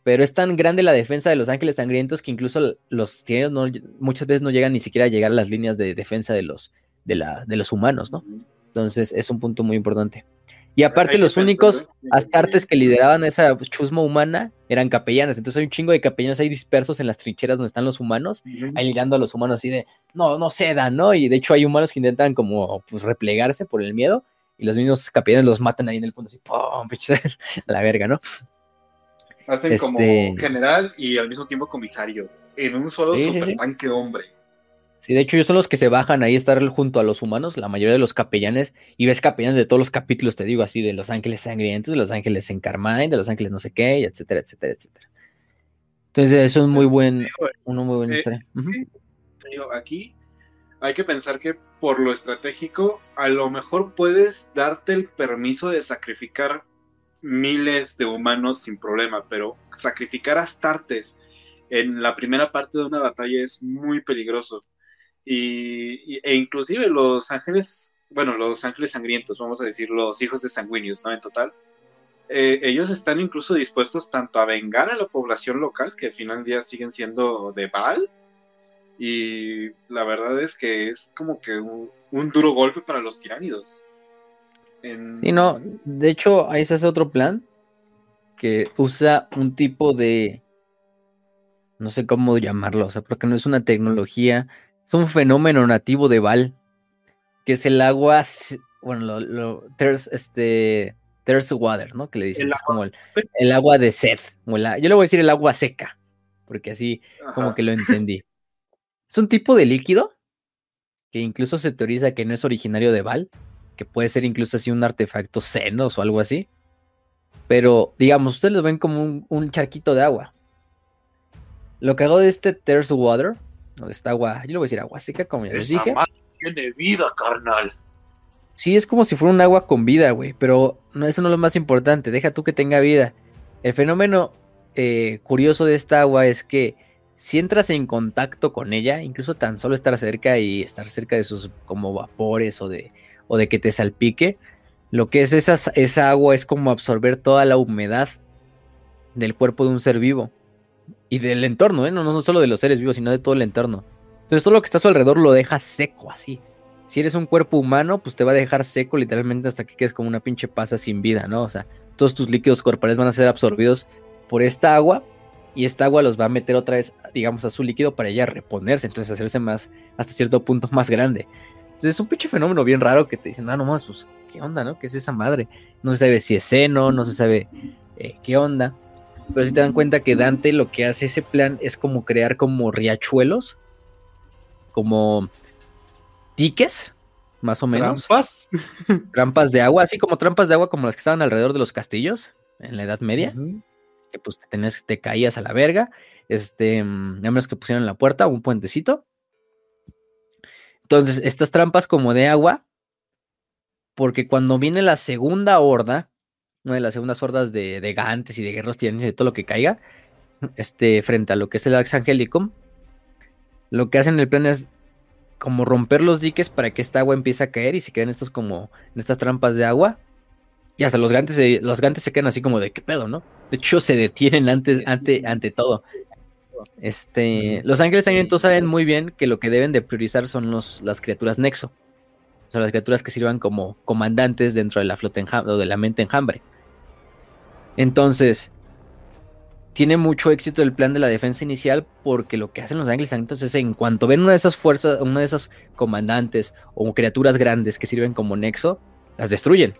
Pero es tan grande la defensa de los ángeles sangrientos que incluso los tiránidos muchas veces no llegan ni siquiera a llegar a las líneas de defensa de los, de, la, de los humanos, ¿no? Entonces es un punto muy importante. Y aparte los únicos astartes que lideraban esa chusma humana eran capellanes. Entonces hay un chingo de capellanes ahí dispersos en las trincheras donde están los humanos, ahí liderando a los humanos así de, no, no cedan, ¿no? Y de hecho hay humanos que intentan como pues replegarse por el miedo y los mismos capellanes los matan ahí en el punto así, ¡pum! a la verga, ¿no? Hacen como este general y al mismo tiempo comisario, en un solo super tanque hombre. Sí, de hecho, ellos son los que se bajan ahí a estar junto a los humanos, la mayoría de los capellanes, y ves capellanes de todos los capítulos, te digo así, de los ángeles sangrientos, de los ángeles en Carmine, de los ángeles no sé qué, etcétera, etcétera, etcétera. Entonces, es muy buen, uno muy buen eh, digo, aquí hay que pensar que por lo estratégico, a lo mejor puedes darte el permiso de sacrificar miles de humanos sin problema, pero sacrificar astartes en la primera parte de una batalla es muy peligroso y, e inclusive los ángeles, bueno, los ángeles sangrientos, vamos a decir, los hijos de sanguíneos, ¿no? En total, eh, ellos están incluso dispuestos tanto a vengar a la población local, que al final del día siguen siendo de Baal, y la verdad es que es como que un, duro golpe para los tiránidos. Sí, no, de hecho, ahí se hace otro plan que usa un tipo de, no sé cómo llamarlo, o sea, porque no es una tecnología, es un fenómeno nativo de Val, que es el agua, bueno, lo, este, thirst water, ¿no? Que le dicen, es como el, agua de sed, yo le voy a decir el agua seca, porque así como que lo entendí. Es un tipo de líquido que incluso se teoriza que no es originario de Val, que puede ser incluso así un artefacto senos o algo así. Pero, digamos, ustedes lo ven como un, un charquito de agua. Lo que hago de este Thirst Water no, esta agua, yo le voy a decir agua seca, como ya les dije. tiene vida, carnal. Sí, es como si fuera un agua con vida, güey, pero no, eso no es lo más importante, deja tú que tenga vida. El fenómeno eh, curioso de esta agua es que si entras en contacto con ella, incluso tan solo estar cerca y estar cerca de sus como vapores o de, o de que te salpique, lo que es esa, esa agua es como absorber toda la humedad del cuerpo de un ser vivo y del entorno, ¿eh? no, no solo de los seres vivos, sino de todo el entorno. Entonces todo lo que está a su alrededor lo deja seco así. Si eres un cuerpo humano, pues te va a dejar seco literalmente hasta que quedes como una pinche pasa sin vida, ¿no? O sea, todos tus líquidos corporales van a ser absorbidos por esta agua y esta agua los va a meter otra vez, digamos, a su líquido para ya reponerse, entonces hacerse más, hasta cierto punto más grande. Entonces es un pinche fenómeno bien raro que te dicen, ah, no más, pues, ¿qué onda, no? ¿Qué es esa madre? No se sabe si es seno, no se sabe eh, qué onda. Pero si te dan cuenta que Dante lo que hace ese plan es como crear como riachuelos, como diques, más o menos. Trampas. Trampas de agua, así como trampas de agua como las que estaban alrededor de los castillos en la Edad Media. Pues te, tenías, te caías a la verga. Este, mm, a menos que pusieran en la puerta un puentecito. Entonces, estas trampas como de agua, porque cuando viene la segunda horda, una de las segundas hordas de, de gantes y de guerreros tiranos y de todo lo que caiga, este, frente a lo que es el Arx Angelicum, lo que hacen el plan es como romper los diques para que esta agua empiece a caer y se queden estos como en estas trampas de agua. Y hasta los gantes, se, los gantes se quedan así como de qué pedo, ¿no? De hecho, se detienen antes, ante, ante todo. Este, los ángeles sangrientos saben muy bien que lo que deben de priorizar son los, las criaturas nexo. O sea, las criaturas que sirvan como comandantes dentro de la flota o de la mente enjambre. Entonces, tiene mucho éxito el plan de la defensa inicial porque lo que hacen los ángeles sangrientos es en cuanto ven una de esas fuerzas, una de esas comandantes o criaturas grandes que sirven como nexo, las destruyen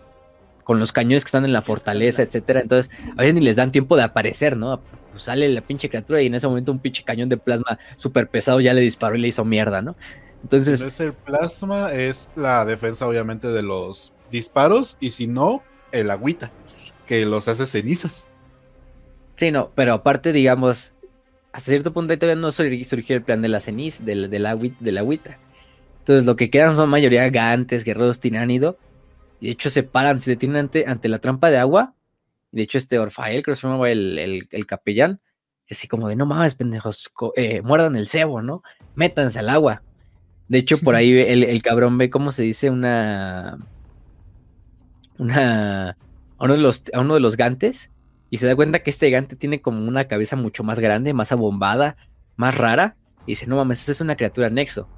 con los cañones que están en la fortaleza, etcétera. Entonces, a veces ni les dan tiempo de aparecer, ¿no? Pues sale la pinche criatura y en ese momento un pinche cañón de plasma súper pesado ya le disparó y le hizo mierda, ¿no? Entonces. Si el plasma, es la defensa, obviamente, de los disparos, y si no, el agüita que los hace cenizas. Sí, no, pero aparte, digamos, hasta cierto punto ahí todavía no surgió el plan de la ceniza, del, del, agüita, del agüita. Entonces lo que quedan son mayoría gantes, guerreros tiránido. Y de hecho se paran, se detienen ante, ante la trampa de agua. Y de hecho este Orfael, que se llamaba el, el, el, capellán, así como de, no mames, pendejos, eh, muerdan el cebo, ¿no? Métanse al agua. De hecho, por ahí el, el cabrón ve cómo se dice una. Una. A uno, de los, a uno de los gantes. Y se da cuenta que este gigante tiene como una cabeza mucho más grande, más abombada, más rara. Y dice, no mames, esa es una criatura nexo.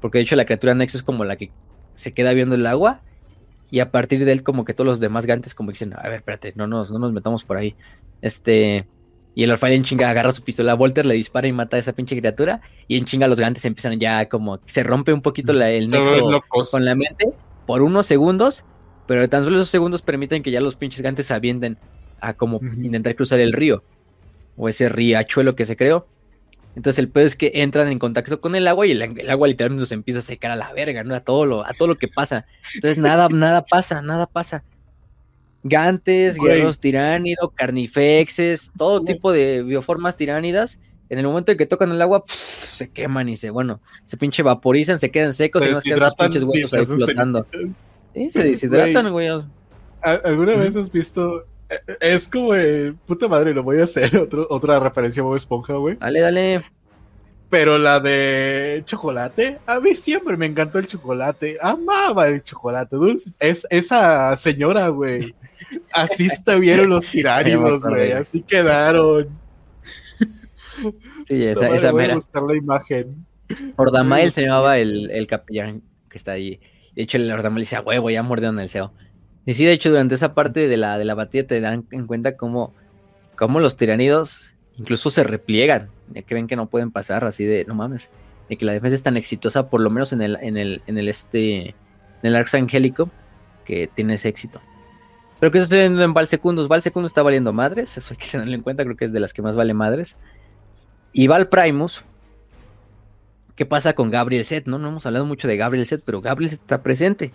Porque de hecho la criatura nexo es como la que se queda viendo el agua. Y a partir de él, como que todos los demás gantes, como dicen, a ver, espérate, no nos, no nos metamos por ahí. Este. Y el en chinga agarra su pistola, Volter le dispara y mata a esa pinche criatura. Y en chinga los gantes empiezan ya como. Se rompe un poquito el nexo con la mente por unos segundos. Pero tan solo esos segundos permiten que ya los pinches gantes se avienten a como intentar cruzar el río. O ese riachuelo que se creó. Entonces el pedo es que entran en contacto con el agua y el, agua literalmente se empieza a secar a la verga, ¿no? A todo lo, a todo lo que pasa. Entonces nada, nada pasa, nada pasa. Gantes, guerreros tiránidos, carnifexes, todo tipo de bioformas tiránidas. En el momento en que tocan el agua, se queman y se, bueno, se pinche vaporizan, se quedan secos se y no se quedan pinches huevos flotando. Sí, se deshidratan, güey. ¿Alguna vez has visto es como, puta madre, lo voy a hacer. otra referencia a Bob Esponja, güey. Dale, dale. Pero la de chocolate, a mí siempre me encantó el chocolate. Amaba el chocolate dulce. Es esa señora, güey. Así estuvieron los tiránidos, güey. Así quedaron. Sí, esa, esa mera. buscar la imagen. Ordamael se llamaba el, el capellán que está ahí. De hecho, el Ordamael dice, huevo, ya mordieron el CEO. Y sí, de hecho, durante esa parte de la, de la batalla te dan en cuenta cómo, cómo los tiranidos incluso se repliegan, ya que ven que no pueden pasar así de, no mames, de que la defensa es tan exitosa, por lo menos en el, en el, en el este, en el Arx Angélico, que tiene ese éxito. Pero que eso estoy viendo en Val Secundus. Val Secundus está valiendo madres, eso hay que tenerlo en cuenta, creo que es de las que más vale madres. Y Val Primus, ¿qué pasa con Gabriel Set? No, no hemos hablado mucho de Gabriel Set, pero Gabriel Set está presente.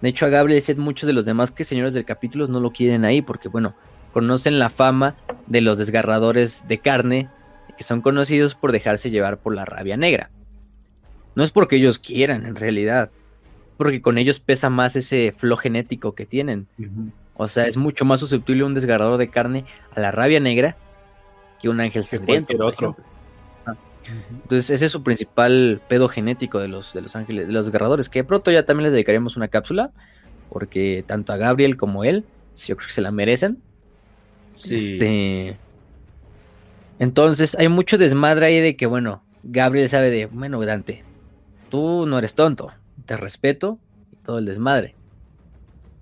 De hecho, a Gabriel Set muchos de los demás que señores del capítulo no lo quieren ahí porque, bueno, conocen la fama de los desgarradores de carne que son conocidos por dejarse llevar por la rabia negra. No es porque ellos quieran, en realidad, porque con ellos pesa más ese flow genético que tienen. O sea, es mucho más susceptible un desgarrador de carne a la rabia negra que un ángel sangriento. otro. Entonces, ese es su principal pedo genético de los, de los ángeles, de los desgarradores, que pronto ya también les dedicaremos una cápsula, porque tanto a Gabriel como a él, yo creo que se la merecen. Este. Entonces, hay mucho desmadre ahí de que, bueno, Gabriel sabe de, bueno, Dante, tú no eres tonto, te respeto y todo el desmadre.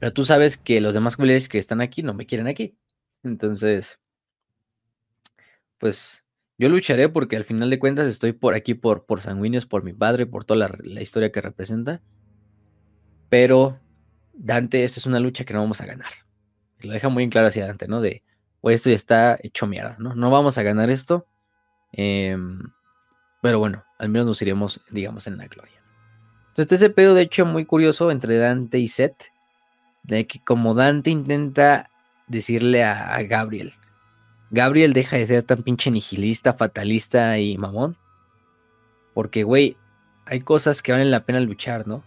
Pero tú sabes que los demás culeros que están aquí no me quieren aquí. Entonces, pues yo lucharé porque al final de cuentas estoy por aquí por, por sanguíneos, por mi padre, por toda la, historia que representa. Pero Dante, esto es una lucha que no vamos a ganar. lo deja muy en claro hacia Dante, ¿no? De, o esto ya está hecho mierda, ¿no? No vamos a ganar esto. Em, pero bueno, al menos nos iremos, digamos, en la gloria. Entonces, ese pedo, de hecho, muy curioso entre Dante y Seth. De que como Dante intenta decirle a Gabriel, Gabriel deja de ser tan pinche nihilista, fatalista y mamón. Porque, güey, hay cosas que valen la pena luchar, ¿no?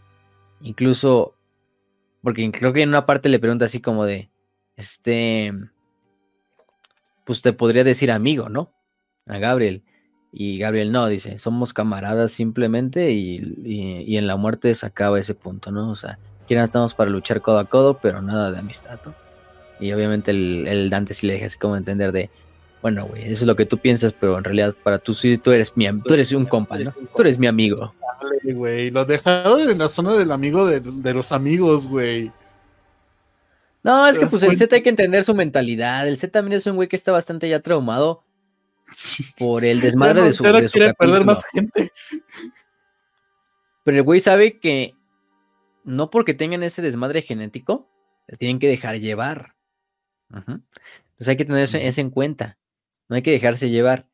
Incluso, porque creo que en una parte le pregunta así como de, este, pues te podría decir amigo, ¿no? A Gabriel. Y Gabriel no, dice, somos camaradas simplemente y, en la muerte se acaba ese punto, ¿no? O sea, quieran estamos para luchar codo a codo, pero nada de amistad, ¿no? Y obviamente el, Dante sí le deja así como entender de, bueno, güey, eso es lo que tú piensas, pero en realidad para tú sí, tú eres mi tú eres un compa, ¿no? Tú eres mi amigo. Dale, güey, lo dejaron en la zona del amigo de, los amigos, güey. No, es que pues el Z hay que entender su mentalidad. El Z también es un güey que está bastante ya traumado por el desmadre de su, ahora quiere perder más gente. Pero el güey sabe que no porque tengan ese desmadre genético, le tienen que dejar llevar. Entonces hay que tener eso, en cuenta. No hay que dejarse llevar.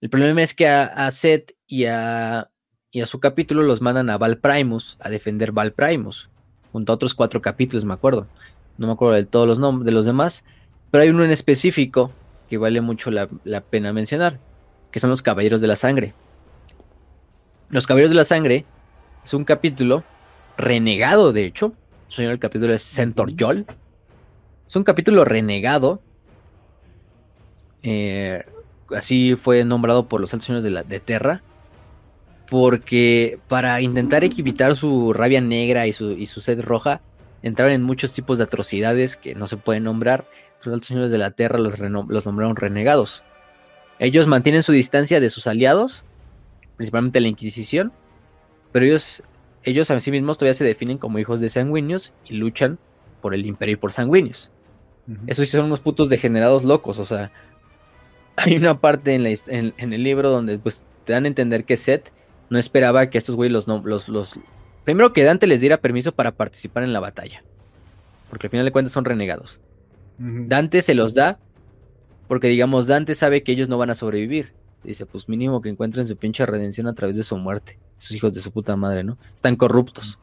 El problema es que a, Seth y a, y a su capítulo los mandan a Val Primus a defender Val Primus. Junto a otros cuatro capítulos, me acuerdo. No me acuerdo de todos los nombres de los demás. Pero hay uno en específico que vale mucho la, la pena mencionar. Que son los Caballeros de la Sangre. Los Caballeros de la Sangre es un capítulo renegado, de hecho, señor, el capítulo es Centaur Yol. Es un capítulo renegado. Eh, así fue nombrado por los altos señores de, la, de Terra. porque para intentar equivitar su rabia negra y su, y su sed roja, entraron en muchos tipos de atrocidades que no se pueden nombrar. Los altos señores de la tierra los, los nombraron renegados. Ellos mantienen su distancia de sus aliados, principalmente la Inquisición, pero ellos, ellos a sí mismos todavía se definen como hijos de sanguíneos y luchan por el imperio y por sanguíneos. Esos sí son unos putos degenerados locos, o sea, hay una parte en, en, el libro donde pues te dan a entender que Seth no esperaba que estos güeyes los, los, los... Primero que Dante les diera permiso para participar en la batalla. Porque al final de cuentas son renegados. Dante se los da porque digamos Dante sabe que ellos no van a sobrevivir. Dice, pues mínimo que encuentren su pinche redención a través de su muerte. Sus hijos de su puta madre, ¿no? Están corruptos.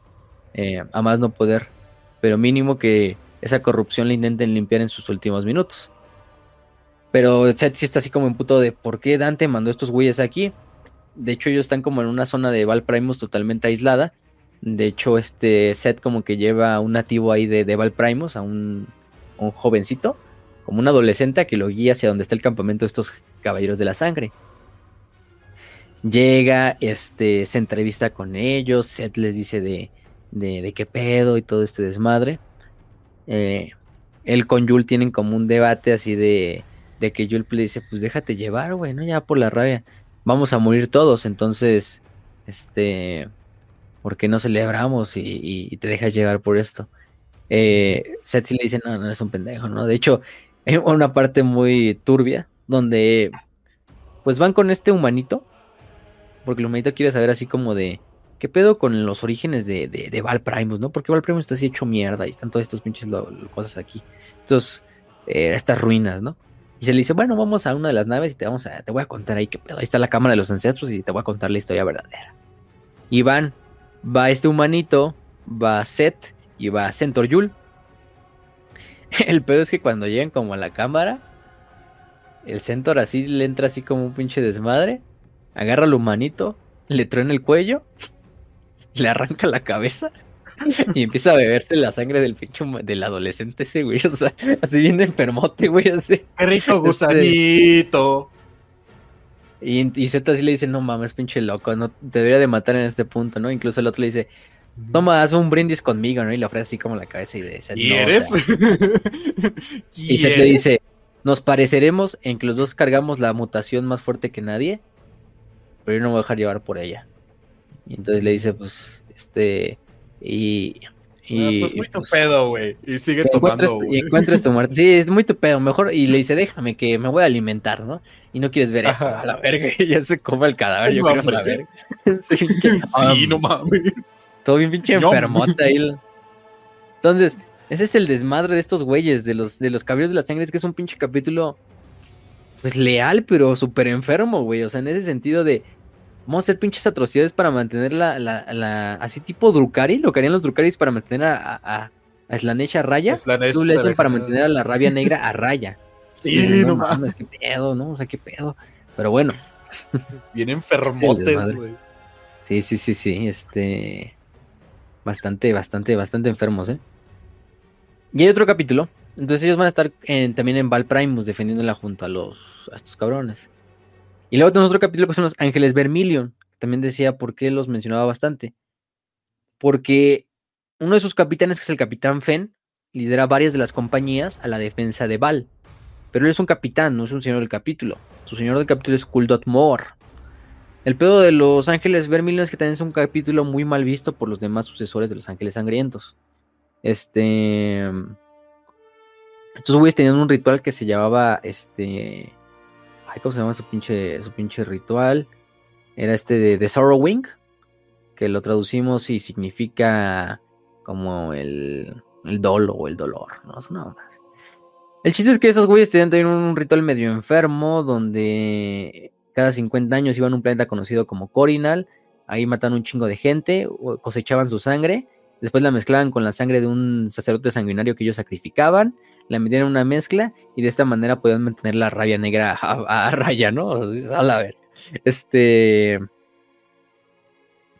Eh, a más no poder. Pero mínimo que esa corrupción la intenten limpiar en sus últimos minutos. Pero Seth sí está así como en puto de por qué Dante mandó estos güeyes aquí. De hecho, ellos están como en una zona de Valprimus totalmente aislada. De hecho, este Seth como que lleva a un nativo ahí de, de Valprimus, a un, un jovencito, como un adolescente que lo guía hacia donde está el campamento de estos caballeros de la sangre. Llega, este, se entrevista con ellos, Seth les dice de, de, de qué pedo y todo este desmadre. Eh, él con Yul tienen como un debate así de de que Yul le dice, pues déjate llevar, güey, ¿no? Ya por la rabia. Vamos a morir todos, entonces, este, ¿por qué no celebramos y, te dejas llevar por esto? Eh, Seth le dice, no, no eres un pendejo, ¿no? De hecho, hay una parte muy turbia donde, pues van con este humanito, porque el humanito quiere saber así como de, ¿qué pedo con los orígenes de, de, Val Primus, no? Porque Val Primus está así hecho mierda y están todas estas pinches cosas aquí. Entonces, eh, estas ruinas, ¿no? Y se le dice, bueno, vamos a una de las naves y te vamos a, te voy a contar ahí qué pedo. Ahí está la cámara de los ancestros y te voy a contar la historia verdadera. Y van, va este humanito, va Seth y va Centaur Yul. El pedo es que cuando llegan como a la cámara, el Centaur así le entra así como un pinche desmadre, agarra al humanito, le truena el cuello, le arranca la cabeza y empieza a beberse la sangre del pinche del adolescente ese, güey. O sea, así viene enfermote, güey. Así. Qué rico este, gusanito. Y, y Z así le dice, no mames, pinche loco, no te debería de matar en este punto, ¿no? Incluso el otro le dice, toma, haz un brindis conmigo, ¿no? Y le ofrece así como la cabeza y de ¿Y eres? y Seth le dice, nos pareceremos en que los dos cargamos la mutación más fuerte que nadie, pero yo no me voy a dejar llevar por ella. Y entonces le dice, pues, este, y. y pues muy tu pedo, güey. Y sigue tomando. Y encuentras tu muerte. Sí, es muy tu pedo. Mejor. Y le dice, déjame que me voy a alimentar, ¿no? Y no quieres ver esto. A la verga. Y ya se come el cadáver. yo creo la verga. sí, no mames. Todo bien pinche enfermota ahí. Entonces, ese es el desmadre de estos güeyes, de los, de los caballeros de la sangre. Es que es un pinche capítulo. Pues leal, pero súper enfermo, güey. O sea, en ese sentido de Vamos a hacer pinches atrocidades para mantener la, la, la así tipo Drukari, lo que harían los Drukaris para mantener a, a, a Slanesh a raya. tú le hacen para mantener a la rabia negra a raya. Sí, no, mames, qué pedo, ¿no? O sea, qué pedo. Pero bueno. Bien enfermotes, güey. Sí, sí, sí, sí. Este. Bastante, bastante, bastante enfermos, ¿eh? Y hay otro capítulo. Entonces ellos van a estar también en Valprimus defendiéndola junto a los a estos cabrones. Y luego tenemos otro capítulo que son los Ángeles Vermilion. También decía por qué los mencionaba bastante. Porque uno de sus capitanes, que es el capitán Fen, lidera varias de las compañías a la defensa de Val. Pero él es un capitán, no es un señor del capítulo. Su señor del capítulo es Kuldot Moore. El pedo de los Ángeles Vermilion es que también es un capítulo muy mal visto por los demás sucesores de los Ángeles Sangrientos. Este. Estos güeyes tenían un ritual que se llamaba. Este. ¿Cómo se llama su pinche, su pinche ritual? Era este de, de Sorrowing, que lo traducimos y significa como el, el dolo o el dolor, ¿no? Es una más. El chiste es que esos güeyes tenían también un ritual medio enfermo, donde cada 50 años iban a un planeta conocido como Corinal, ahí mataban un chingo de gente, cosechaban su sangre, después la mezclaban con la sangre de un sacerdote sanguinario que ellos sacrificaban, la metían en una mezcla y de esta manera podían mantener la rabia negra a, raya, ¿no? a la ver. Este.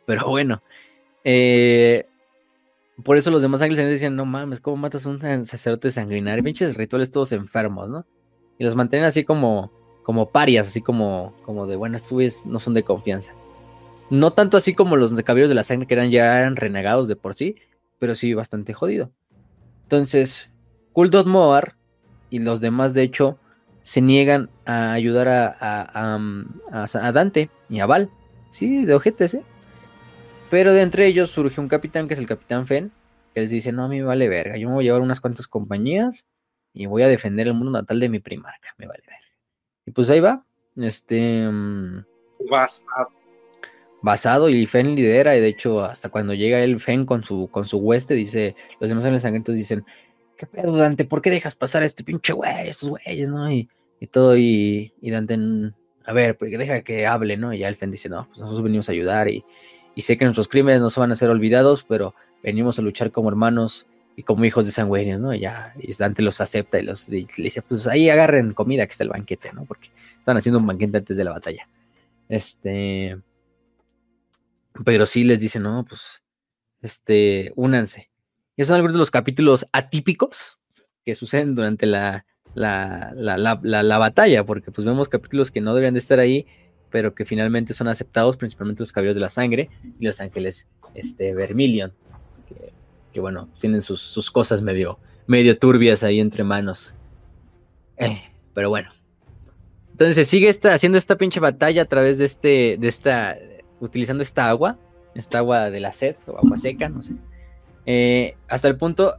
Pero bueno. Eh, por eso los demás ángeles decían, no mames, ¿cómo matas a un sacerdote sanguinario? Pinches rituales todos enfermos, ¿no? Y los mantienen así como, como parias, así como, como de, bueno, estos no son de confianza. No tanto así como los caballeros de la sangre que eran ya eran renegados de por sí, pero sí bastante jodido. Entonces, Kuldot Moar y los demás, de hecho, se niegan a ayudar a, a, Dante y a Val. Sí, de ojetes, ¿eh? Pero de entre ellos surge un capitán que es el capitán Fen, que les dice, no, a mí me vale verga, yo me voy a llevar unas cuantas compañías y voy a defender el mundo natal de mi primarca, me vale verga. Y pues ahí va, este... Mm, basado. Basado y Fen lidera y de hecho hasta cuando llega el Fen con su, con su hueste, dice, los demás sangrientos dicen, ¿qué pedo Dante? ¿Por qué dejas pasar a este pinche güey, estos güeyes, no? Y, y todo, y, y Dante, a ver, porque deja que hable, ¿no? Y ya el Fen dice, no, pues nosotros venimos a ayudar y, y sé que nuestros crímenes no se van a ser olvidados, pero venimos a luchar como hermanos y como hijos de sangüeños, ¿no? Y ya, y Dante los acepta y los le dice, pues ahí agarren comida, que está el banquete, ¿no? Porque están haciendo un banquete antes de la batalla. Este. Pero sí les dice, no, pues, este, únanse. Y son algunos de los capítulos atípicos que suceden durante la, la, la, la, batalla, porque pues vemos capítulos que no debían de estar ahí, pero que finalmente son aceptados, principalmente los caballeros de la sangre y los ángeles este, Vermilion que bueno, tienen sus, cosas medio, medio turbias ahí entre manos. Eh, pero bueno. Entonces se sigue haciendo esta pinche batalla a través de este, de esta, utilizando esta agua, esta agua de la sed o agua seca, no sé. Eh, hasta el punto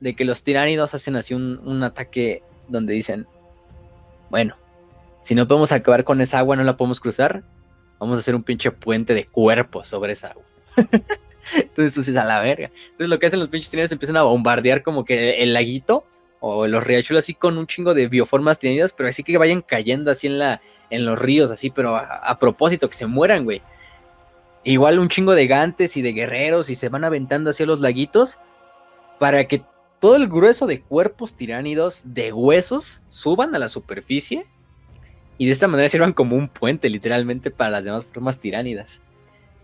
de que los tiránidos hacen así un, un ataque donde dicen, bueno, si no podemos acabar con esa agua, no la podemos cruzar, vamos a hacer un pinche puente de cuerpos sobre esa agua. Entonces tú dices a la verga. Entonces lo que hacen los pinches tiranidos empiezan a bombardear como que el laguito o los riachuelos así con un chingo de bioformas tiranidas, pero así que vayan cayendo así en la en los ríos así, pero a, propósito que se mueran, güey. Igual un chingo de gantes y de guerreros y se van aventando hacia los laguitos para que todo el grueso de cuerpos tiránidos de huesos suban a la superficie y de esta manera sirvan como un puente literalmente para las demás formas tiránidas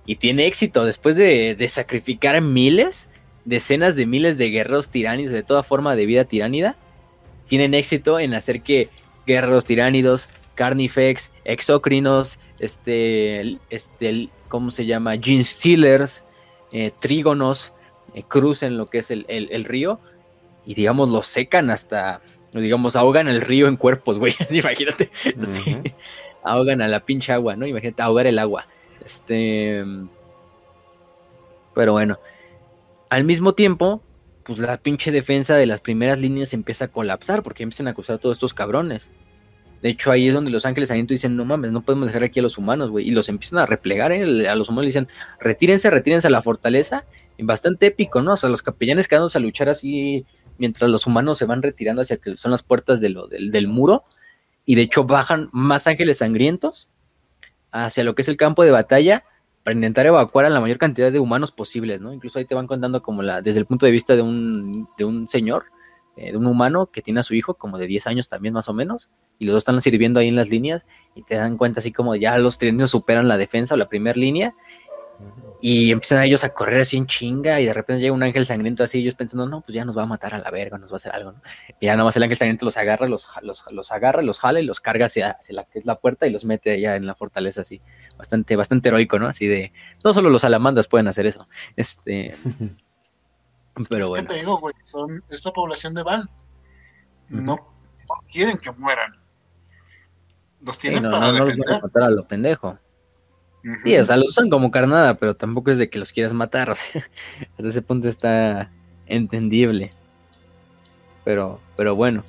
y tiene éxito después de, sacrificar miles, decenas de miles de guerreros tiránidos de toda forma de vida tiránida. Tienen éxito en hacer que guerreros tiránidos, carnifex, exocrinos, este, este, ¿cómo se llama? Gene stealers, eh, trígonos, eh, crucen lo que es el, río y digamos lo secan hasta, digamos, ahogan el río en cuerpos, güey. Imagínate, ahogan a la pinche agua, ¿no? Imagínate ahogar el agua. Este. Pero bueno. Al mismo tiempo, pues la pinche defensa de las primeras líneas empieza a colapsar porque empiezan a acusar a todos estos cabrones. De hecho, ahí es donde los ángeles aliento dicen, no mames, no podemos dejar aquí a los humanos, güey. Y los empiezan a replegar, ¿eh? A los humanos le dicen, retírense, retírense a la fortaleza. Y bastante épico, ¿no? O sea, los capellanes quedándose a luchar así mientras los humanos se van retirando hacia que son las puertas del, del muro. Y de hecho bajan más ángeles sangrientos hacia lo que es el campo de batalla para intentar evacuar a la mayor cantidad de humanos posibles, ¿no? Incluso ahí te van contando como la, desde el punto de vista de un, de un señor, eh, de un humano que tiene a su hijo como de 10 años también más o menos, y los dos están sirviendo ahí en las líneas y te dan cuenta así como ya los trienios superan la defensa o la primera línea y empiezan ellos a correr así en chinga y de repente llega un ángel sangriento así, ellos pensando, no, pues ya nos va a matar a la verga, nos va a hacer algo, ¿no? Y ya nomás el ángel sangriento los agarra, los, los, los agarra, los jala y los carga hacia, la que es la puerta y los mete allá en la fortaleza así. Bastante, bastante heroico, ¿no? Así de, no solo los salamandras pueden hacer eso. Este... Pero bueno. te digo, güey, son esta población de Val. No quieren que mueran. Los tienen no, para no, los van a matar a lo pendejo. Sí, o sea, los usan como carnada, pero tampoco es de que los quieras matar. O sea, hasta ese punto está entendible. Pero, pero bueno.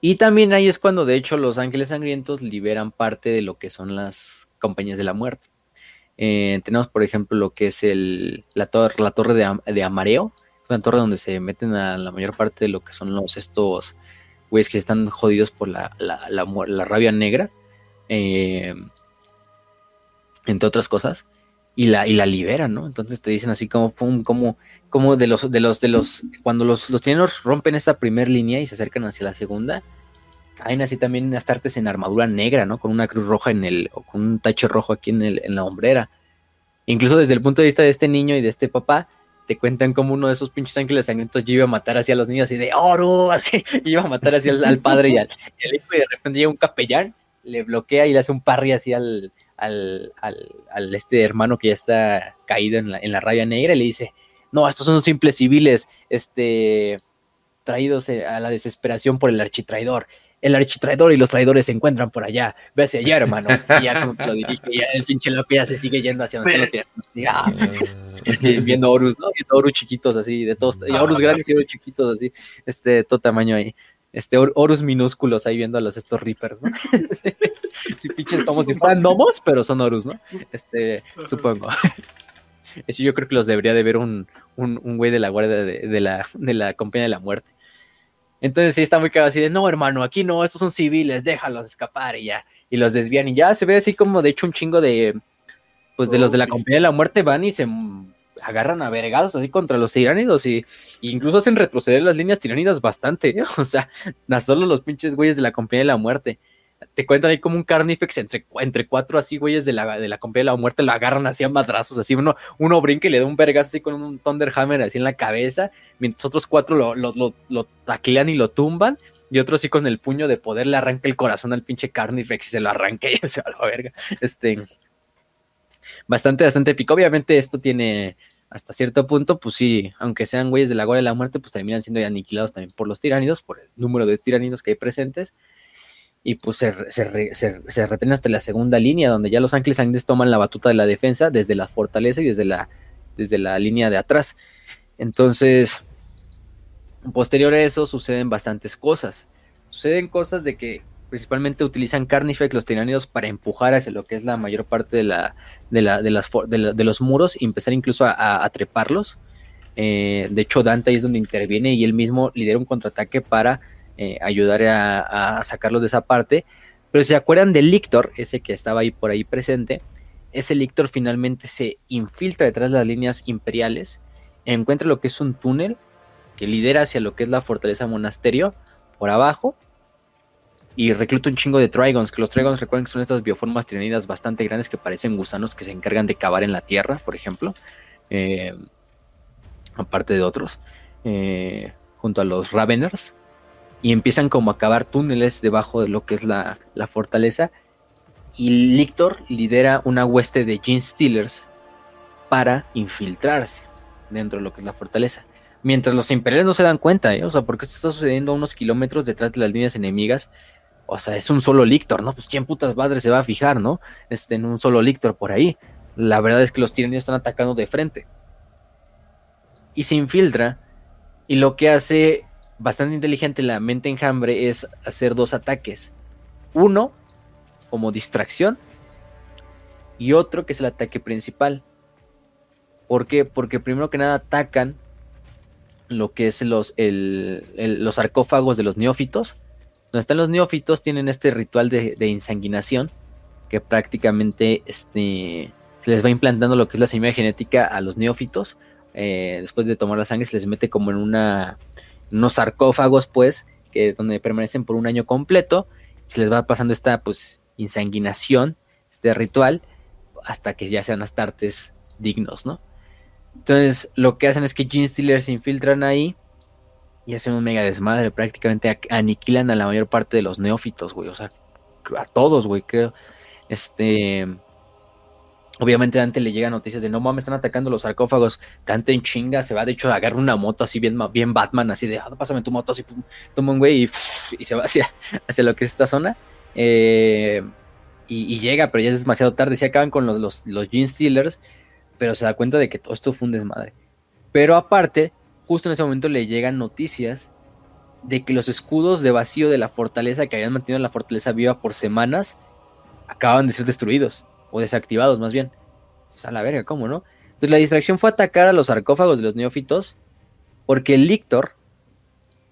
Y también ahí es cuando, de hecho, los ángeles sangrientos liberan parte de lo que son las compañías de la muerte. Eh, tenemos, por ejemplo, lo que es el, la, torre, la torre de, Amareo. Es una torre donde se meten a la mayor parte de lo que son los estos que están jodidos por la, la, la rabia negra. Eh, entre otras cosas, y la, y la liberan, ¿no? Entonces te dicen así como, como, como de los, de los, de los, cuando los, los chilenos rompen esta primera línea y se acercan hacia la segunda, caen así también Astartes en armadura negra, ¿no? Con una cruz roja en el, o con un tache rojo aquí en, el, en la hombrera. Incluso desde el punto de vista de este niño y de este papá, te cuentan como uno de esos pinches ángeles sangrientos iba a matar así a los niños y de oro, así, iba a matar así al, padre y al, hijo y de repente llega un capellán, le bloquea y le hace un parry así al, al, este hermano que ya está caído en la, en la raya negra y le dice, no, estos son simples civiles, este, traídos eh, a la desesperación por el architraidor. El architraidor y los traidores se encuentran por allá. Ve hacia allá, hermano. Y ya como te lo dirige, ya el pinche loco ya se sigue yendo hacia donde lo tiene. Ah, viendo Horus, ¿no? Viendo Horus chiquitos así, de todos, y Horus grandes y Horus chiquitos así, este, de todo tamaño ahí. Este, Horus minúsculos ahí viendo a los estos Reapers, ¿no? sí, pinches como si fueran gnomos, pero son Horus, ¿no? Este, supongo. Eso yo creo que los debería de ver un, un, un güey de la guardia de, la, de la compañía de la muerte. Entonces sí está muy cagado así de, no, hermano, aquí no, estos son civiles, déjalos escapar y ya. Y los desvían y ya se ve así como de hecho un chingo de, pues de los de la compañía de la muerte van y se agarran a vergados así contra los tiránidos y, incluso hacen retroceder las líneas tiránidas bastante, ¿eh? o sea, no solo los pinches güeyes de la compañía de la muerte. Te cuentan ahí como un carnifex entre, entre cuatro así güeyes de la, de la compañía de la muerte lo agarran así a madrazos, así uno, uno brinca y le da un vergazo así con un Thunderhammer así en la cabeza, mientras otros cuatro lo, lo, lo, taclean y lo tumban y otro así con el puño de poder le arranca el corazón al pinche Carnifex y se lo arranca y se va a la verga. Este, bastante, bastante épico. Obviamente esto tiene hasta cierto punto, pues sí, aunque sean güeyes de la Guardia de la Muerte, pues terminan siendo aniquilados también por los tiránidos, por el número de tiránidos que hay presentes. Y pues se, se, se, retienen hasta la segunda línea, donde ya los Ángeles toman la batuta de la defensa desde la fortaleza y desde la, desde la línea de atrás. Entonces, posterior a eso suceden bastantes cosas. Suceden cosas de que principalmente utilizan Carnifex, los tiránidos, para empujar hacia lo que es la mayor parte de, la, de, la, de, las, de, los muros y empezar incluso a, treparlos. Eh, de hecho, Dante es donde interviene y él mismo lidera un contraataque para eh, ayudar a, sacarlos de esa parte. Pero si se acuerdan de Lictor, ese que estaba ahí por ahí presente, ese Lictor finalmente se infiltra detrás de las líneas imperiales, encuentra lo que es un túnel que lidera hacia lo que es la fortaleza monasterio por abajo y recluta un chingo de Trigons, que los Trigons recuerden que son estas bioformas tiranidas bastante grandes que parecen gusanos que se encargan de cavar en la tierra, por ejemplo, eh, aparte de otros, eh, junto a los Raveners, y empiezan como a cavar túneles debajo de lo que es la, fortaleza, y Lictor lidera una hueste de Gene Stealers para infiltrarse dentro de lo que es la fortaleza. Mientras los imperiales no se dan cuenta, ¿eh? o sea, porque esto está sucediendo a unos kilómetros detrás de las líneas enemigas o sea, es un solo Lictor, ¿no? Pues quién putas madre se va a fijar, ¿no? Este, en un solo Lictor por ahí. La verdad es que los tiranios están atacando de frente. Y se infiltra. Y lo que hace bastante inteligente la mente enjambre es hacer dos ataques. Uno, como distracción. Y otro que es el ataque principal. ¿Por qué? Porque primero que nada atacan lo que es los, los sarcófagos de los neófitos donde están los neófitos tienen este ritual de, insanguinación que prácticamente este, se les va implantando lo que es la semilla genética a los neófitos. Eh, después de tomar la sangre se les mete como en una, unos sarcófagos, pues, que donde permanecen por un año completo. Se les va pasando esta, pues, insanguinación, este ritual, hasta que ya sean astartes dignos, ¿no? Entonces, lo que hacen es que Gene Stealers se infiltran ahí y hacen un mega desmadre. Prácticamente aniquilan a la mayor parte de los neófitos, güey. O sea, a todos, güey, creo. Este. Obviamente Dante le llega noticias de no mames, están atacando los sarcófagos. Dante en chinga se va, de hecho, agarra una moto así bien, Batman, así de, ah, pásame tu moto, así, toma un güey y, y, se va hacia, hacia lo que es esta zona. Eh, y, llega, pero ya es demasiado tarde. Se acaban con los, los, los Gene Stealers, pero se da cuenta de que todo esto fue un desmadre. Pero aparte, justo en ese momento le llegan noticias de que los escudos de vacío de la fortaleza que habían mantenido la fortaleza viva por semanas acaban de ser destruidos o desactivados más bien. Pues a la verga, ¿cómo no? Entonces la distracción fue atacar a los sarcófagos de los neófitos porque el Lictor,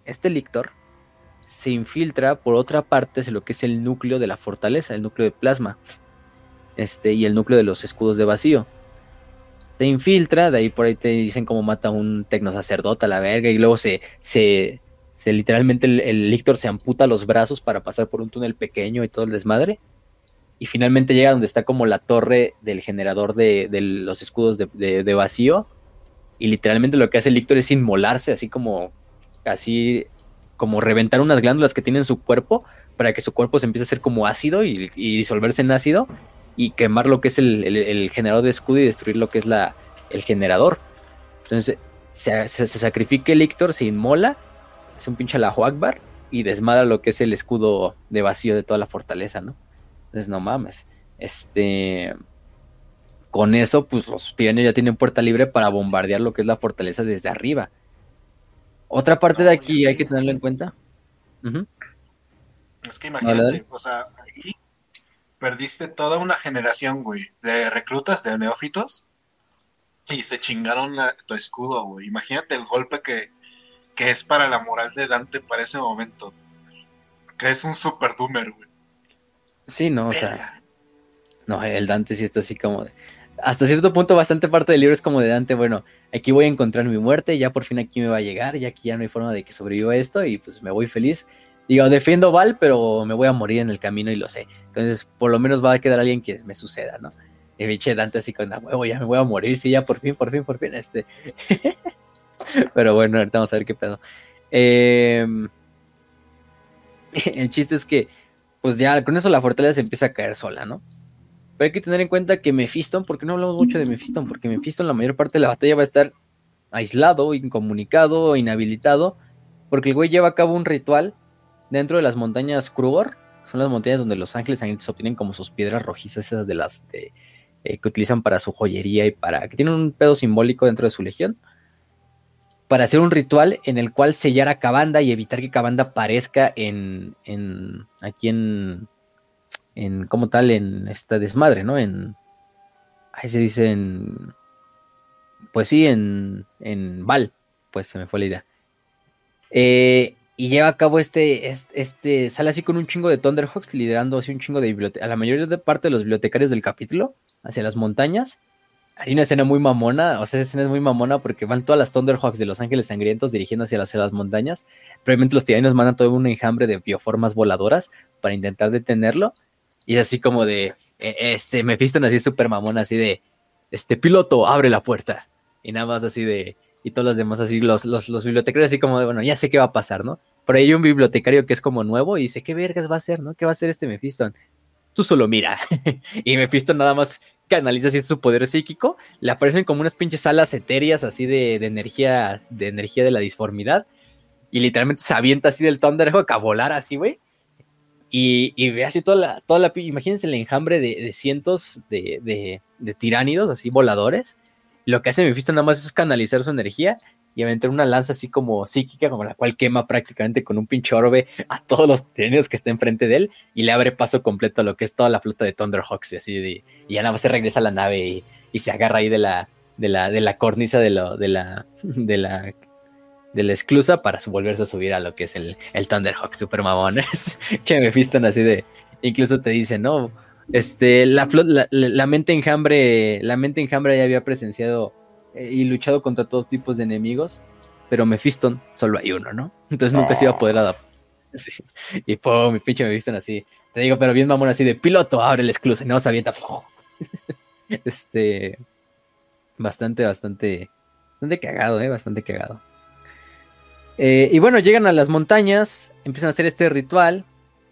este Lictor, se infiltra por otra parte de lo que es el núcleo de la fortaleza, el núcleo de plasma, este, y el núcleo de los escudos de vacío se infiltra, de ahí por ahí te dicen cómo mata a un tecnosacerdote a la verga, y luego se, se, se literalmente el, el Lictor se amputa los brazos para pasar por un túnel pequeño y todo el desmadre. Y finalmente llega donde está como la torre del generador de, los escudos de, vacío. Y literalmente lo que hace el Lictor es inmolarse, así como, así como reventar unas glándulas que tiene en su cuerpo para que su cuerpo se empiece a hacer como ácido y, disolverse en ácido y quemar lo que es el, generador de escudo y destruir lo que es la, el generador. Entonces se, sacrifica el Ictor, se inmola, es un pinche la Akbar y desmadra lo que es el escudo de vacío de toda la fortaleza, ¿no? Entonces no mames. Este con eso, pues los tiranos ya tienen puerta libre para bombardear lo que es la fortaleza desde arriba. Otra parte de aquí hay que tenerlo en cuenta. Es que imagínate, o sea, ahí perdiste toda una generación, güey, de reclutas, de neófitos, y se chingaron tu escudo, güey. Imagínate el golpe que, que es para la moral de Dante para ese momento. Que es un super doomer, güey. Sí, no, o sea. No, el Dante sí está así como de hasta cierto punto bastante parte del libro es como de Dante, bueno, aquí voy a encontrar mi muerte, ya por fin aquí me va a llegar, ya aquí ya no hay forma de que sobreviva esto y pues me voy feliz. Digo, defiendo Val, pero me voy a morir en el camino y lo sé. Entonces, por lo menos va a quedar alguien que me suceda, ¿no? Y biche Dante así con, la huevo, ya me voy a morir, sí, ya por fin, por fin, por fin, este. pero bueno, ahorita vamos a ver qué pedo. Em, el chiste es que, pues ya con eso la fortaleza se empieza a caer sola, ¿no? Pero hay que tener en cuenta que Mephiston, porque no hablamos mucho de Mephiston, porque Mephiston la mayor parte de la batalla va a estar aislado, incomunicado, inhabilitado, porque el güey lleva a cabo un ritual dentro de las montañas Kruger, son las montañas donde los ángeles sangrientos obtienen como sus piedras rojizas, esas de las eh, que utilizan para su joyería y para que tienen un pedo simbólico dentro de su legión, para hacer un ritual en el cual sellar a Cabanda y evitar que Cabanda aparezca en, en aquí en, en como tal en esta desmadre, ¿no? En ahí se dice en pues sí, en en Val, pues se me fue la idea. Eh, y lleva a cabo este, este, sale así con un chingo de Thunderhawks, liderando así un chingo de biblioteca, a la mayoría de parte de los bibliotecarios del capítulo, hacia las montañas. Hay una escena muy mamona, o sea, esa escena es muy mamona porque van todas las Thunderhawks de los Ángeles Sangrientos dirigiendo hacia las, montañas. Previamente los tiranos mandan todo un enjambre de bioformas voladoras para intentar detenerlo. Y es así como de, e, este, me fistan así súper mamón, así de, este piloto, abre la puerta. Y nada más así de, y todos los demás así, los, los, los bibliotecarios así como de, bueno, ya sé qué va a pasar, ¿no? Pero hay un bibliotecario que es como nuevo y dice, ¿qué vergas va a hacer, no? ¿Qué va a hacer este Mephiston? Tú solo mira. y Mephiston nada más canaliza así su poder psíquico, le aparecen como unas pinches alas etéreas así de, de energía, de energía de la disformidad. Y literalmente se avienta así del Thunderhawk a volar así, güey. Y, ve así toda la, toda la, imagínense el enjambre de, cientos de, de, tiránidos, así voladores. Lo que hace Mephisto nada más es canalizar su energía y aventar una lanza así como psíquica, como la cual quema prácticamente con un pinche orbe a todos los tiránidos que estén enfrente de él y le abre paso completo a lo que es toda la flota de Thunderhawks y así y ya nada más se regresa a la nave y, se agarra ahí de la, de la, de la cornisa de, lo, de la, de la de la esclusa para volverse a subir a lo que es el, el Thunderhawk super mamones. che, me fistan así de. Incluso te dice, no. Este, la, la, la, mente enjambre, la mente enjambre ya había presenciado y luchado contra todos tipos de enemigos, pero Mephiston solo hay uno, ¿no? Entonces nunca se iba a poder adaptar. Y pum, mi pinche Mephiston así. Te digo, pero bien mamón así de piloto, abre esclusa y no se avienta. este, bastante, bastante, bastante cagado, eh, bastante cagado. Eh, y bueno, llegan a las montañas, empiezan a hacer este ritual.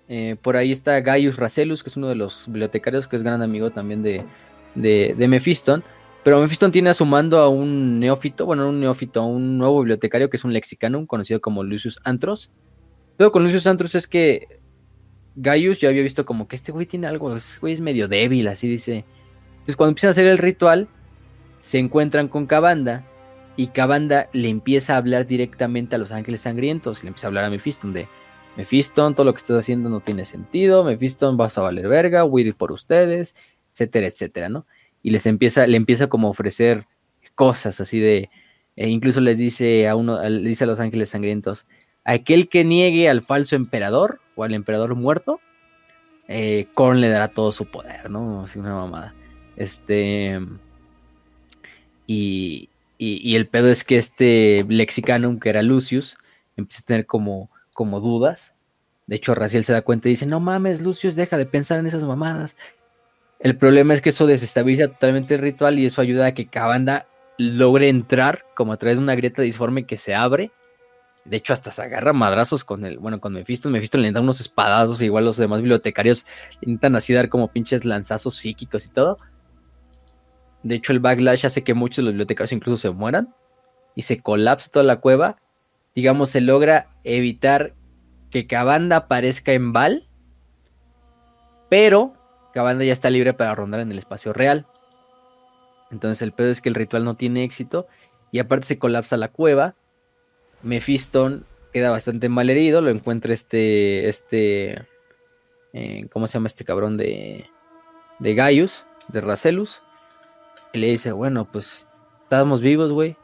Eh, por ahí está Gaius Racelus, que es uno de los bibliotecarios, que es gran amigo también de, de, de Mephiston. Pero Mephiston tiene a su mando a un neófito, bueno, un neófito, un nuevo bibliotecario que es un lexicanum, conocido como Lucius Antros. Pero con Lucius Antros es que Gaius ya había visto como que este güey tiene algo, este güey es medio débil, así dice. Entonces cuando empiezan a hacer el ritual, se encuentran con Cabanda y Cabanda le empieza a hablar directamente a los ángeles sangrientos, le empieza a hablar a Mephiston de Mephiston, todo lo que estás haciendo no tiene sentido, Mephiston vas a valer verga, voy a ir por ustedes, etcétera, etcétera, ¿no? Y les empieza, le empieza como a ofrecer cosas así de, e incluso les dice a uno, le dice a los ángeles sangrientos, aquel que niegue al falso emperador o al emperador muerto, eh, Korn le dará todo su poder, ¿no? Así una mamada. Este. Y, y, el pedo es que este Lexicanum, que era Lucius, empieza a tener como, como dudas. De hecho, Raciel se da cuenta y dice: No mames, Lucius, deja de pensar en esas mamadas. El problema es que eso desestabiliza totalmente el ritual y eso ayuda a que Cabanda logre entrar como a través de una grieta disforme que se abre De hecho, hasta se agarra madrazos con el, bueno, con Mephisto. Mephisto le da unos espadazos, igual los demás bibliotecarios intentan así dar como pinches lanzazos psíquicos y todo. De hecho, el backlash hace que muchos de los bibliotecarios incluso se mueran y se colapsa toda la cueva. Digamos, se logra evitar que Cabanda aparezca en Val, pero Cabanda ya está libre para rondar en el espacio real. Entonces el pedo es que el ritual no tiene éxito y aparte se colapsa la cueva. Mephiston queda bastante mal herido, lo encuentra este, este, eh, ¿cómo se llama este cabrón de, de Gaius, de Racelus? Y le dice, bueno, pues estábamos vivos, güey.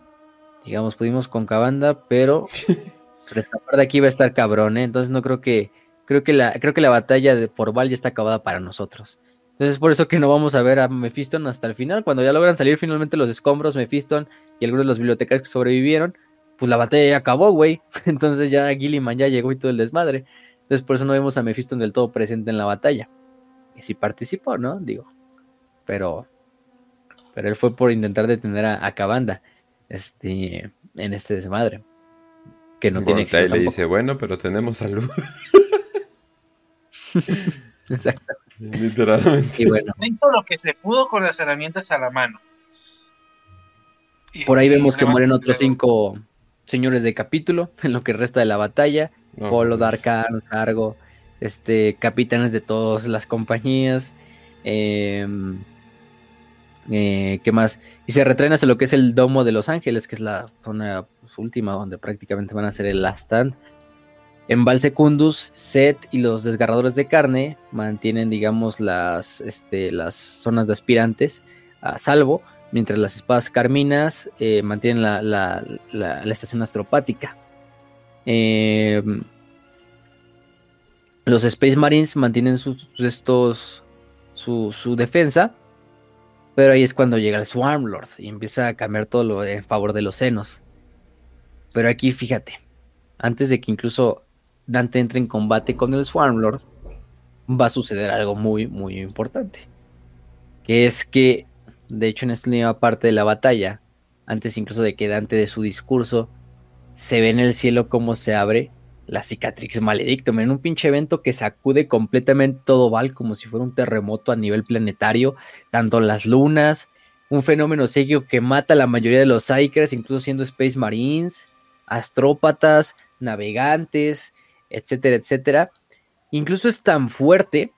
Digamos, pudimos con Cabanda, pero, pero escapar de aquí va a estar cabrón, ¿eh? Entonces no creo que, creo que la, creo que la batalla de por Val ya está acabada para nosotros. Entonces es por eso que no vamos a ver a Mephiston hasta el final. Cuando ya logran salir finalmente los escombros, Mephiston y algunos de los bibliotecarios que sobrevivieron, pues la batalla ya acabó, güey. Entonces ya Gilliman ya llegó y todo el desmadre. Entonces por eso no vemos a Mephiston del todo presente en la batalla. Y sí participó, ¿no? Digo. Pero. Pero él fue por intentar detener a, a Cabanda. Este. En este desmadre. Que no tiene éxito. le dice, bueno, pero tenemos salud. Exacto. Literalmente. Y bueno. lo que se pudo con las herramientas a la mano. Por ahí vemos que mueren otros cinco señores de capítulo en lo que resta de la batalla. Polo, pues. Darkan, Sargo, este, capitanes de todas las compañías. Em, eh, ¿Qué más? Y se retraen hacia lo que es el Domo de Los Ángeles, que es la zona pues, última donde prácticamente van a ser el last stand. En Valsecundus, Set y los desgarradores de carne mantienen, digamos, las, este, las zonas de aspirantes a salvo, mientras las espadas carminas eh, mantienen la, estación astropática. Em, los Space Marines mantienen sus, estos, su, su, defensa, pero ahí es cuando llega el Swarmlord y empieza a cambiar todo lo en favor de los senos. Pero aquí fíjate, antes de que incluso Dante entra en combate con el Swarmlord, va a suceder algo muy, muy importante. Que es que, de hecho, en esta última parte de la batalla, antes incluso de que Dante de su discurso, se ve en el cielo cómo se abre la cicatrix maledictum, en un pinche evento que sacude completamente todo Val como si fuera un terremoto a nivel planetario, tanto las lunas, un fenómeno serio que mata a la mayoría de los Psychers, incluso siendo Space Marines, astrópatas, navegantes, etcétera, etcétera. Incluso es tan fuerte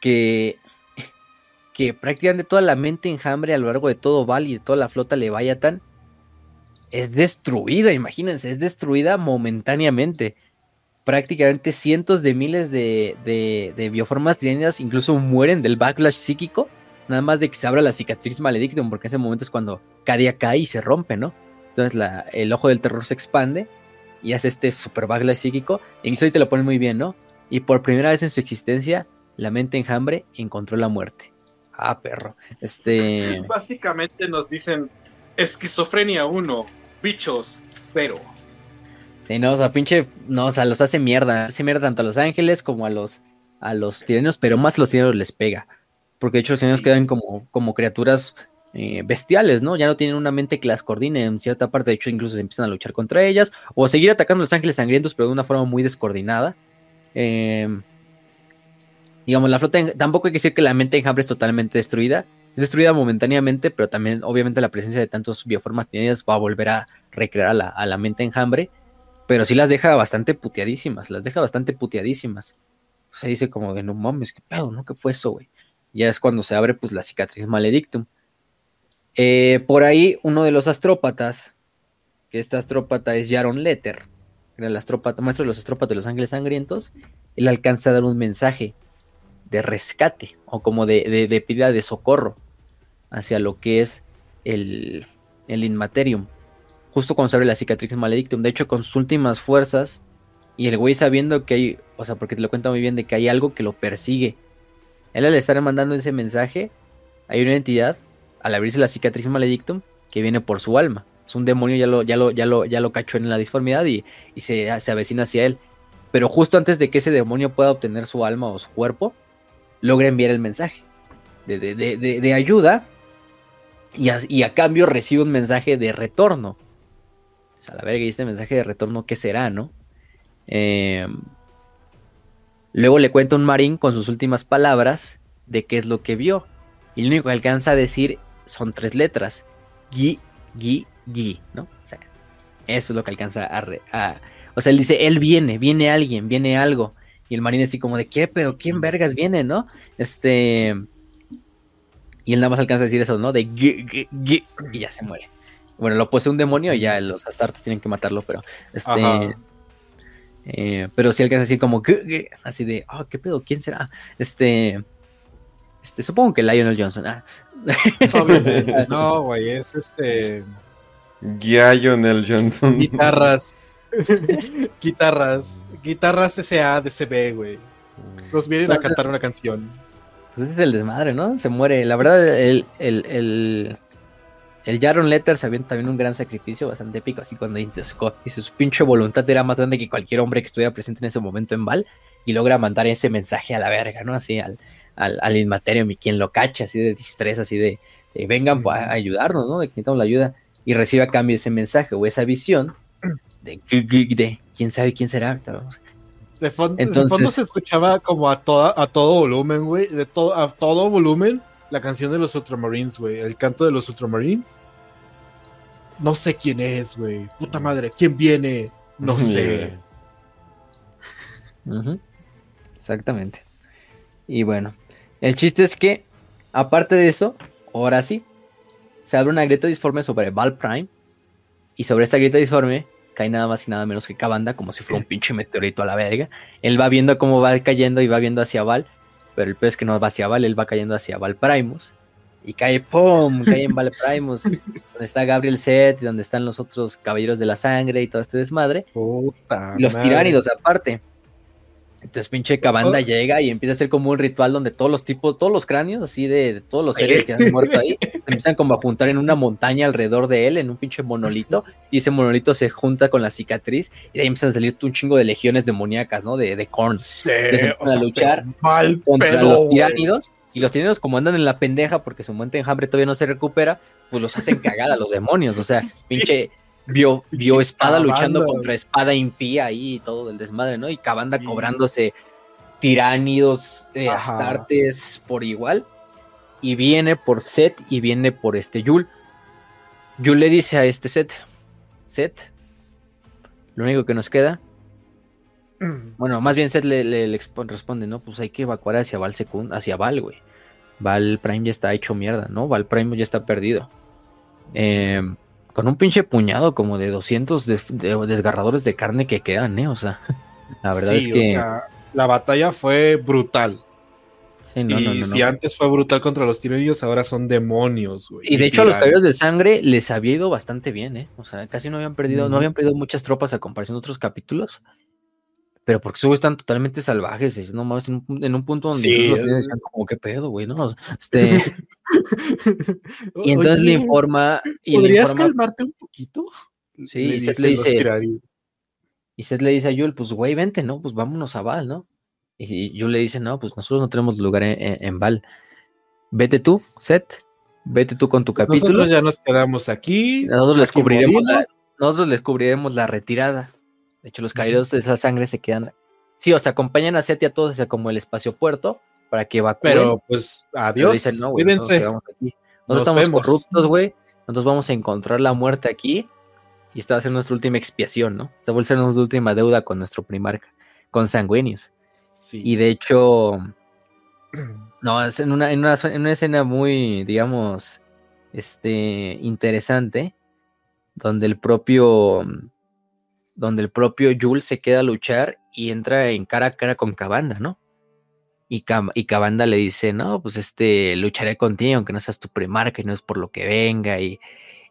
que, que prácticamente toda la mente enjambre a lo largo de todo Val y de toda la flota tan es destruida, imagínense, es destruida momentáneamente. Prácticamente cientos de miles de, de, bioformas trienidas incluso mueren del backlash psíquico, nada más de que se abra la cicatriz maledictum, porque en ese momento es cuando Cadia cae y se rompe, ¿no? Entonces el ojo del terror se expande y hace este super backlash psíquico. Incluso ahí te lo ponen muy bien, ¿no? Y por primera vez en su existencia, la mente enjambre encontró la muerte. Ah, perro. Este. Básicamente nos dicen esquizofrenia 1, bichos 0. Sí, no, o sea, pinche. No, o sea, los hace mierda. Hace mierda tanto a los ángeles como a los, a los tiranos, pero más a los tiranos les pega. Porque de hecho los tiranos quedan como, como criaturas eh, bestiales, ¿no? Ya no tienen una mente que las coordine en cierta parte, de hecho incluso se empiezan a luchar contra ellas, o seguir atacando a los ángeles sangrientos, pero de una forma muy descoordinada. Em, digamos, la flota, tampoco hay que decir que la mente enjambre es totalmente destruida, es destruida momentáneamente, pero también obviamente la presencia de tantos bioformas tenidas va a volver a recrear a la, a la mente enjambre, pero sí las deja bastante puteadísimas, las deja bastante puteadísimas. Se dice como de no mames, qué pedo, ¿no? ¿Qué fue eso, güey? Ya es cuando se abre pues la cicatriz maledictum. Eh, por ahí, uno de los astrópatas, que este astrópata es Jaron Letter, el astrópata, maestro de los astrópatas de los ángeles sangrientos, él alcanza a dar un mensaje de rescate o como de, de, de de socorro hacia lo que es el, el Inmaterium, justo cuando se abre la cicatrix maledictum. De hecho, con sus últimas fuerzas, y el güey sabiendo que hay, o sea, porque te lo cuenta muy bien, de que hay algo que lo persigue. Él al estar mandando ese mensaje, hay una entidad al abrirse la cicatriz maledictum que viene por su alma. Es un demonio, ya lo, ya lo, ya lo, ya lo cachó en la disformidad y, se, avecina hacia él. Pero justo antes de que ese demonio pueda obtener su alma o su cuerpo, logra enviar el mensaje de, ayuda y a, cambio recibe un mensaje de retorno. a la verga, y este mensaje de retorno, ¿qué será, no? Eh, luego le cuenta un marín con sus últimas palabras de qué es lo que vio. Y lo único que alcanza a decir son tres letras. Gi, gi, gi, ¿no? O sea, eso es lo que alcanza a, O sea, él dice, él viene, viene alguien, viene algo. Y el marín así como de, ¿qué? Pero ¿quién vergas viene, no? Este... Y él nada más alcanza a decir eso, ¿no? De gi, gi, gi, y ya se muere. Bueno, lo posee un demonio y ya los astartes tienen que matarlo, pero este... Eh, pero si alcanza a decir como, así de, oh, ¿qué pedo? ¿Quién será? Este... Este, supongo que Lionel Johnson. Ah. No, güey, es este. Lionel Johnson. Guitarras. guitarras. Guitarras SA de CB, güey. Nos vienen a cantar una canción. Pues es el desmadre, ¿no? Se muere. La verdad, el, el, el, el Jaron Letter se avienta también un gran sacrificio bastante épico, así cuando Scott y su pinche voluntad era más grande que cualquier hombre que estuviera presente en ese momento en Val y logra mandar ese mensaje a la verga, ¿no? Así al, al, al Inmaterium y quien lo cacha, así de distrés, así de, vengan pues, a ayudarnos, ¿no? De que necesitamos la ayuda. Y recibe a cambio ese mensaje o esa visión de, de quién sabe quién será. De, fondo, se escuchaba como a, toda, a todo volumen, güey. De todo, a todo volumen la canción de los Ultramarines, güey. El canto de los Ultramarines. No sé quién es, güey. Puta madre, ¿quién viene? No sé. Exactamente. Y bueno, el chiste es que, aparte de eso, ahora sí, se abre una grieta disforme sobre Val Prime. Y sobre esta grieta disforme cae nada más y nada menos que Cabanda, como si fuera un pinche meteorito a la verga. Él va viendo cómo va cayendo y va viendo hacia Val. Pero el pez que no va hacia Val, él va cayendo hacia Val Primus. Y cae, ¡pum! Cae en Val Primus. donde está Gabriel Set y donde están los otros caballeros de la sangre y todo este desmadre. los tiránidos aparte. Entonces pinche cabanda oh. llega y empieza a hacer como un ritual donde todos los tipos, todos los cráneos así de, todos los seres que han muerto ahí, empiezan como a juntar en una montaña alrededor de él, en un pinche monolito, y ese monolito se junta con la cicatriz, y de ahí empiezan a salir un chingo de legiones demoníacas, ¿no? De, de Korn. a luchar contra los tiránidos, y los tiránidos como andan en la pendeja porque su mente enjambre todavía no se recupera, pues los hacen cagar a los demonios, o sea, pinche vio, vio espada luchando contra espada impía ahí y todo el desmadre, ¿no? Y Cabanda cobrándose tiránidos, eh, astartes por igual. Y viene por Set y viene por este Yul. Yul le dice a este Set, Set, lo único que nos queda. Bueno, más bien Set le, responde, ¿no? Pues hay que evacuar hacia Val Secund, hacia Val, güey. Val Prime ya está hecho mierda, ¿no? Val Prime ya está perdido. Eh, con un pinche puñado como de 200 desgarradores de carne que quedan, ¿eh? O sea, la verdad es que... la batalla fue brutal. y si antes fue brutal contra los tiranidos, ahora son demonios, güey. Y de hecho, a los caballeros de sangre les había ido bastante bien, ¿eh? O sea, casi no habían perdido, no habían perdido muchas tropas a comparación de otros capítulos. Pero porque esos están totalmente salvajes, es nomás en un, en un punto donde sí, como, ¿qué pedo, güey? ¿no? Este... y entonces le informa... Y ¿Podrías calmarte un poquito? Sí, y Seth le dice... Y Seth le dice a Yul, pues, güey, vente, ¿no? Pues vámonos a Val, ¿no? Y Yul le dice, no, pues nosotros no tenemos lugar en, Val. Vete tú, Seth. Vete tú con tu pues capítulo. Nosotros ya nos quedamos aquí. Nosotros les cubriremos la, nosotros les cubriremos la retirada. De hecho, los caídos de esa sangre se quedan. Sí, o sea, acompañan a Seti a todos hacia como el espacio puerto para que evacúen. Pero pues, adiós. Dicen, no, Cuídense. Nosotros, estamos corruptos, güey. Nosotros vamos a encontrar la muerte aquí. Y esta va a ser nuestra última expiación, ¿no? Esta va a ser nuestra última deuda con nuestro primarca, con sanguíneos. Sí. Y de hecho, no, es en una, en una, en una escena muy, digamos, este, interesante, donde el propio donde el propio Jules se queda a luchar y entra en cara a cara con Cabanda, ¿no? Y, y Cabanda le dice, no, pues este, lucharé contigo, aunque no seas tu primarca y no es por lo que venga, y,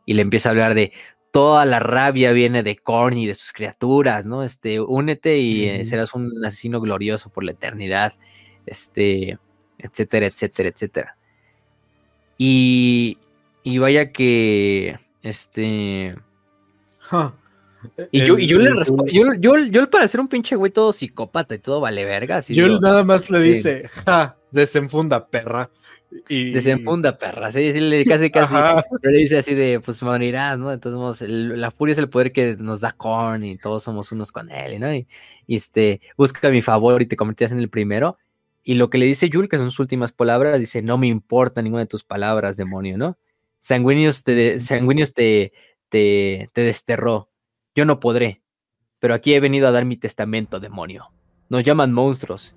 le empieza a hablar de toda la rabia viene de Korn y de sus criaturas, ¿no? Este, únete y eh, serás un asesino glorioso por la eternidad, este, etcétera, etcétera, etcétera. Y, y vaya que, este... Y, yo, y yo, le respondo, yo, yo, yo, para ser un pinche güey todo psicópata y todo vale verga. yo nada más le dice, ja, desenfunda, perra. Y... Desenfunda, perra. Sí, casi, casi. le dice así de, pues morirás, ¿no? Entonces, la furia es el poder que nos da Korn y todos somos unos con él, ¿no? Y, este, busca mi favor y te convertirás en el primero. Y lo que le dice Yul, que son sus últimas palabras, dice, no me importa ninguna de tus palabras, demonio, ¿no? Te, sanguíneos te, te, te desterró. Yo no podré, pero aquí he venido a dar mi testamento, demonio. Nos llaman monstruos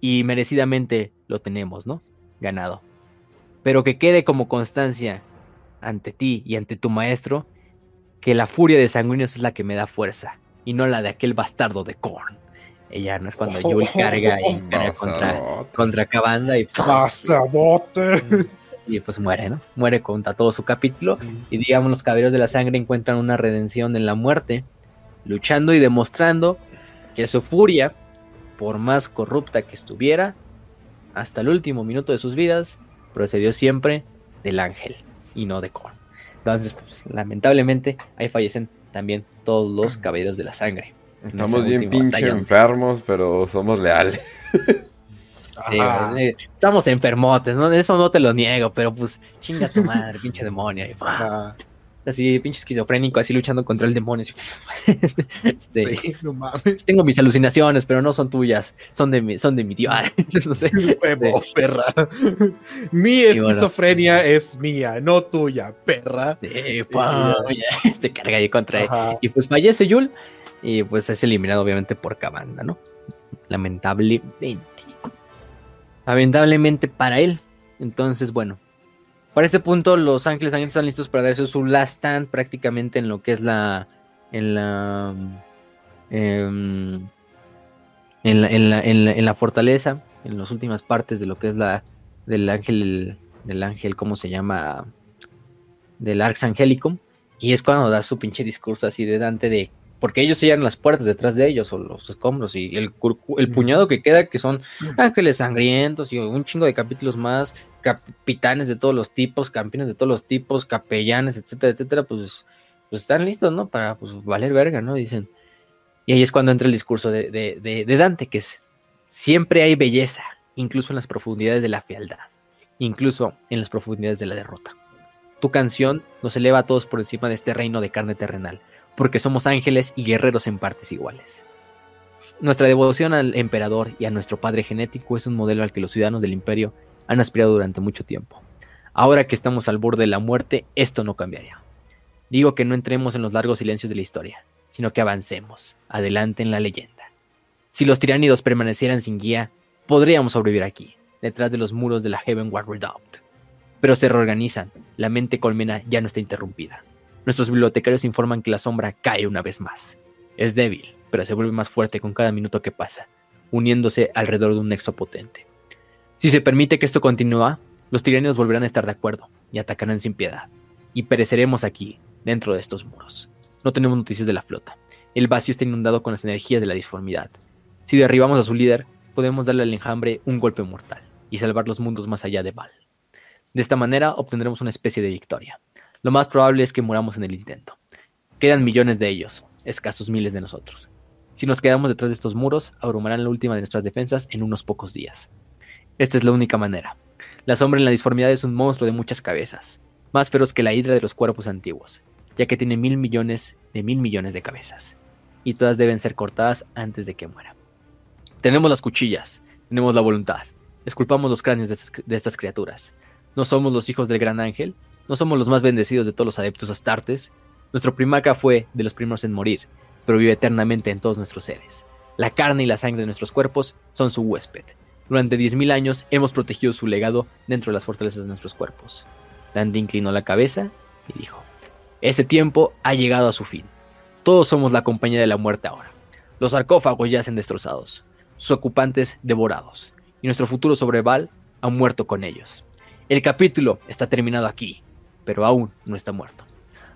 y merecidamente lo tenemos, ¿no? Ganado. Pero que quede como constancia ante ti y ante tu maestro que la furia de Sanguinius es la que me da fuerza y no la de aquel bastardo de Korn. Ella no es cuando Yul carga y contra, contra Cabanda y y pues muere, ¿no? Muere contra todo su capítulo. Y digamos, los caballeros de la sangre encuentran una redención en la muerte, luchando y demostrando que su furia, por más corrupta que estuviera, hasta el último minuto de sus vidas, procedió siempre del ángel y no de Korn. Entonces, pues, lamentablemente, ahí fallecen también todos los caballeros de la sangre. Estamos bien pinche enfermos, pero somos leales. estamos enfermotes, ¿no? Eso no te lo niego, pero pues chinga tu madre, pinche demonio. así, pinche esquizofrénico, así luchando contra el demonio. Tengo mis alucinaciones, pero no son tuyas, son de mi, son de mi dios. no sé. Huevo, perra. Mi esquizofrenia es mía, no tuya, perra. te carga ahí contra él. Y pues fallece Yul, y pues es eliminado obviamente por Cabanda, ¿no? Lamentablemente lamentablemente para él. Entonces, bueno, para este punto los Ángeles también están listos para darse su last stand prácticamente en lo que es la en la em, en, la, en, la, en, la, fortaleza, en las últimas partes de lo que es la del ángel del ángel, ¿cómo se llama? Del Arx Angelicum. Y es cuando da su pinche discurso así de Dante de porque ellos sellan las puertas detrás de ellos o los escombros y el, el puñado que queda que son ángeles sangrientos y un chingo de capítulos más, capitanes de todos los tipos, campeones de todos los tipos, capellanes, etcétera, etcétera, pues, pues están listos, ¿no? Para pues, valer verga, ¿no? Dicen. Y ahí es cuando entra el discurso de, de Dante, que es, siempre hay belleza, incluso en las profundidades de la fealdad, incluso en las profundidades de la derrota. Tu canción nos eleva a todos por encima de este reino de carne terrenal porque somos ángeles y guerreros en partes iguales. Nuestra devoción al emperador y a nuestro padre genético es un modelo al que los ciudadanos del imperio han aspirado durante mucho tiempo. Ahora que estamos al borde de la muerte, esto no cambiaría. Digo que no entremos en los largos silencios de la historia, sino que avancemos, adelante en la leyenda. Si los tiránidos permanecieran sin guía, podríamos sobrevivir aquí, detrás de los muros de la Heavenward Redoubt. Pero se reorganizan, la mente colmena ya no está interrumpida. Nuestros bibliotecarios informan que la sombra cae una vez más. Es débil, pero se vuelve más fuerte con cada minuto que pasa, uniéndose alrededor de un nexo potente. Si se permite que esto continúe, los tiranios volverán a estar de acuerdo y atacarán sin piedad. Y pereceremos aquí, dentro de estos muros. No tenemos noticias de la flota. El vacío está inundado con las energías de la disformidad. Si derribamos a su líder, podemos darle al enjambre un golpe mortal y salvar los mundos más allá de Val. De esta manera obtendremos una especie de victoria lo más probable es que muramos en el intento. Quedan millones de ellos, escasos miles de nosotros. Si nos quedamos detrás de estos muros, abrumarán la última de nuestras defensas en unos pocos días. Esta es la única manera. La sombra en la disformidad es un monstruo de muchas cabezas, más feroz que la hidra de los cuerpos antiguos, ya que tiene mil millones de mil millones de cabezas, y todas deben ser cortadas antes de que muera. Tenemos las cuchillas, tenemos la voluntad, esculpamos los cráneos de estas, de estas criaturas. No somos los hijos del gran ángel, no somos los más bendecidos de todos los adeptos astartes. Nuestro primaca fue de los primeros en morir, pero vive eternamente en todos nuestros seres. La carne y la sangre de nuestros cuerpos son su huésped. Durante 10.000 años hemos protegido su legado dentro de las fortalezas de nuestros cuerpos. Dandy inclinó la cabeza y dijo, ese tiempo ha llegado a su fin. Todos somos la compañía de la muerte ahora. Los sarcófagos yacen destrozados, sus ocupantes devorados, y nuestro futuro sobre Val ha muerto con ellos. El capítulo está terminado aquí, pero aún no está muerto.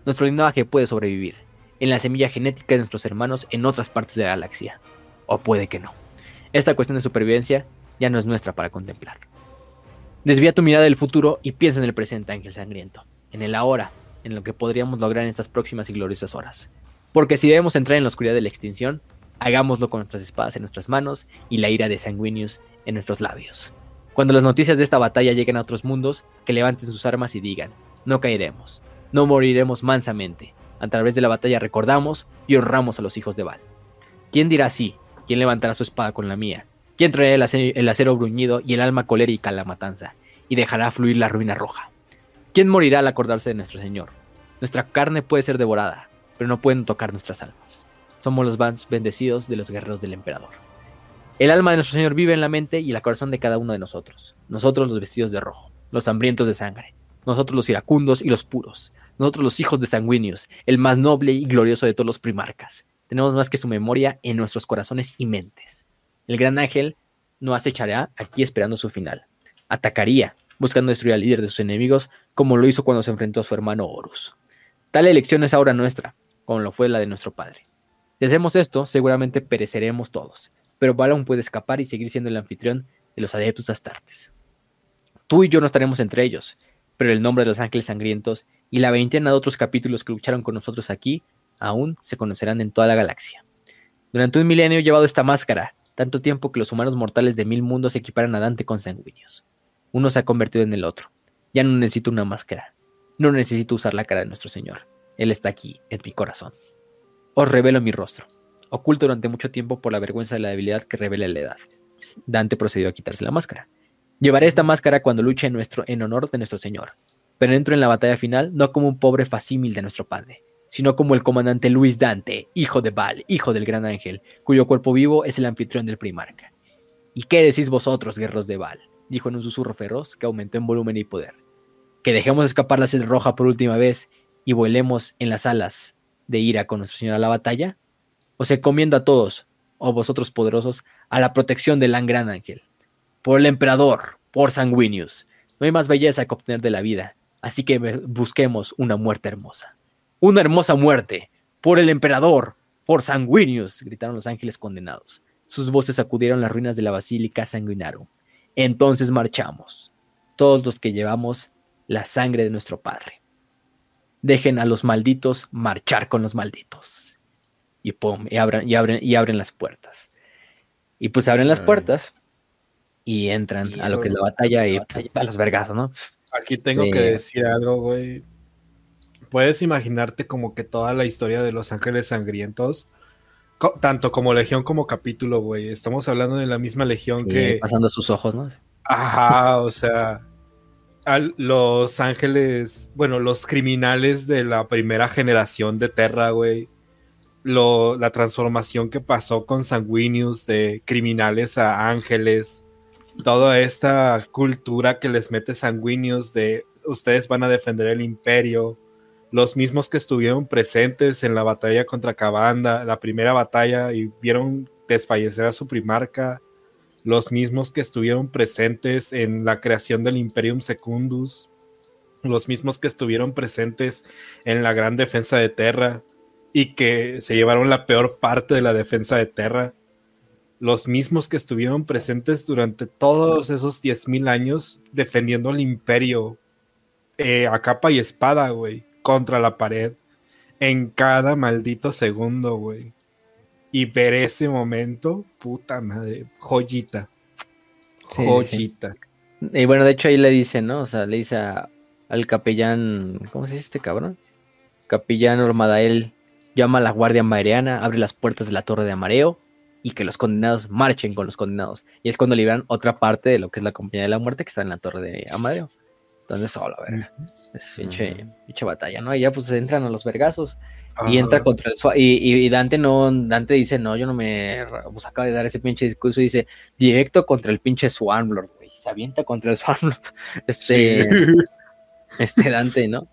Nuestro linaje puede sobrevivir en la semilla genética de nuestros hermanos en otras partes de la galaxia. O puede que no. Esta cuestión de supervivencia ya no es nuestra para contemplar. Desvía tu mirada del futuro y piensa en el presente, ángel sangriento, en el ahora, en lo que podríamos lograr en estas próximas y gloriosas horas. Porque si debemos entrar en la oscuridad de la extinción, hagámoslo con nuestras espadas en nuestras manos y la ira de Sanguinius en nuestros labios. Cuando las noticias de esta batalla lleguen a otros mundos, que levanten sus armas y digan, no caeremos, no moriremos mansamente. A través de la batalla recordamos y honramos a los hijos de Val. ¿Quién dirá sí? ¿Quién levantará su espada con la mía? ¿Quién traerá el acero, bruñido y el alma colérica a la matanza? Y dejará fluir la ruina roja. ¿Quién morirá al acordarse de nuestro Señor? Nuestra carne puede ser devorada, pero no pueden tocar nuestras almas. Somos los vans bendecidos de los guerreros del emperador. El alma de nuestro Señor vive en la mente y el corazón de cada uno de nosotros. Nosotros los vestidos de rojo, los hambrientos de sangre. Nosotros los iracundos y los puros. Nosotros los hijos de sanguíneos, el más noble y glorioso de todos los primarcas. Tenemos más que su memoria en nuestros corazones y mentes. El gran ángel no acechará aquí esperando su final. Atacaría, buscando destruir al líder de sus enemigos, como lo hizo cuando se enfrentó a su hermano Horus. Tal elección es ahora nuestra, como lo fue la de nuestro padre. Si hacemos esto, seguramente pereceremos todos, pero Balon puede escapar y seguir siendo el anfitrión de los adeptos astartes. Tú y yo no estaremos entre ellos, pero el nombre de los ángeles sangrientos y la veintena de otros capítulos que lucharon con nosotros aquí aún se conocerán en toda la galaxia. Durante un milenio he llevado esta máscara, tanto tiempo que los humanos mortales de mil mundos se equiparan a Dante con sanguíneos. Uno se ha convertido en el otro. Ya no necesito una máscara. No necesito usar la cara de nuestro Señor. Él está aquí, en mi corazón. Os revelo mi rostro oculto durante mucho tiempo por la vergüenza de la debilidad que revela la edad. Dante procedió a quitarse la máscara. Llevaré esta máscara cuando luche en, nuestro, en honor de nuestro Señor, pero entro en la batalla final no como un pobre facímil de nuestro padre, sino como el comandante Luis Dante, hijo de Baal, hijo del gran ángel, cuyo cuerpo vivo es el anfitrión del primarca. ¿Y qué decís vosotros, guerreros de Baal? dijo en un susurro feroz que aumentó en volumen y poder. Que dejemos escapar la sed roja por última vez y volemos en las alas de ira con nuestro Señor a la batalla os encomiendo a todos, o oh vosotros poderosos, a la protección del gran ángel. Por el emperador, por Sanguinius, no hay más belleza que obtener de la vida, así que busquemos una muerte hermosa. Una hermosa muerte, por el emperador, por Sanguinius, gritaron los ángeles condenados. Sus voces sacudieron las ruinas de la Basílica Sanguinarum. Entonces marchamos, todos los que llevamos la sangre de nuestro Padre. Dejen a los malditos marchar con los malditos y pum, y abren, y abren, y abren las puertas. Y pues abren las puertas y entran a lo que es la batalla y a los vergazos, ¿no? Aquí tengo que decir algo, güey. Puedes imaginarte como que toda la historia de los ángeles sangrientos, tanto como legión como capítulo, güey. Estamos hablando de la misma legión que. Pasando sus ojos, ¿no? Ajá, o sea. los ángeles, bueno, los criminales de la primera generación de Terra, güey la transformación que pasó con Sanguinius de criminales a ángeles, toda esta cultura que les mete Sanguinius de ustedes van a defender el imperio, los mismos que estuvieron presentes en la batalla contra Cabanda, la primera batalla y vieron desfallecer a su primarca, los mismos que estuvieron presentes en la creación del Imperium Secundus, los mismos que estuvieron presentes en la gran defensa de Terra, y que se llevaron la peor parte de la defensa de Terra. Los mismos que estuvieron presentes durante todos esos 10.000 años defendiendo al imperio eh, a capa y espada, güey, contra la pared, en cada maldito segundo, güey. Y ver ese momento, puta madre, joyita. Joyita. Y bueno, de hecho ahí le dice, ¿no? O sea, le dice al capellán, ¿cómo se dice este cabrón? Capellán Ormadael llama a la Guardia Mariana, abre las puertas de la Torre de Amareo y que los condenados marchen con los condenados. Y es cuando liberan otra parte de lo que es la Compañía de la Muerte que está en la Torre de Amareo. Entonces, solo, a ver, es pinche, batalla, ¿no? Y ya pues entran a los vergazos y entra contra el y, y, Dante no, Dante dice, no, yo no me, pues acaba de dar ese pinche discurso y dice, directo contra el pinche Swanlord, güey, se avienta contra el Swanlord, este, este Dante, ¿no?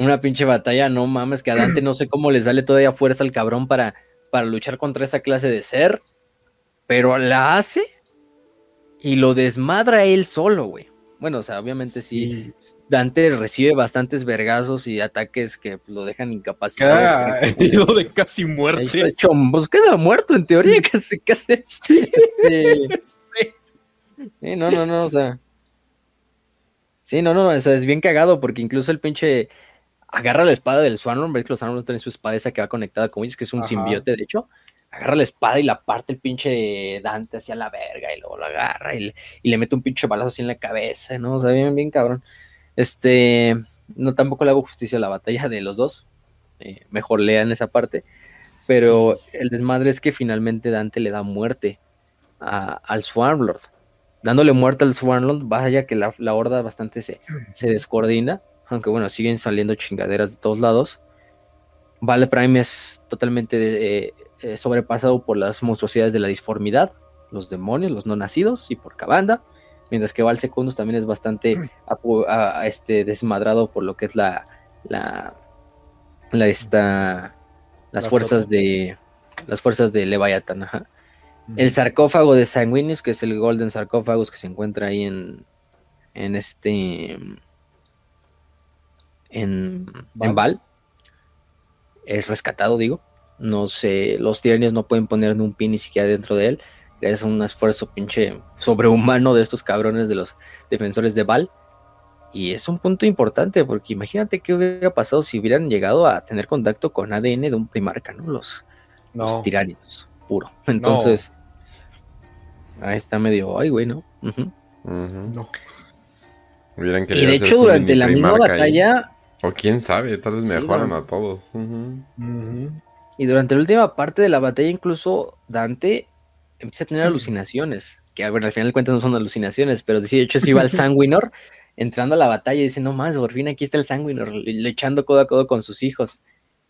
una pinche batalla, no mames, que adelante no sé cómo le sale todavía fuerza al cabrón para, para luchar contra esa clase de ser, pero la hace y lo desmadra él solo, güey. Bueno, o sea, obviamente sí. Dante recibe bastantes vergazos y ataques que lo dejan incapacitado. Herido de casi muerte. Hecho, pues queda muerto en teoría, casi, casi. Este, sí. no, no, no, o sea. Sí, no, no, o sea, es bien cagado porque incluso el pinche agarra la espada del Swanlord, ves que los Swanlord tienen su espada esa que va conectada con ellos, que es un simbiote, de hecho, agarra la espada y la parte el pinche Dante hacia la verga, y luego lo agarra y le, mete un pinche balazo así en la cabeza, ¿no? O sea, bien, bien cabrón. Este, no tampoco le hago justicia a la batalla de los dos, eh, mejor lean esa parte, pero el desmadre es que finalmente Dante le da muerte al Swarmlord. Dándole muerte al Swarmlord, vaya que la, horda bastante se, se descoordina aunque bueno, siguen saliendo chingaderas de todos lados. Vale Prime es totalmente eh, eh, sobrepasado por las monstruosidades de la disformidad, los demonios, los no nacidos y por Cabanda, mientras que Val Secundus también es bastante este, desmadrado por lo que es la, la, la esta, las fuerzas de las fuerzas de Leviathan. El sarcófago de Sanguinius, que es el Golden Sarcófagos que se encuentra ahí en, en este en Val. Es rescatado, digo. No sé, los tiranios no pueden poner ni un pin ni siquiera dentro de él. Es un esfuerzo pinche sobrehumano de estos cabrones de los defensores de Val. Y es un punto importante, porque imagínate qué hubiera pasado si hubieran llegado a tener contacto con ADN de un primarca, ¿no? Los, tiranios, puro. Entonces, ahí está medio, ay, güey, ¿no? No. y de hecho, durante la misma batalla, o quién sabe, tal vez mejoran a todos. Y durante la última parte de la batalla, incluso Dante empieza a tener alucinaciones. Que bueno, al final de cuentas no son alucinaciones, pero de hecho si iba al Sanguinor entrando a la batalla y dice, no más, por fin aquí está el Sanguinor, le echando codo a codo con sus hijos.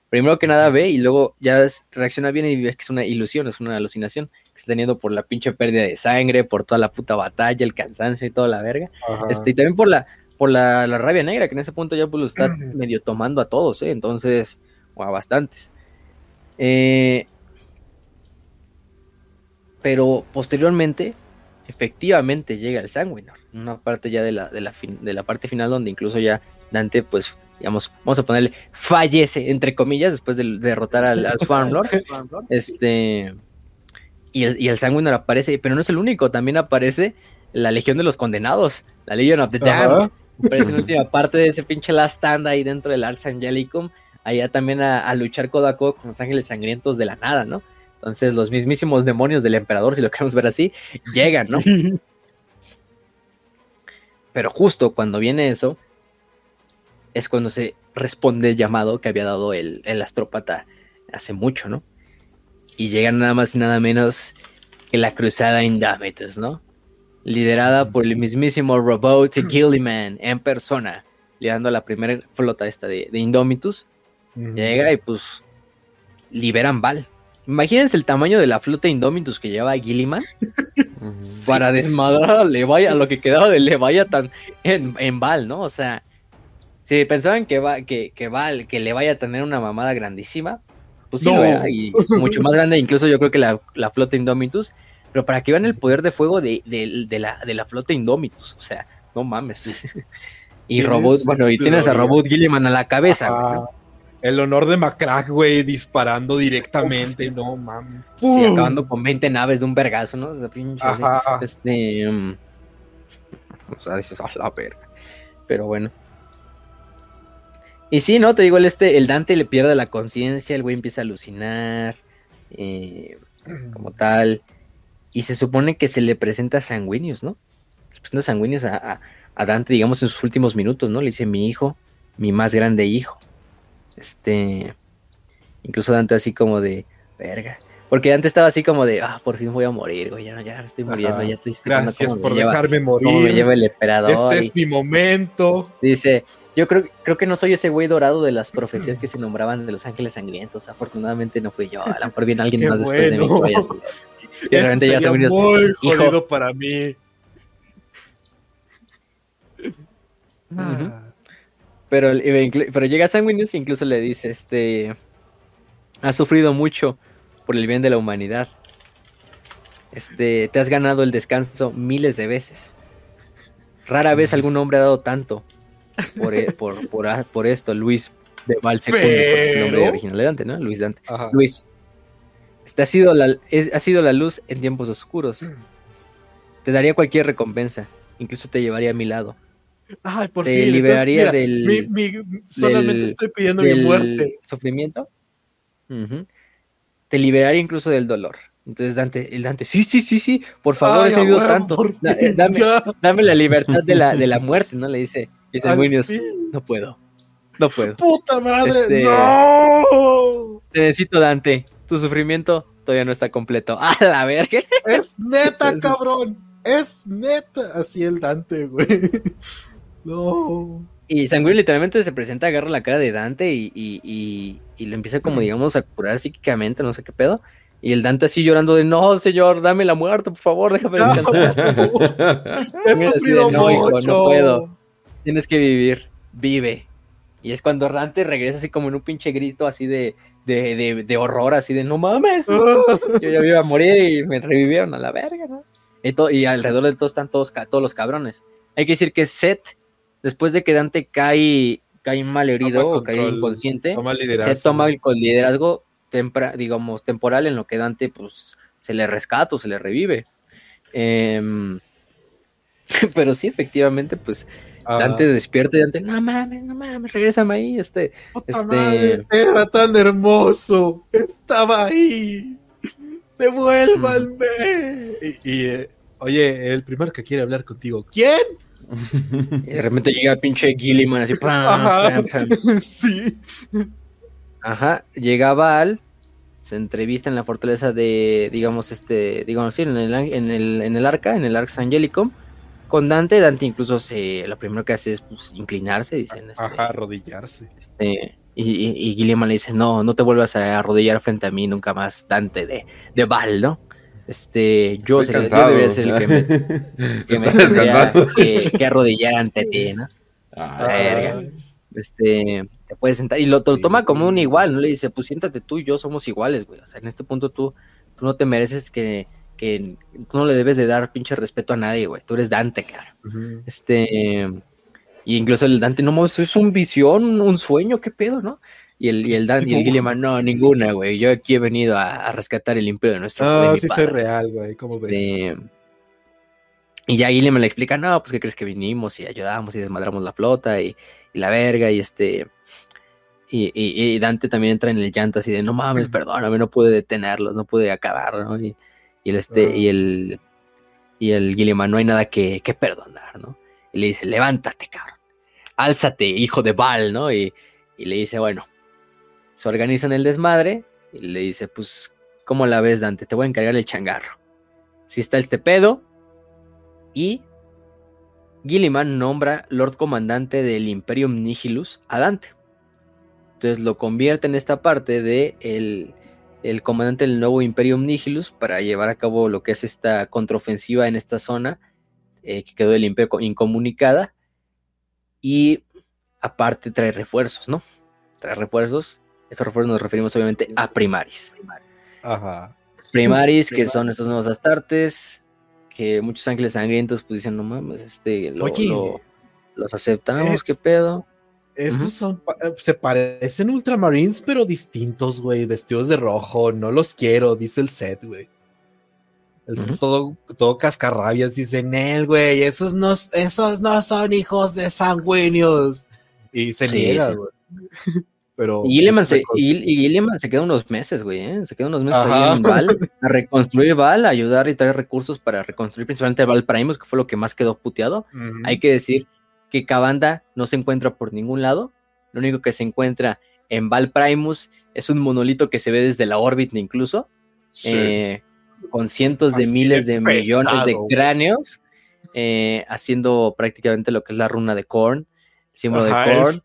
Primero que nada ve y luego ya reacciona bien y ve que es una ilusión, es una alucinación que está teniendo por la pinche pérdida de sangre, por toda la puta batalla, el cansancio y toda la verga. Este, y también por la, por la, rabia negra, que en ese punto ya pues lo está medio tomando a todos, ¿eh? entonces, o a bastantes. Eh, pero posteriormente, efectivamente llega el Sanguinor, una parte ya de la, de la, de la parte final donde incluso ya Dante, pues, digamos, vamos a ponerle, fallece, entre comillas, después de, derrotar al, al este, y el, y el Sanguinor aparece, pero no es el único, también aparece la Legión de los Condenados, la Legion of the Damned, pero en la última parte de ese pinche Last Stand ahí dentro del Arx Angelicum, allá también a, luchar codo a codo con los ángeles sangrientos de la nada, ¿no? Entonces los mismísimos demonios del emperador, si lo queremos ver así, llegan, ¿no? Pero justo cuando viene eso, es cuando se responde el llamado que había dado el, el astrópata hace mucho, ¿no? Y llegan nada más y nada menos que la cruzada Indomitus, ¿no? Liderada por el mismísimo Robot Gilliman en persona, liderando la primera flota esta de, de Indomitus. Llega y pues liberan Val. Imagínense el tamaño de la flota Indomitus que lleva Gilliman. Para desmadrar a Leviathan, a lo que quedaba de Leviathan en, en Val, ¿no? O sea, si pensaban que va, que, que Val, que le vaya a tener una mamada grandísima, pues sí y mucho más grande, incluso yo creo que la, la flota Indomitus, pero para que vean el poder de fuego de, la, de la flota Indómitos, o sea, no mames. y Robot, bueno, y tienes a Robot Gilliman a la cabeza, El honor de Macrack, güey, disparando directamente, no mames. Sí, acabando con 20 naves de un vergazo, ¿no? O pinche, este. Um, o sea, dices, a la verga. Pero bueno. Y sí, ¿no? Te digo, el, este, el Dante le pierde la conciencia, el güey empieza a alucinar. Eh, como tal. Y se supone que se le presenta a Sanguinius, ¿no? Se presenta a Sanguinius a, Dante, digamos, en sus últimos minutos, ¿no? Le dice mi hijo, mi más grande hijo. Este. Incluso Dante así como de. Verga. Porque Dante estaba así como de, ah, por fin voy a morir, güey, ya, ya estoy muriendo, ya estoy. Gracias por dejarme morir. me lleva el emperador. Este es mi momento. Dice, yo creo, creo que no soy ese güey dorado de las profecías que se nombraban de los ángeles sangrientos. Afortunadamente no fui yo. A lo mejor viene alguien más después de mí. Y Eso sería muy jodido para mí. Pero, pero llega Sanguinius y incluso le dice, este, has sufrido mucho por el bien de la humanidad. Este, te has ganado el descanso miles de veces. Rara vez algún hombre ha dado tanto por, e, por, por, esto. Luis de Val es el nombre original de Dante, ¿no? Luis Dante. Luis, esta ha sido, la, ha sido la luz en tiempos oscuros. Te daría cualquier recompensa, incluso te llevaría a mi lado. Ay, por te fin. liberaría del, solamente estoy pidiendo mi muerte. Sufrimiento. Te liberaría incluso del dolor. Entonces Dante, el Dante, sí, sí, sí, sí, por favor, he servido tanto. Eh, dame, la libertad de la, de la muerte, ¿no? Le dice, dice no puedo, no puedo. ¡Puta madre! Este, ¡No! Te necesito, Dante. Tu sufrimiento todavía no está completo. ¡A la verga! Es neta, cabrón. Es neta. Así el Dante, güey. No. Y Sanguíneo literalmente se presenta, agarra la cara de Dante y, y, y, lo empieza como, digamos, a curar psíquicamente, no sé qué pedo. Y el Dante así llorando de, no, señor, dame la muerte, por favor, déjame descansar. He sufrido no, mucho. no puedo. Tienes que vivir, vive. Y es cuando Dante regresa así como en un pinche grito así de, de, de, horror, así de, no mames, yo ya iba a morir y me revivieron a la verga, ¿no? Y, alrededor de todos están todos, todos los cabrones. Hay que decir que Seth, después de que Dante cae, cae mal herido o cae inconsciente, Seth toma el liderazgo digamos, temporal en lo que Dante pues se le rescata o se le revive. Em, pero sí, efectivamente, pues Dante despierta y Dante, no mames, no mames, regresame ahí, este, este... era tan hermoso, estaba ahí, devuélvanme. Y, eh, oye, el primero que quiere hablar contigo, ¿quién? Y de repente llega el pinche Gilliman así, sí. Ajá, llega Val, se entrevista en la fortaleza de, digamos, este, digamos, sí, en el, en el, en el arca, en el Arx Angelicum, con Dante. Dante incluso se, lo primero que hace es pues, inclinarse, dicen. Este, Ajá, arrodillarse. Este, y, y, Guillermo le dice, no, no te vuelvas a arrodillar frente a mí nunca más, Dante de, de Val, ¿no? Este, yo, sería, yo debería ser el que me, que, me tendría que, que arrodillar ante ti, ¿no? Ah, verga este, te puedes sentar y lo, toma como un igual, ¿no? Le dice, pues siéntate tú y yo somos iguales, güey. O sea, en este punto tú, tú no te mereces que, que tú no le debes de dar pinche respeto a nadie, güey. Tú eres Dante, cabrón. Este, y incluso el Dante, no, es un visión, un sueño, qué pedo, ¿no? Y el, y el Dante y el Gilliman, no, ninguna, güey. Yo aquí he venido a, rescatar el imperio de nuestro No, sí soy real, güey. ¿Cómo ves? Este, y ya Gilliman le explica, no, pues que crees que vinimos y ayudamos y desmadramos la flota y y la verga, y este. Y, Dante también entra en el llanto así de no mames, perdóname, no pude detenerlos, no pude acabar, ¿no? Y, el este, y el y el no hay nada que, perdonar, ¿no? Y le dice, levántate, cabrón, álzate, hijo de Val, ¿no? Y, y le dice, bueno, se organizan el desmadre, y le dice, pues, ¿cómo la ves, Dante? Te voy a encargar el changarro. Si está este pedo, y Gilliman nombra Lord Comandante del Imperium Nihilus a Dante. Entonces lo convierte en esta parte de el, comandante del nuevo Imperium Nihilus para llevar a cabo lo que es esta contraofensiva en esta zona eh, que quedó del Imperio incomunicada. Y aparte trae refuerzos, ¿no? Trae refuerzos. Estos refuerzos nos referimos obviamente a Primaris. Ajá. Primaris, que son estos nuevos astartes muchos ángeles sangrientos pues dicen, no mames, este, los aceptamos, eh, ¿qué pedo? Esos son, eh, se parecen Ultramarines, pero distintos, güey, vestidos de rojo, no los quiero, dice el set, güey. todo, todo cascarrabias, dice Nel, güey, esos no, esos no son hijos de sanguíneos. Y se niega, güey. Pero, y Gilliman, se, y, se queda unos meses, güey, ¿eh? Se queda unos meses ahí en Val, a reconstruir Val, a ayudar y traer recursos para reconstruir principalmente Val Primus, que fue lo que más quedó puteado. Hay que decir que Cabanda no se encuentra por ningún lado. Lo único que se encuentra en Val Primus es un monolito que se ve desde la órbita incluso, eh, con cientos de miles de millones de cráneos, eh, haciendo prácticamente lo que es la runa de Korn, el símbolo de Korn.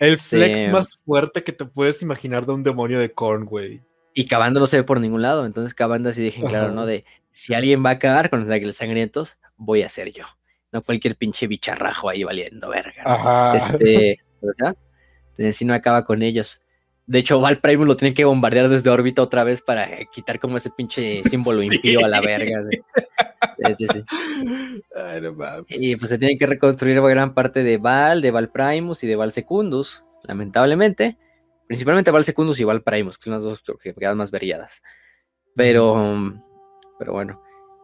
El flex más fuerte que te puedes imaginar de un demonio de corn, güey. Y Cabanda no se ve por ningún lado. Entonces Cabanda sí dejen claro, ¿no? De si alguien va a acabar con los sangrientos, voy a ser yo. No cualquier pinche bicharrajo ahí valiendo verga. Ajá. Este, o sea, si no acaba con ellos. De hecho, Val Primus lo tienen que bombardear desde órbita otra vez para quitar como ese pinche símbolo impío a la verga. Sí, sí, Ay, no y pues se tienen que reconstruir gran parte de Val, de Val Primus y de Val Secundus, lamentablemente. Principalmente Val Secundus y Val Primus, que son las dos que quedan más verilladas. Pero, pero bueno.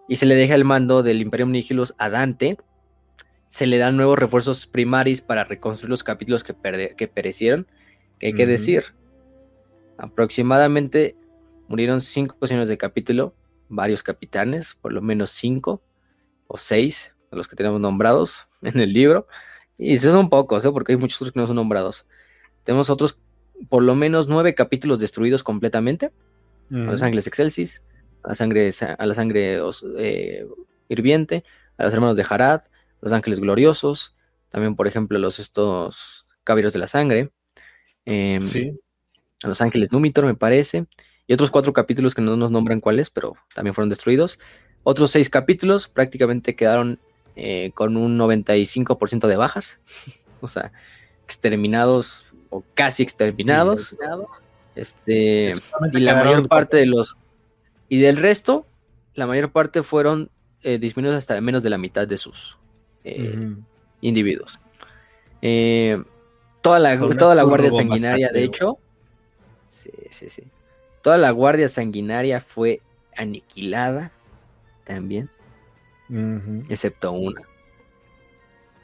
Y se le deja el mando del Imperium Nihilus a Dante. Se le dan nuevos refuerzos primaris para reconstruir los capítulos que, que perecieron. Que hay que decir, aproximadamente murieron cinco señores de capítulo, varios capitanes, por lo menos cinco o seis de los que tenemos nombrados en el libro. Y esos son pocos, ¿eh? porque hay muchos otros que no son nombrados. Tenemos otros, por lo menos nueve capítulos destruidos completamente. A los ángeles excelsis, a la sangre, a la sangre eh, hirviente, a los hermanos de Harad, los ángeles gloriosos, también por ejemplo los estos caballeros de la sangre, em, a los ángeles Númitor me parece, y otros cuatro capítulos que no nos nombran cuáles, pero también fueron destruidos. Otros seis capítulos prácticamente quedaron eh, con un 95% de bajas, o sea, exterminados o casi exterminados. Este, y la mayor parte de los. Y del resto, la mayor parte fueron eh, disminuidos hasta menos de la mitad de sus eh, individuos. toda la, toda la guardia sanguinaria, de hecho. Sí, sí, sí. Toda la guardia sanguinaria fue aniquilada también excepto una.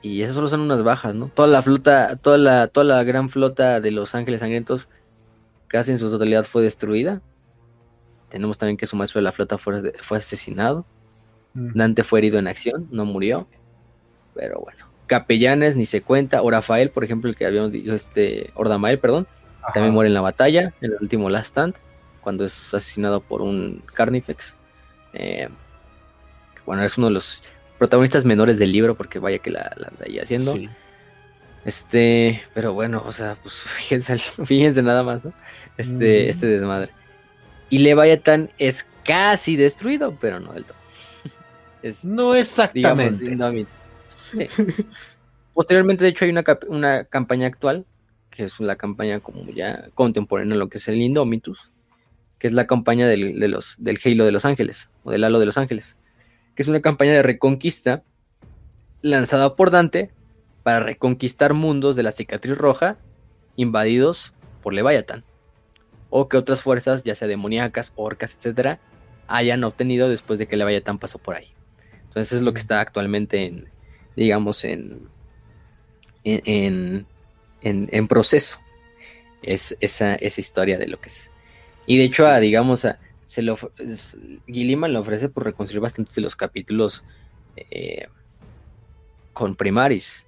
Y esas solo son unas bajas, ¿no? Toda la flota, toda la, toda la gran flota de los Ángeles Sangrientos, casi en su totalidad fue destruida. Tenemos también que su maestro de la flota fue, fue asesinado. Dante fue herido en acción, no murió. Pero bueno. Capellanes ni se cuenta. O Rafael, por ejemplo, el que habíamos dicho, este, Ordamael, perdón, también muere en la batalla, en el último Last Stand, cuando es asesinado por un Carnifex. Eh, bueno, es uno de los protagonistas menores del libro, porque vaya que la, anda ahí haciendo. Este, pero bueno, o sea, pues fíjense, nada más, ¿no? Este, este desmadre. Y Leviathan es casi destruido, pero no del todo. no exactamente. Posteriormente, de hecho, hay una, una campaña actual, que es la campaña como ya contemporánea en lo que es el Indomitus, que es la campaña del, de los, del Halo de los Ángeles, o del Halo de los Ángeles que es una campaña de reconquista lanzada por Dante para reconquistar mundos de la cicatriz roja invadidos por Leviathan, o que otras fuerzas, ya sea demoníacas, orcas, etcétera, hayan obtenido después de que Leviathan pasó por ahí. Entonces es lo que está actualmente en, digamos, en, en, en, proceso. Es esa, esa historia de lo que es. Y de hecho, digamos, a, se lo, Gilliman le ofrece por reconstruir bastantes de los capítulos eh, con Primaris.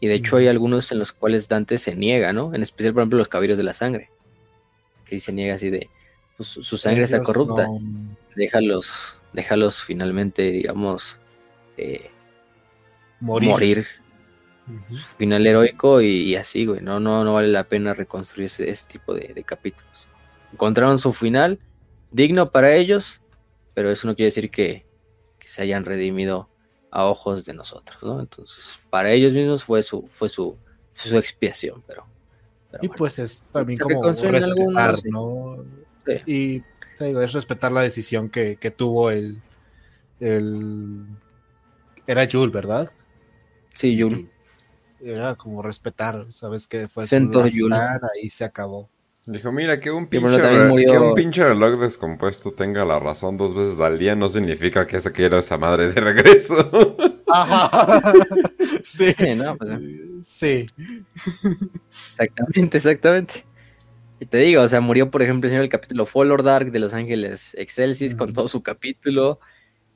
Y de hecho hay algunos en los cuales Dante se niega, ¿no? En especial, por ejemplo, los caballeros de la sangre. Que se niega así de, pues, su sangre está corrupta. Déjalos, déjalos finalmente, digamos, eh, morir. final heroico y, así, güey. No, no, no vale la pena reconstruir ese, tipo de, de capítulos. Encontraron su final digno para ellos, pero eso no quiere decir que, se hayan redimido a ojos de nosotros, ¿no? Entonces, para ellos mismos fue su, fue su, su expiación, pero. y pues es también como respetar, ¿no? Y te digo, es respetar la decisión que, tuvo el, el. Era Yul, ¿verdad? Sí, Yul. Era como respetar, ¿sabes? Que fue su ahí se acabó. Dijo, mira, que un, pinche reloj descompuesto tenga la razón dos veces al día no significa que se quiera esa madre de regreso. Ajá. Sí. Pues, sí. Exactamente, exactamente. Y te digo, o sea, murió, por ejemplo, el señor del capítulo Follow Dark de Los Ángeles Excelsis con todo su capítulo.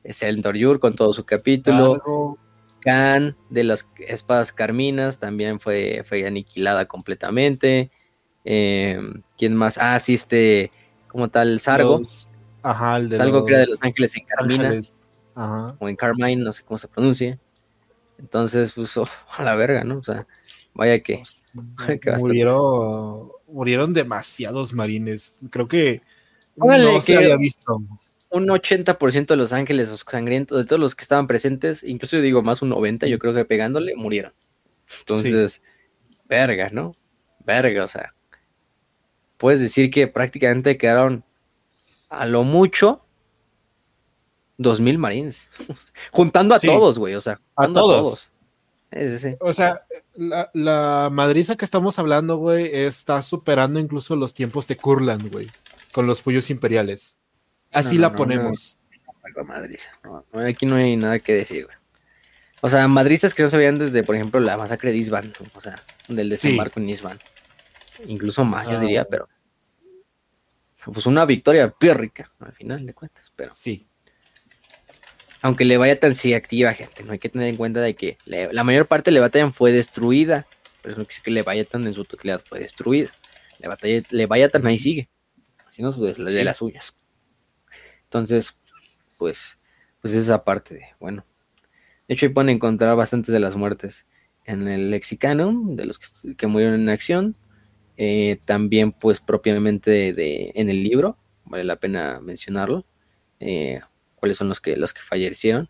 Seldor Yur con todo su capítulo. Khan de las espadas carminas también fue, fue aniquilada completamente. Eh, ¿Quién más? Ah, sí, este, como tal, Sargo. ajá, el de Sargo que era de Los Ángeles en Carmina. Ajá. O en Carmine, no sé cómo se pronuncia. Entonces, pues, oh, a la verga, ¿no? O sea, vaya que. Pues, murieron, murieron demasiados marines. Creo que no se había visto. Un 80% de los ángeles sangrientos, de todos los que estaban presentes, incluso yo digo más un 90, yo creo que pegándole, murieron. Entonces, verga, ¿no? Verga, o sea, puedes decir que prácticamente quedaron a lo mucho 2000 marines. Juntando a todos, güey, o sea, a todos. O sea, la, madriza que estamos hablando, güey, está superando incluso los tiempos de Kurland, güey, con los puyos imperiales. Así la ponemos. aquí no hay nada que decir, güey. O sea, madristas que no sabían desde, por ejemplo, la masacre de Isban, o sea, del desembarco en Isban. Incluso más, yo diría, pero. Pues una victoria pírrica, al final de cuentas, pero. Sí. Aunque le vaya tan sí activa, gente, no hay que tener en cuenta de que la mayor parte de la batalla fue destruida, pero eso no quiere que le vaya tan en su totalidad fue destruida. La batalla le vaya tan ahí sigue, haciendo de, de las suyas. Entonces, pues, pues esa parte de, bueno, de hecho, ahí pueden encontrar bastantes de las muertes en el lexicano, de los que, murieron en acción. Eh, también, pues, propiamente de, en el libro, vale la pena mencionarlo. Eh, cuáles son los que, los que fallecieron.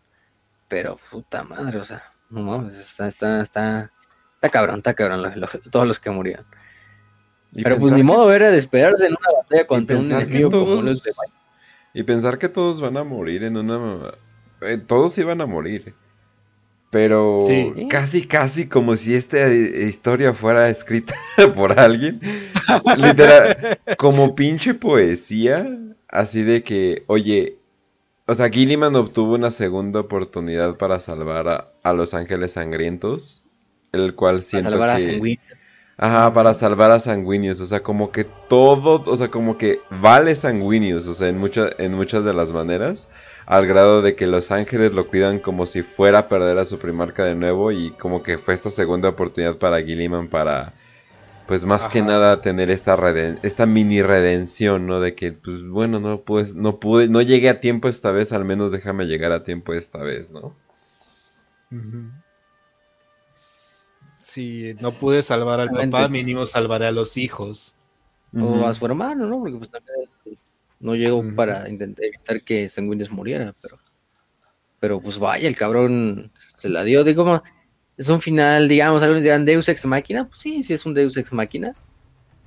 Pero, puta madre, o sea, no mames, está, está, está, está cabrón, está cabrón todos los que murieron. Pero pues ni modo era de esperarse en una batalla contra un enemigo como los de Y pensar que todos van a morir en una... Eh, todos iban a morir. Pero casi, casi como si esta historia fuera escrita por alguien. Literal, como pinche poesía. Así de que, oye, o sea, Gilliman obtuvo una segunda oportunidad para salvar a, los ángeles sangrientos. El cual siento salvar que... A Ajá, para salvar a Sanguinius. O sea, como que todo, o sea, como que vale Sanguinius, o sea, en, en muchas de las maneras al grado de que los ángeles lo cuidan como si fuera a perder a su primarca de nuevo y como que fue esta segunda oportunidad para Gilliman para pues más que nada tener esta esta mini redención, ¿no? De que pues bueno, no pude no pude no llegué a tiempo esta vez, al menos déjame llegar a tiempo esta vez, ¿no? Si no pude salvar al papá, mínimo salvaré a los hijos. O a su hermano, ¿no? Porque pues también no llegó para intentar evitar que Sanguinius muriera, pero. Pero pues vaya, el cabrón se la dio. Digo, es un final, digamos, algunos dirán Deus ex máquina. Pues sí, sí es un Deus ex máquina.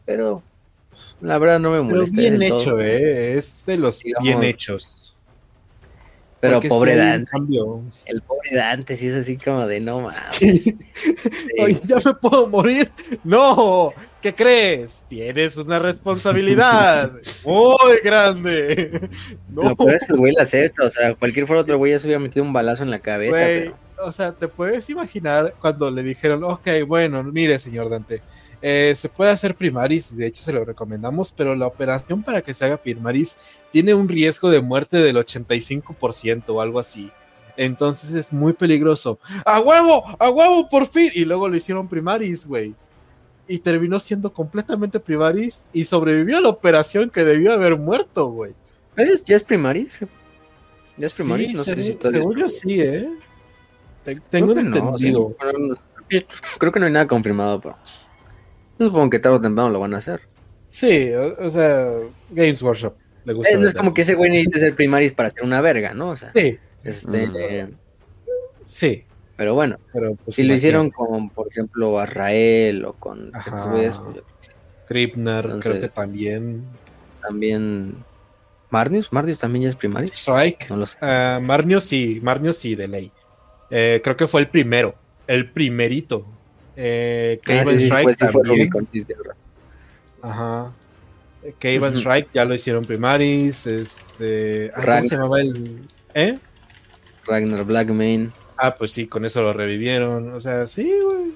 Pero pues, la verdad no me molesta. Pero bien hecho, ¿eh? Es de los bien hechos. Pero pobre Dante. El pobre Dante sí es así como de no mames. ya me puedo morir. No, ¿qué crees? Tienes una responsabilidad muy grande. No. Lo peor es que el güey la acepta. O sea, cualquier fuera otro güey ya se hubiera metido un balazo en la cabeza. O sea, te puedes imaginar cuando le dijeron, ok, bueno, mire, señor Dante eh, se puede hacer primaris, de hecho se lo recomendamos, pero la operación para que se haga primaris tiene un riesgo de muerte del 85% o algo así. Entonces es muy peligroso. ¡A huevo! ¡A huevo por fin! Y luego lo hicieron primaris, güey. Y terminó siendo completamente primaris y sobrevivió a la operación que debió haber muerto, güey. ¿Ya es primaris? ¿Ya es primaris? Sí, según yo sí, ¿eh? Tengo entendido. creo que no hay nada confirmado, pero supongo que tarde o temprano lo van a hacer. Sí, o, sea, Games Workshop le gusta. Es, como que ese güey necesita ser primaris para ser una verga, ¿no? O sea, sí. Este, sí. Pero bueno, pero, pues, si lo hicieron con, por ejemplo, Arrael o con pues, Kripner, creo que también. También. Marnius, Marnius también ya es primaris. Strike. No lo sé. Uh, Marnius sí, Marnius sí, de ley. Eh, creo que fue el primero, el primerito. Eh, Cable Strike también. Ajá. Cable Strike ya lo hicieron Primaris. Este. Ah, ¿Cómo se llamaba el.? ¿Eh? Ragnar Blackmane. Ah, pues sí, con eso lo revivieron. O sea, sí, güey.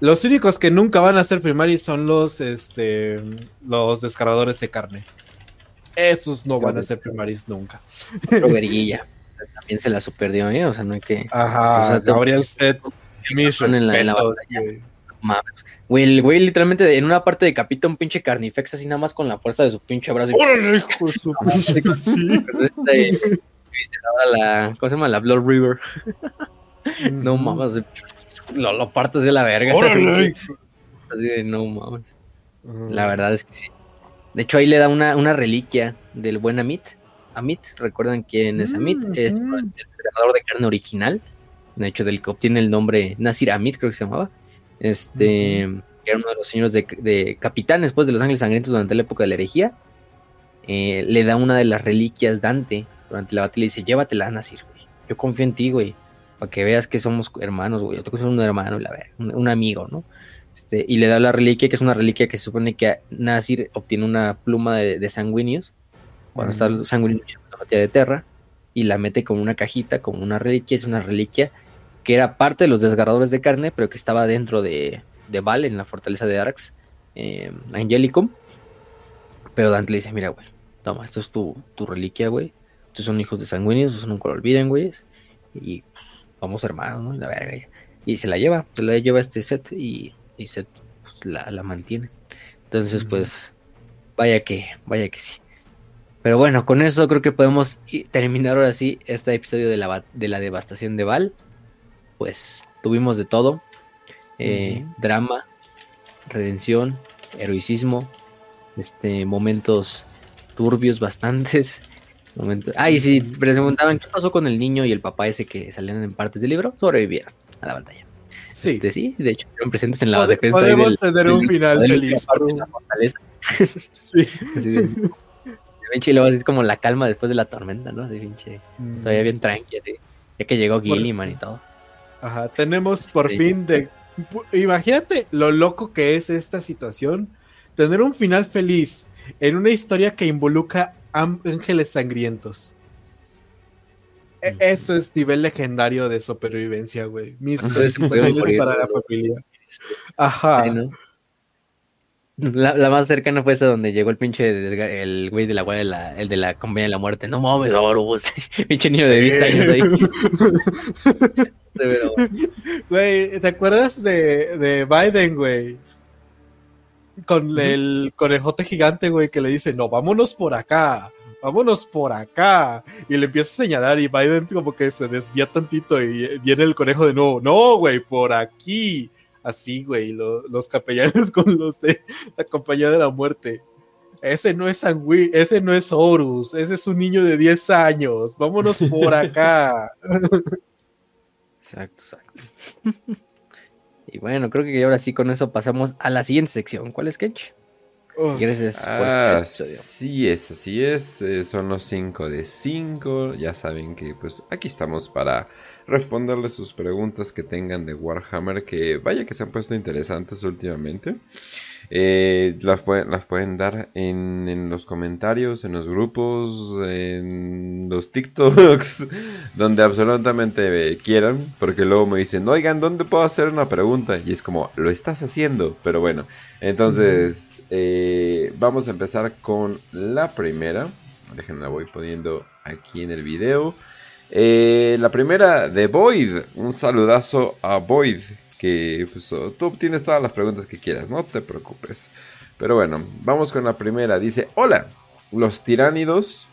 Los únicos que nunca van a ser Primaris son los, este, los descargadores de carne. Esos no van a ser Primaris nunca. Roberguilla. También se la superdió, ¿eh? O sea, no hay que. Ajá, o sea, Gabriel Set mis respetos, güey. el güey literalmente en una parte decapita un pinche carnifex así nada más con la fuerza de su pinche brazo. ¡Órale, hijo de su pinche! sí. la, ¿Cómo se llama? La Blood River. no mames, lo, lo partes de la verga. Así de, no mames. La verdad es que sí. De hecho, ahí le da una, una reliquia del buen Amit. Amit, ¿recuerdan quién es Amit? Es el ganador de carne original de hecho del que obtiene el nombre Nasir Amit, creo que se llamaba, este, que era uno de los señores de, capitán después de los Ángeles Sangrientos durante la época de la herejía, eh, le da una de las reliquias Dante durante la batalla y dice, llévatela, Nasir, güey, yo confío en ti, güey, para que veas que somos hermanos, güey, yo que ser un hermano, la un, amigo, ¿no? Este, y le da la reliquia, que es una reliquia que se supone que Nasir obtiene una pluma de, sanguíneos, cuando está sanguíneo en la batalla de Terra, y la mete como una cajita, como una reliquia, es una reliquia que era parte de los desgarradores de carne, pero que estaba dentro de, de Val, en la fortaleza de Arax, eh, Angelicum. Pero Dante le dice, mira, güey, toma, esto es tu, tu reliquia, güey. Estos son hijos de sanguíneos, eso nunca lo olviden, güey. Y pues, vamos hermanos, ¿no? Y la verga. Y se la lleva, se la lleva este set y, y Set pues, la, la, mantiene. Entonces, pues, vaya que, vaya que sí. Pero bueno, con eso creo que podemos terminar ahora sí este episodio de la, de la devastación de Val. Pues tuvimos de todo. Eh, drama, redención, heroicismo, este, momentos turbios bastantes. Momentos... Ah, y si se preguntaban qué pasó con el niño y el papá ese que salían en partes del libro, sobrevivieron a la batalla. Sí. Este, sí, de hecho, fueron presentes en la Pod defensa. Podemos del, tener un del, final del, feliz. sí. Así de, pinche luego así como la calma después de la tormenta, ¿no? Así pinche. Mm. Todavía bien tranqui, así. Ya que llegó Gilliman y todo. Ajá, tenemos por sí. fin de. Imagínate lo loco que es esta situación. Tener un final feliz en una historia que involucra ángeles sangrientos. E eso es nivel legendario de supervivencia, güey. Mis felicitaciones para la familia. Ajá. ¿no? La, la, más cercana fue esa donde llegó el pinche el güey de la de la, el de la compañía de la muerte. No mames, Horus. pinche niño de 10 años ahí. Güey, ¿te acuerdas de, de Biden, güey? Con el conejote gigante, güey, que le dice, no, vámonos por acá, vámonos por acá. Y le empieza a señalar y Biden como que se desvía tantito y viene el conejo de nuevo, no, güey, por aquí. Así, güey, lo, los capellanes con los de la compañía de la muerte. Ese no es Sangui, ese no es Horus, ese es un niño de 10 años. Vámonos por acá. Exacto, exacto. y bueno, creo que ahora sí con eso pasamos a la siguiente sección. ¿Cuál es, Kench? Oh. Gracias por ah, este Sí es, así es. Eh, son los 5 de 5. Ya saben que pues aquí estamos para responderles sus preguntas que tengan de Warhammer. Que vaya que se han puesto interesantes últimamente. Eh, las, pueden, dar en, los comentarios, en los grupos, en los TikToks, donde absolutamente quieran, porque luego me dicen, oigan, ¿dónde puedo hacer una pregunta? Y es como, lo estás haciendo, pero bueno, entonces eh, vamos a empezar con la primera, déjenme la voy poniendo aquí en el video. Eh, la primera de Void, un saludazo a Void, que pues, tú tienes todas las preguntas que quieras, no te preocupes. Pero bueno, vamos con la primera. Dice, hola, los tiránidos...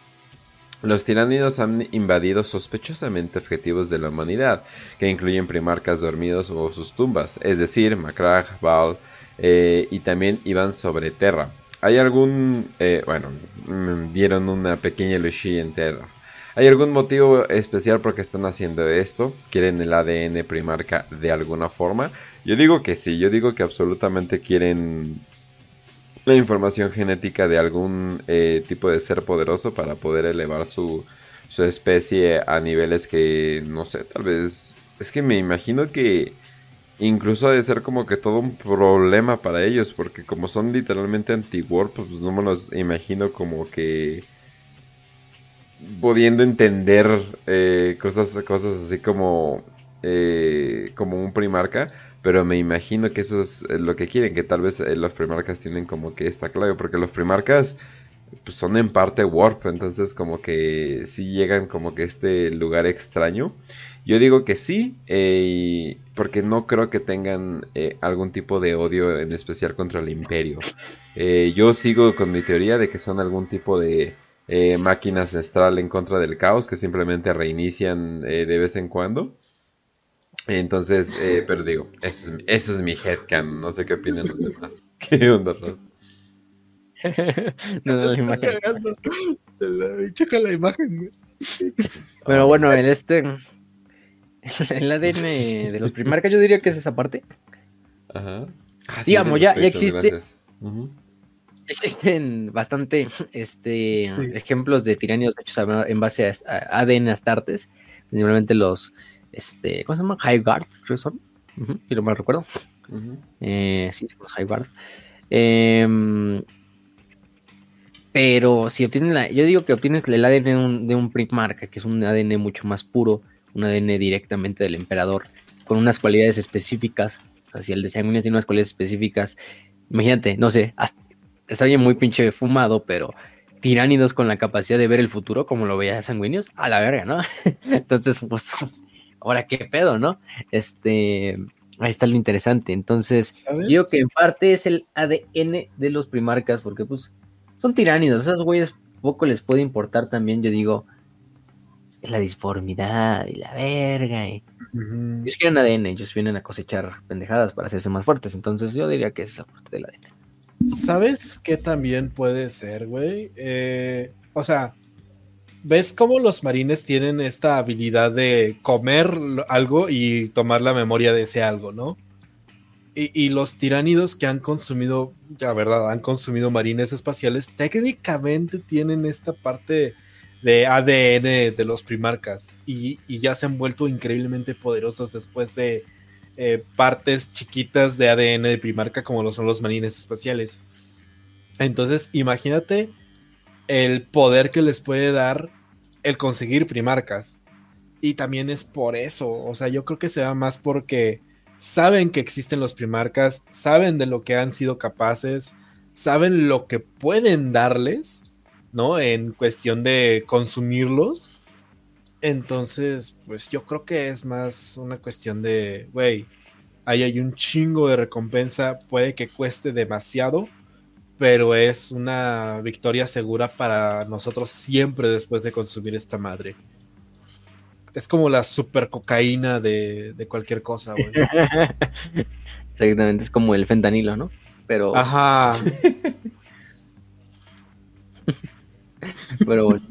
Los tiránidos han invadido sospechosamente objetivos de la humanidad, que incluyen primarcas dormidos o sus tumbas, es decir, Macrag, Val, eh, y también iban sobre Terra. ¿Hay algún... Eh, bueno, dieron una pequeña Lushi en Terra. ¿Hay algún motivo especial por qué están haciendo esto? ¿Quieren el ADN primarca de alguna forma? Yo digo que sí, yo digo que absolutamente quieren la información genética de algún eh, tipo de ser poderoso para poder elevar su, su especie a niveles que, no sé, tal vez... Es que me imagino que incluso ha de ser como que todo un problema para ellos, porque como son literalmente anti-warp, pues no me los imagino como que pudiendo entender eh, cosas, cosas así como, eh, como un primarca, pero me imagino que eso es lo que quieren, que tal vez eh, los primarcas tienen como que esta clave, porque los primarcas pues, son en parte warp, entonces como que sí llegan como que este lugar extraño. Yo digo que sí, eh, porque no creo que tengan eh, algún tipo de odio en especial contra el imperio. Eh, yo sigo con mi teoría de que son algún tipo de eh, máquina ancestral en contra del caos que simplemente reinician eh, de vez en cuando. Entonces, eh, pero digo, ese es, ese es mi headcan. No sé qué opinan los demás. ¿Qué onda, Ross? no, no, la imagen. Checa la imagen. Pero bueno, el este. El ADN de los primarcas, yo diría que es esa parte. Ajá. Ah, sí, Digamos, ya, ya existe. Uh existen bastante este, sí. ejemplos de tiranios hechos en base a, ADN astartes. Principalmente los, este, ¿cómo se llama? High Guard, creo que son. Uh -huh, si no mal recuerdo. Uh -huh. eh, sí, los High Guard. Eh, pero si obtienen la, yo digo que obtienes el ADN de un, de un Primarca, que es un ADN mucho más puro, un ADN directamente del emperador, con unas cualidades específicas. O sea, si el de sanguíneos tiene unas cualidades específicas, imagínate, no sé, está bien muy pinche fumado, pero tiránidos con la capacidad de ver el futuro, como lo veía sanguíneos, a la verga, ¿no? Entonces, pues, ahora qué pedo, ¿no? Este, ahí está lo interesante. Entonces, digo que en parte es el ADN de los primarcas, porque pues son tiránidos, esos güeyes poco les puede importar también, yo digo, la disformidad y la verga. Y... Ellos quieren ADN, ellos vienen a cosechar pendejadas para hacerse más fuertes, entonces yo diría que es la parte del ADN. ¿Sabes qué también puede ser, güey? Eh, o sea, ¿ves cómo los marines tienen esta habilidad de comer algo y tomar la memoria de ese algo, ¿no? Y, los tiránidos que han consumido, la verdad, han consumido marines espaciales, técnicamente tienen esta parte de ADN de los primarcas y, ya se han vuelto increíblemente poderosos después de eh, partes chiquitas de ADN de primarca como lo son los marines espaciales. Entonces, imagínate el poder que les puede dar el conseguir primarcas. Y también es por eso, o sea, yo creo que se da más porque saben que existen los primarcas, saben de lo que han sido capaces, saben lo que pueden darles, ¿no? En cuestión de consumirlos. Entonces, pues yo creo que es más una cuestión de, güey, ahí hay un chingo de recompensa, puede que cueste demasiado, pero es una victoria segura para nosotros siempre después de consumir esta madre es como la super cocaína de, cualquier cosa, güey. Exactamente, es como el fentanilo, ¿no? Pero. Ajá. Pero bueno.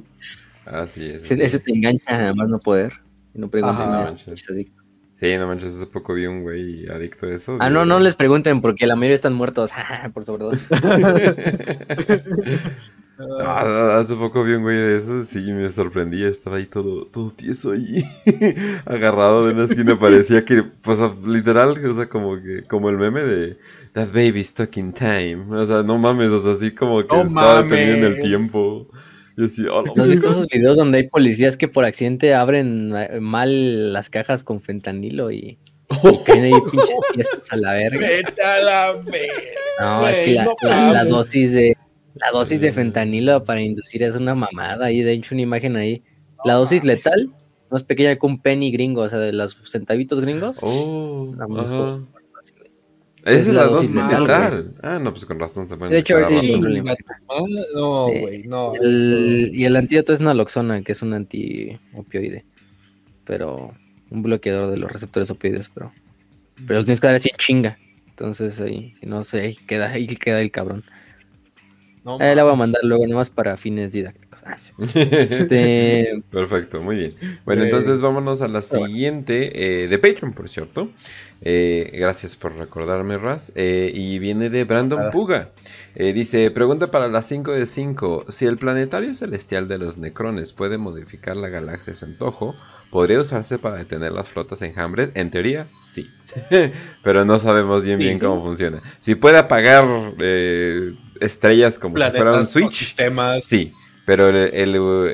Así es. Ese, te engancha a más no poder. no pregunten nada. Sí, no manches, hace poco vi un güey adicto a eso. Ah, no, no les pregunten porque la mayoría están muertos. por sobre todo. Ah, hace poco vi un güey de esos sí me sorprendía, estaba ahí todo, todo tieso ahí, agarrado de una esquina, parecía que, pues literal, o sea, como que, como el meme de That baby stuck in time, o sea, no mames, o sea, así como que estaba detenido en el tiempo. Y así, oh, ¿No has visto esos videos donde hay policías que por accidente abren mal las cajas con fentanilo y, y caen ahí pinches fiestas a la verga? Vete a la verga. No, es que la dosis de la dosis de fentanilo para inducir es una mamada. Ahí de hecho una imagen ahí. La dosis letal, más pequeña que un penny gringo, o sea, de los centavitos gringos. Oh, Esa es la, dosis letal. Ah, no, pues con razón se puede. De hecho, sí, No, güey, no. Y el antídoto es naloxona, que es un anti-opioide. Pero un bloqueador de los receptores opioides, pero. Pero los tienes que dar así chinga. Entonces ahí, si no, se, ahí queda, ahí queda el cabrón. Eh, la voy a mandar luego nomás para fines didácticos. Este, Perfecto, muy bien. Bueno, entonces vámonos a la siguiente eh, de Patreon, por cierto. Eh, gracias por recordarme, Raz. y viene de Brandon. Puga. dice, pregunta para las 5 de 5. Si el planetario celestial de los Necrones puede modificar la galaxia a su antojo, ¿podría usarse para detener las flotas enjambres? En teoría, sí. Pero no sabemos bien bien cómo funciona. Si puede apagar estrellas como si fuera un Switch. Sistemas. Sí, pero el,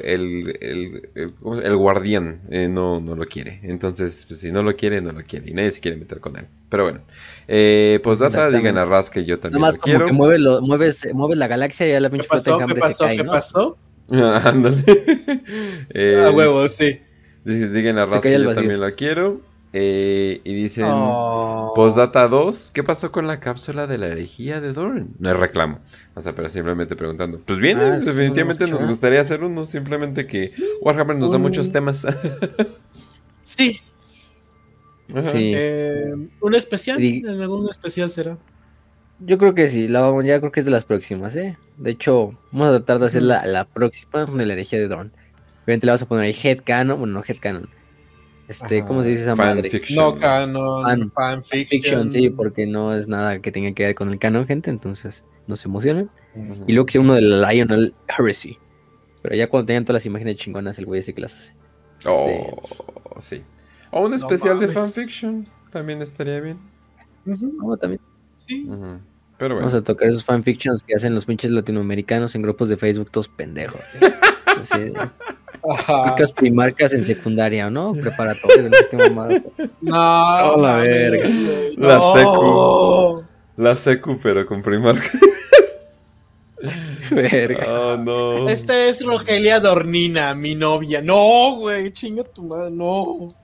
el, guardián eh, no, no lo quiere. Entonces, pues, si no lo quiere, no lo quiere. Y nadie se quiere meter con él. Pero bueno. Eh, pues data, digan a Raz que yo también Nada más como quiero. que mueve lo, mueves, mueves la galaxia y ya la pinche ¿Qué pasó? ¿Qué pasó? ¿Qué pasó? Ándale. eh, a huevo, sí. Digan a Raz que yo también lo quiero. Eh, y dicen, oh. Postdata 2, ¿qué pasó con la cápsula de la herejía de Doran? No es reclamo, o sea, pero simplemente preguntando. Pues bien, ah, definitivamente nos gustaría hacer uno, simplemente que Warhammer nos da muchos temas. sí. Eh, ¿Un especial? ¿En algún especial será? Yo creo que sí, la, ya creo que es de las próximas, ¿eh? De hecho, vamos a tratar de hacer la, la próxima de la herejía de Dorn. Obviamente le vamos a poner ahí headcanon, bueno, no headcanon este, ¿cómo se dice esa madre? No canon, fanfiction. sí, porque no es nada que tenga que ver con el canon, gente, entonces no se emocionen. Y luego que uno de la Lionel Heresy. Pero ya cuando tengan todas las imágenes chingonas, el güey ese que las hace. Oh, este, sí. O un especial de fanfiction también estaría bien. Uh también. Sí. Pero bueno. Vamos a tocar esos fanfictions que hacen los pinches latinoamericanos en grupos de Facebook, todos pendejos. Marcas primarcas en secundaria, ¿no? Preparatoria, no sé qué mamada. No, la verga. La secu. La secu, pero con primarcas. Verga. Oh, no. Esta es Rogelia Dornina, mi novia. No, güey, chinga tu madre, no.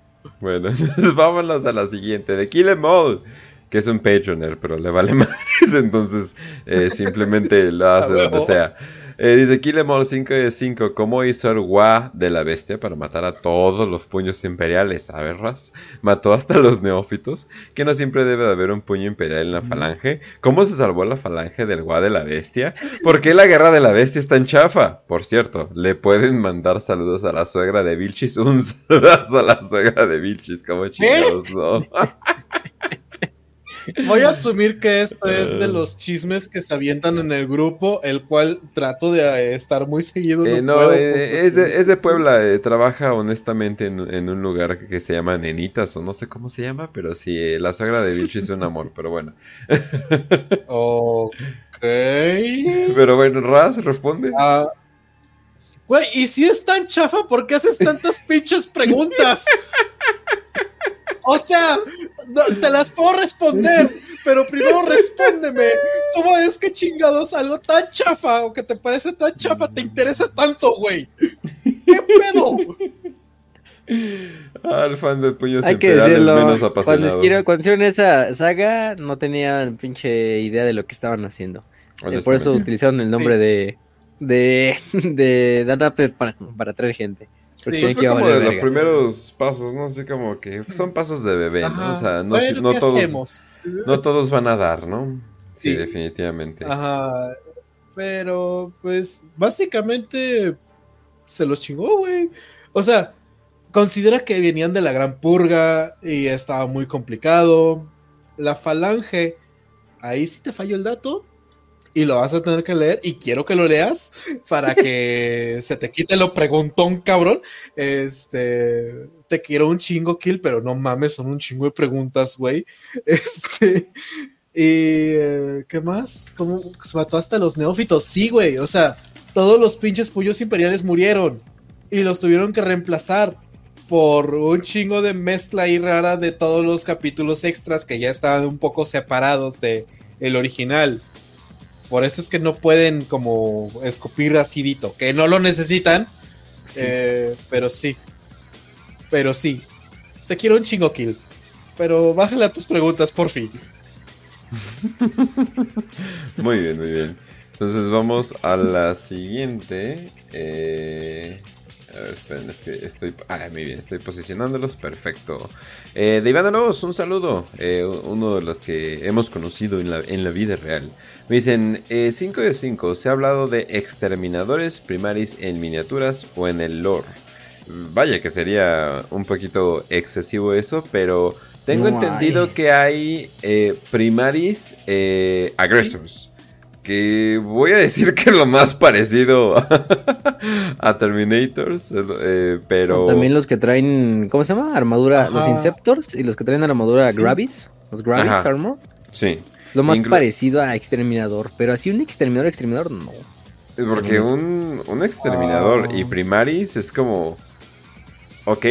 Bueno, vámonos a la siguiente, de Kill Em All, que es un Patreoner, pero le vale más, entonces eh, simplemente lo hace donde sea. Eh, dice Killemore 5 de 5. ¿Cómo hizo el Gua de la bestia para matar a todos los puños imperiales? A ver, Raz. Mató hasta los neófitos. Que no siempre debe de haber un puño imperial en la falange. ¿Cómo se salvó la falange del Gua de la bestia? ¿Por qué la guerra de la bestia es tan chafa? Por cierto, le pueden mandar saludos a la suegra de Vilchis. Un saludo a la suegra de Vilchis. ¿Cómo chingados, no? Voy a asumir que esto es de los chismes que se avientan en el grupo, el cual trato de eh, estar muy seguido. Eh, no, eh, es, de, Puebla, trabaja honestamente en, un lugar que se llama Nenitas, o no sé cómo se llama, pero sí, la suegra de Vilchi es un amor, pero bueno. ok. Pero bueno, Raz, responde. Ah, güey, y si es tan chafa, ¿por qué haces tantas pinches preguntas? O sea, te las puedo responder, pero primero respóndeme. ¿Cómo es que chingados algo tan chafa o que te parece tan chafa te interesa tanto, güey? ¿Qué pedo? Ah, el fan de puños Hay que decirlo, menos apasionado. Cuando, cuando hicieron esa saga, no tenían pinche idea de lo que estaban haciendo. Eh, por eso utilizaron el nombre de de, de Dan para, para traer gente. Sí, fue como de los primeros pasos, ¿no? Así como que son pasos de bebé, ¿no? O sea, no, no todos, no todos van a dar, ¿no? Sí, definitivamente. Ajá. Pero, pues, básicamente se los chingó, güey. O sea, considera que venían de la gran purga y estaba muy complicado. La falange, ahí sí te falló el dato, y lo vas a tener que leer y quiero que lo leas para que se te quite lo preguntón, cabrón. Este, te quiero un chingo kill, pero no mames, son un chingo de preguntas, güey. Este, y eh, ¿qué más? ¿Cómo se mató hasta los neófitos? Sí, güey, o sea, todos los pinches puyos imperiales murieron y los tuvieron que reemplazar por un chingo de mezcla y rara de todos los capítulos extras que ya estaban un poco separados de el original. Por eso es que no pueden como escupir acidito, que no lo necesitan. Eh, pero sí. Pero sí. Te quiero un chingo kill. Pero bájale a tus preguntas, por fin. muy bien, muy bien. Entonces vamos a la siguiente. Eh, a ver, esperen, es que estoy. Ah, muy bien, estoy posicionándolos. Perfecto. Eh, de Iván un saludo. Eh, uno de los que hemos conocido en la, en la vida real. Me dicen, 5 eh, de 5, se ha hablado de exterminadores primaris en miniaturas o en el lore. Vaya que sería un poquito excesivo eso, pero tengo entendido que hay eh, primaris aggressors. Que voy a decir que es lo más parecido a, Terminators, pero... también los que traen, ¿cómo se llama? Armadura, los Inceptors y los que traen armadura Gravis, los Gravis Armor. Sí. Lo más parecido a Exterminador, pero así un Exterminador, Exterminador, no. Porque un, un Exterminador y ah. Primaris es como... Ok,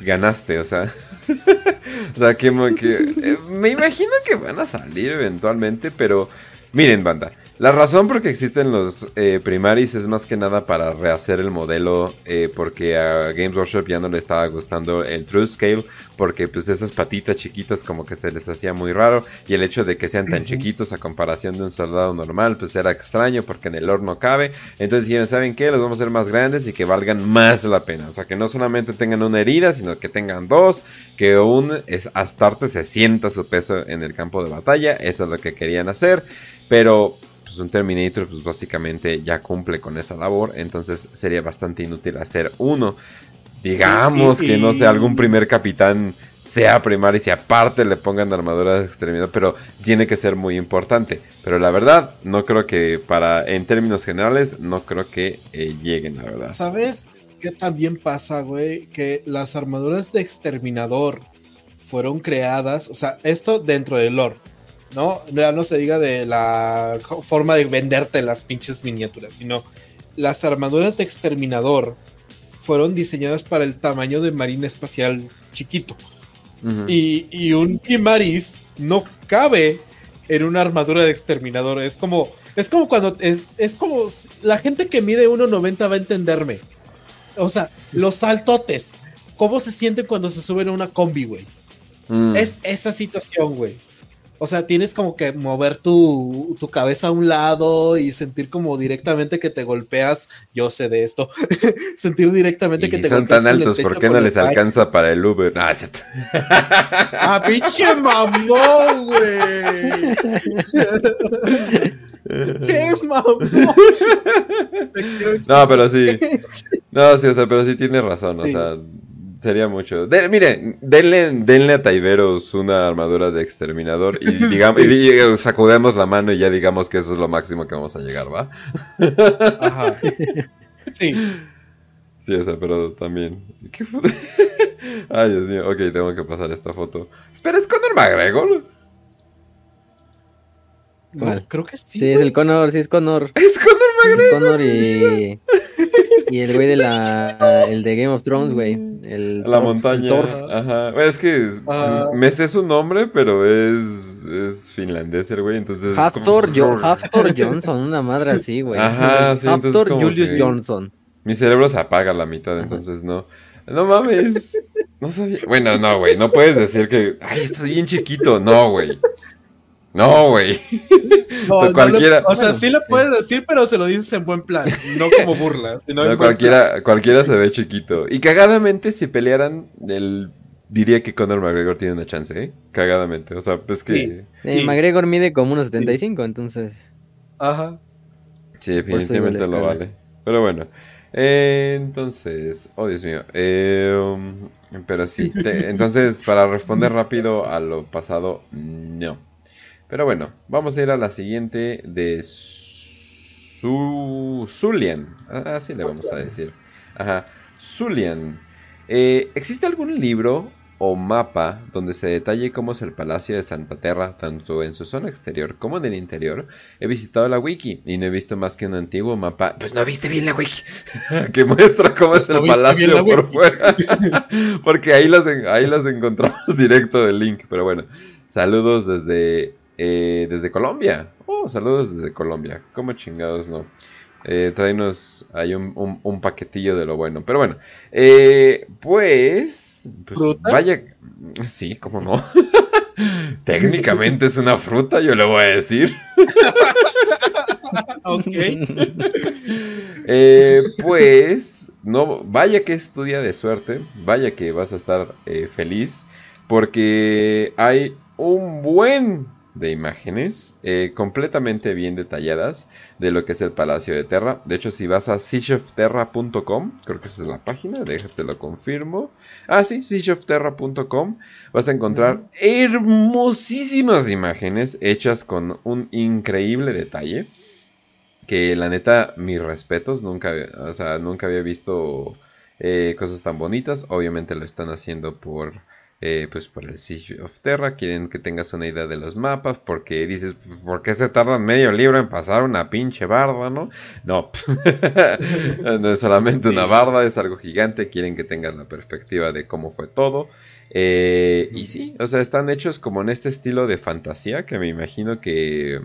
ganaste, o sea... o sea, que, que eh, me imagino que van a salir eventualmente, pero... Miren, banda, la razón por que existen los eh, primaris es más que nada para rehacer el modelo eh, porque a Games Workshop ya no le estaba gustando el True Scale porque pues esas patitas chiquitas como que se les hacía muy raro y el hecho de que sean tan chiquitos a comparación de un soldado normal pues era extraño porque en el horno cabe. Entonces dijeron saben qué los vamos a hacer más grandes y que valgan más la pena o sea que no solamente tengan una herida sino que tengan dos que un Astarte se sienta su peso en el campo de batalla eso es lo que querían hacer. Pero pues un Terminator pues básicamente ya cumple con esa labor, entonces sería bastante inútil hacer uno. Digamos que no sé, algún primer capitán sea primario y si aparte le pongan armadura de exterminador, pero tiene que ser muy importante. Pero la verdad, no creo que para, en términos generales, no creo que eh, lleguen, la verdad. ¿Sabes qué también pasa, güey? Que las armaduras de exterminador fueron creadas, o sea, esto dentro del lore ¿no? Ya no se diga de la forma de venderte las pinches miniaturas, sino las armaduras de exterminador fueron diseñadas para el tamaño de marina espacial chiquito. y, un Primaris no cabe en una armadura de exterminador. Es como, es como cuando, es, es como, la gente que mide 1,90 va a entenderme. O sea, los saltotes, ¿cómo se sienten cuando se suben a una combi, güey? Mm. Es esa situación, güey. O sea, tienes como que mover tu, cabeza a un lado y sentir como directamente que te golpeas. Yo sé de esto. sentir directamente que te son tan altos, ¿por qué no les alcanza para el Uber? Ah, ¡Ah, pinche mamón, güey! ¡Qué mamón! no, pero sí. No, sí, o sea, pero sí tiene razón. O sea, Sería mucho. De, mire, denle, denle a Taiberos una armadura de exterminador y digamos y, sacudemos la mano y ya digamos que eso es lo máximo que vamos a llegar, ¿va? Ajá. Sí. Sí, esa, pero también. ¿Qué fue? Ay, Dios mío. Ok, tengo que pasar esta foto. Espera, ¿es Conor McGregor? creo que sí. Sí, es el Conor, sí es Conor. Es Conor Y. Y el güey de la. El de Game of Thrones, güey. El la montaña. Ajá. Es que me sé su nombre, pero es. Es finlandés el güey, entonces. Haftor, Johnson, una madre así, güey. Ajá, sí. Haftor Julius Johnson. Mi cerebro se apaga a la mitad, entonces no. No mames. No sabía. Bueno, no, güey. No puedes decir que. Ay, estás bien chiquito. No, güey. No, güey. No, cualquiera... o sea, sí lo puedes decir, pero se lo dices en buen plan, no como burla. Sino cualquiera, cualquiera se ve chiquito. Y cagadamente, si pelearan, el... diría que Conor McGregor tiene una chance, ¿eh? Cagadamente. O sea, pues que. Sí, McGregor mide como unos 75, entonces. Ajá. Sí, definitivamente lo vale. Pero bueno. Eh, entonces, oh Dios mío. Eh, um, pero sí, entonces, para responder rápido a lo pasado, no. Pero bueno, vamos a ir a la siguiente de Su... Zulian. Así le vamos a decir. Ajá. Zulian. Eh, ¿Existe algún libro o mapa donde se detalle cómo es el Palacio de Santa Terra, tanto en su zona exterior como en el interior? He visitado la wiki y no he visto más que un antiguo mapa. Pues no viste bien la wiki, que muestra cómo es pues el palacio por fuera. Porque ahí las, ahí las encontramos directo del link. Pero bueno, saludos desde eh, desde Colombia. Oh, saludos desde Colombia. ¿Cómo chingados no? Eh, tráenos ahí un, paquetillo de lo bueno. Pero bueno, eh, pues, pues vaya, sí, cómo no. Técnicamente es una fruta, yo le voy a decir. ok. Eh, pues, no, vaya que es tu día de suerte, vaya que vas a estar feliz, porque hay un buen de imágenes eh, completamente bien detalladas de lo que es el Palacio de Terra. De hecho, si vas a siegeofterra.com, creo que esa es la página, déjate lo confirmo. Ah, sí, siegeofterra.com, vas a encontrar hermosísimas imágenes hechas con un increíble detalle. Que la neta, mis respetos, nunca, o sea, nunca había visto eh, cosas tan bonitas. Obviamente lo están haciendo por eh, pues por el Siege of Terra, quieren que tengas una idea de los mapas, porque dices, pues, ¿por qué se tardan medio libro en pasar una pinche barda, no? No, no es solamente una barda, es algo gigante, quieren que tengas la perspectiva de cómo fue todo. Eh, y sí, o sea, están hechos como en este estilo de fantasía, que me imagino que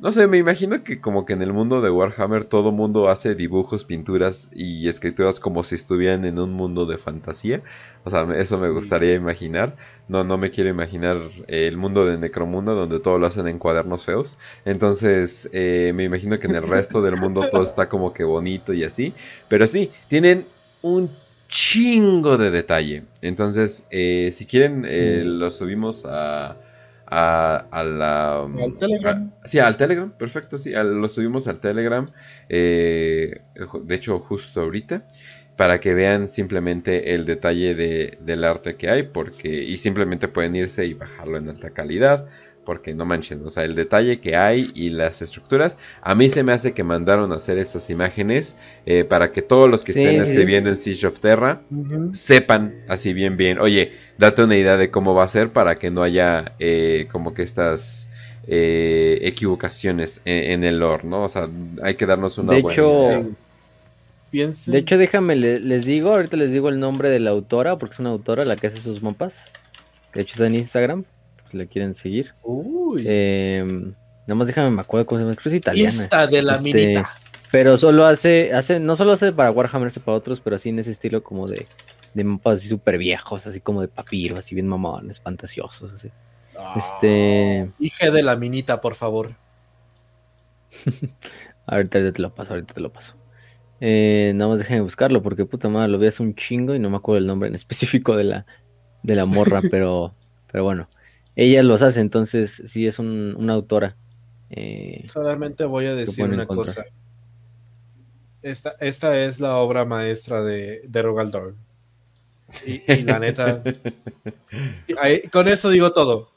no sé, me imagino que como que en el mundo de Warhammer todo mundo hace dibujos, pinturas y escrituras como si estuvieran en un mundo de fantasía. O sea, eso me gustaría imaginar. No, no me quiero imaginar el mundo de Necromundo donde todo lo hacen en cuadernos feos. Entonces, eh, me imagino que en el resto del mundo todo está como que bonito y así. Pero sí, tienen un chingo de detalle. Entonces, eh, si quieren, eh, lo subimos a a, la... Al Telegram. sí, al Telegram, perfecto, sí, lo subimos al Telegram, eh, de hecho justo ahorita, para que vean simplemente el detalle de, del arte que hay, porque y simplemente pueden irse y bajarlo en alta calidad, porque no manchen, o sea, el detalle que hay y las estructuras, a mí se me hace que mandaron a hacer estas imágenes eh, para que todos los que estén escribiendo en Siege of Terra sepan así bien bien, oye, date una idea de cómo va a ser para que no haya eh, como que estas eh, equivocaciones en, el lore, ¿no? O sea, hay que darnos una de Hecho, de hecho, déjame, les digo, ahorita les digo el nombre de la autora, porque es una autora la que hace sus mapas. De hecho, está en Instagram, si la quieren seguir. Uy. Em, nada más déjame, me acuerdo cómo se llama, es italiana. De la este, minita. Pero solo hace, hace, no solo hace para Warhammer, hace para otros, pero así en ese estilo como de, de mapas así súper viejos, así como de papiro, así bien mamones, fantasiosos, así. este. Hija de la minita, por favor. ahorita te lo paso, ahorita te lo paso. Eh, nada más déjenme buscarlo, porque puta madre, lo vi hace un chingo y no me acuerdo el nombre en específico de la, de la morra, pero, pero bueno. Ella los hace, entonces sí es una autora. Eh, Solamente voy a decir una cosa. Esta, esta es la obra maestra de, de Rogaldor. Y, la neta. con eso digo todo.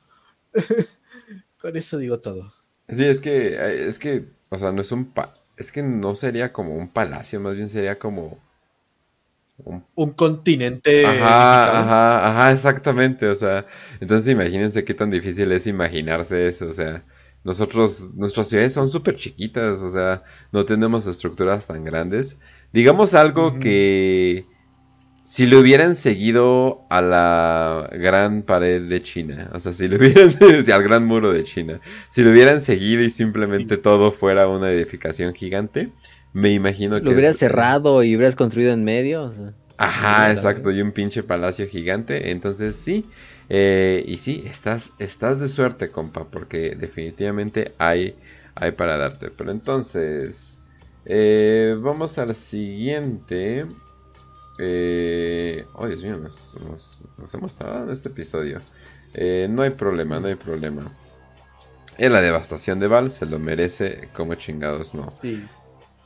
con eso digo todo. Sí, es que, es que, o sea, no es un. es que no sería como un palacio, más bien sería como. Un, continente. Ajá, ajá, ajá, exactamente. O sea, entonces imagínense qué tan difícil es imaginarse eso. O sea, nosotros, nuestras ciudades son súper chiquitas, o sea, no tenemos estructuras tan grandes. Digamos algo que si lo hubieran seguido a la gran pared de China, o sea, si lo hubieran, al gran muro de China, si lo hubieran seguido y simplemente todo fuera una edificación gigante, me imagino que... Lo hubieras cerrado y hubieras construido en medio. Ajá, exacto, y un pinche palacio gigante, entonces sí, eh, y sí, estás, estás de suerte, compa, porque definitivamente hay, hay para darte. Pero entonces, eh, vamos al siguiente. Eh, oh, Dios mío, nos, hemos estado en este episodio. no hay problema, no hay problema. Es la devastación de Val, se lo merece como chingados, ¿no? Sí.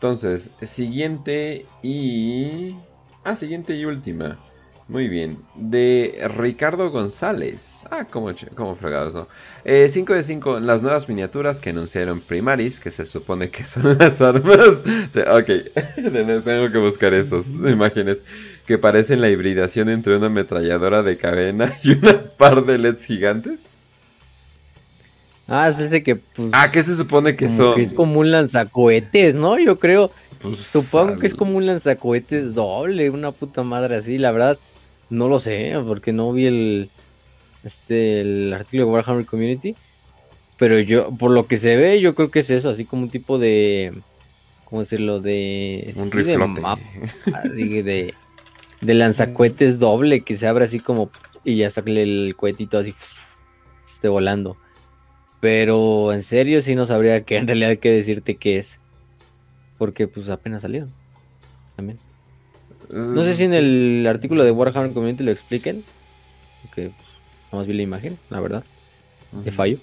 Entonces, siguiente y... Ah, siguiente y última. Muy bien. De Ricardo González. Ah, como, como fregados, ¿no? 5 eh, de 5. Las nuevas miniaturas que anunciaron Primaris, que se supone que son las armas. ok, tengo que buscar esas imágenes. Que parecen la hibridación entre una ametralladora de cadena y una par de LEDs gigantes. Ah, es ese que. Pues, ah, ¿qué se supone que son? es como un lanzacohetes, ¿no? Yo creo. Pues, Supongo que es como un lanzacohetes doble, una puta madre así, la verdad. No lo sé, porque no vi el, este, el artículo de Warhammer Community. Pero yo, por lo que se ve, yo creo que es eso, así como un tipo de. ¿Cómo decirlo? De. Un de, de, de, lanzacohetes doble que se abre así como. Y ya sacle el cohetito así. Esté volando. Pero en serio, sí no sabría que en realidad qué decirte qué es. Porque pues apenas salieron. También. No sé si en el artículo de Warhammer Community lo expliquen. Porque pues, más vi la imagen, la verdad. De fallo.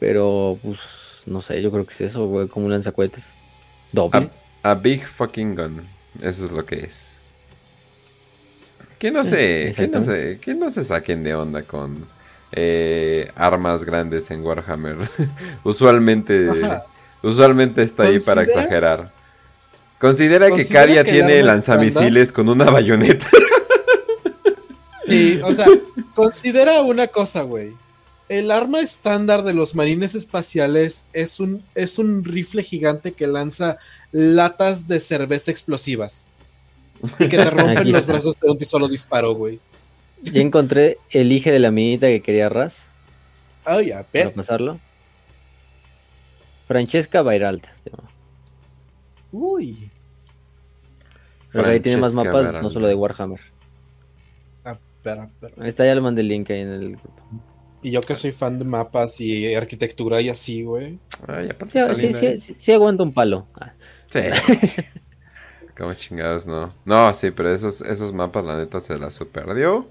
Pero, pues, no sé, yo creo que es eso, güey, como un lanzacuetes. Doble. A, big fucking gun. Eso es lo que es. Que no sé, que no sé, que no se saquen de onda con eh, armas grandes en Warhammer. usualmente, usualmente está ahí para exagerar. Considera, que Caria tiene lanzamisiles con una bayoneta. Sí, o sea, considera una cosa, güey. El arma estándar de los marines espaciales es un, es un rifle gigante que lanza latas de cerveza explosivas. Y que te rompen los brazos de un solo disparo, güey. Ya encontré el hije de la minita que quería Raz. Ah, ya, pero. Para pasarlo. Francesca Bairalta. Uy. Pero ahí tiene más mapas, no solo de Warhammer. Ah, espera, espera. Ahí está, ya le mandé el link ahí en el grupo. Y yo que soy fan de mapas y arquitectura y así, güey. sí, sí, sí, sí, aguanto un palo. Ah. Sí. Como chingados, no. No, sí, pero esos, esos mapas, la neta, se la superdió.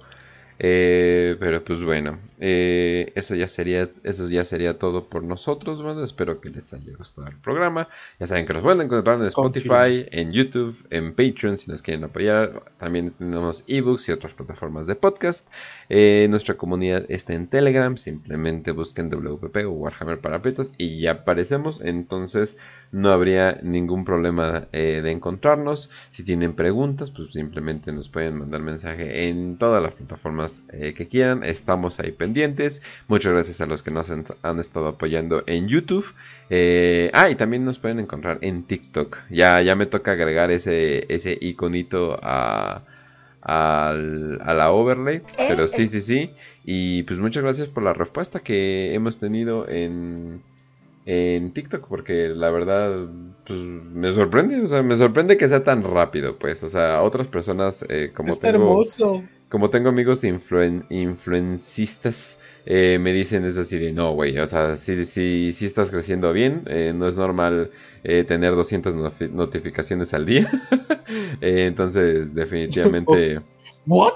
Eh, pero pues bueno, eh, eso ya sería eso ya sería todo por nosotros. Bueno, espero que les haya gustado el programa. Ya saben que nos pueden encontrar en Spotify, en YouTube, en Patreon si nos quieren apoyar. También tenemos ebooks y otras plataformas de podcast. Eh, nuestra comunidad está en Telegram. Simplemente busquen WPP o Warhammer para y ya aparecemos. Entonces no habría ningún problema de encontrarnos. Si tienen preguntas, pues simplemente nos pueden mandar mensaje en todas las plataformas temas eh, que quieran. Estamos ahí pendientes. Muchas gracias a los que nos han, estado apoyando en YouTube. Eh, ah, y también nos pueden encontrar en TikTok. Ya, ya me toca agregar ese, ese iconito a, a la overlay. Pero sí, sí, sí. Y pues muchas gracias por la respuesta que hemos tenido en en TikTok porque la verdad pues, me sorprende, o sea, me sorprende que sea tan rápido, pues, o sea, otras personas eh, como tengo, hermoso. Como tengo amigos influencistas eh, me dicen es así de no, güey, o sea, si, si, si estás creciendo bien, eh, no es normal tener 200 notificaciones al día, entonces definitivamente. ¿What?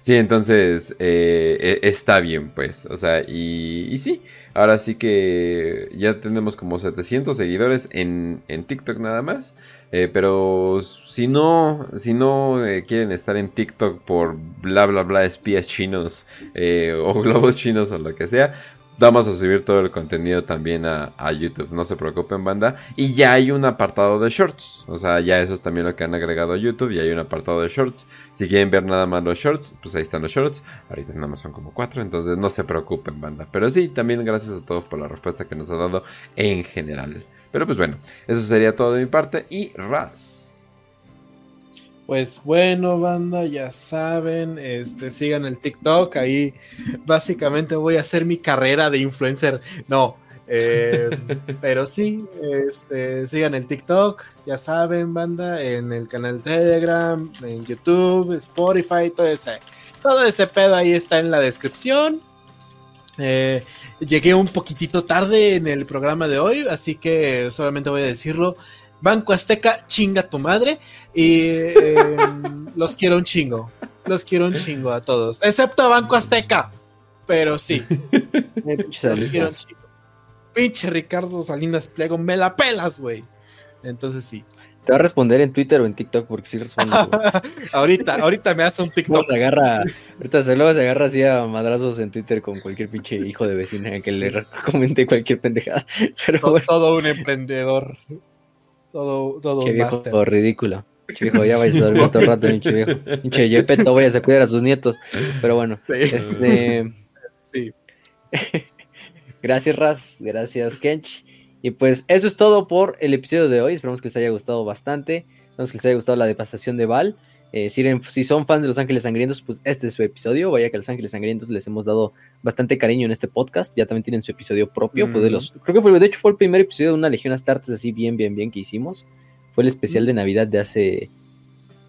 Sí, entonces e, está bien, pues, o sea, y, y sí. Ahora sí que ya tenemos como 700 seguidores en, TikTok nada más. Eh, pero si no, si no eh, quieren estar en TikTok por bla bla bla espías chinos eh, o globos chinos o lo que sea, Vamos a subir todo el contenido también a, YouTube, no se preocupen banda. Y ya hay un apartado de shorts, o sea, ya eso es también lo que han agregado a YouTube, y hay un apartado de shorts. Si quieren ver nada más los shorts, pues ahí están los shorts. Ahorita nada más son como cuatro, entonces no se preocupen banda. Pero sí, también gracias a todos por la respuesta que nos ha dado en general. Pero pues bueno, eso sería todo de mi parte y Raz. Pues bueno, banda, ya saben, este, sigan el TikTok, ahí básicamente voy a hacer mi carrera de influencer. No, eh, pero sí, este, sigan el TikTok, ya saben, banda, en el canal Telegram, en YouTube, Spotify, todo ese, todo ese pedo ahí está en la descripción. Eh, llegué un poquitito tarde en el programa de hoy, así que solamente voy a decirlo. Banco Azteca, chinga tu madre. Y em, los quiero un chingo. Los quiero un chingo a todos. Excepto a Banco Azteca. Pero sí. los quiero un chingo. Pinche Ricardo Salinas Pliego, me la pelas, güey. Entonces sí. Te va a responder en Twitter o en TikTok porque sí responde. ahorita, ahorita me hace un TikTok. Se agarra, ahorita se luego se agarra así a madrazos en Twitter con cualquier pinche hijo de vecina que le comente cualquier pendejada. Pero todo un emprendedor. Todo, todo Che viejo ridículo. Che viejo, ya vais a dormir todo el rato, pinche viejo. Pinche Yepeto, voy a cuidar a sus nietos. Pero bueno, sí. este. Sí. gracias, Raz. Gracias, Kench. Y pues eso es todo por el episodio de hoy. Esperamos que les haya gustado bastante. Esperamos que les haya gustado la devastación de Val. Eh, si, son fans de Los Ángeles Sangrientos, pues este es su episodio. Vaya que a Los Ángeles Sangrientos les hemos dado bastante cariño en este podcast. Ya también tienen su episodio propio. Fue de los, creo que fue, de hecho, fue el primer episodio de una Legión Astartes así bien, bien, bien que hicimos. Fue el especial de Navidad de hace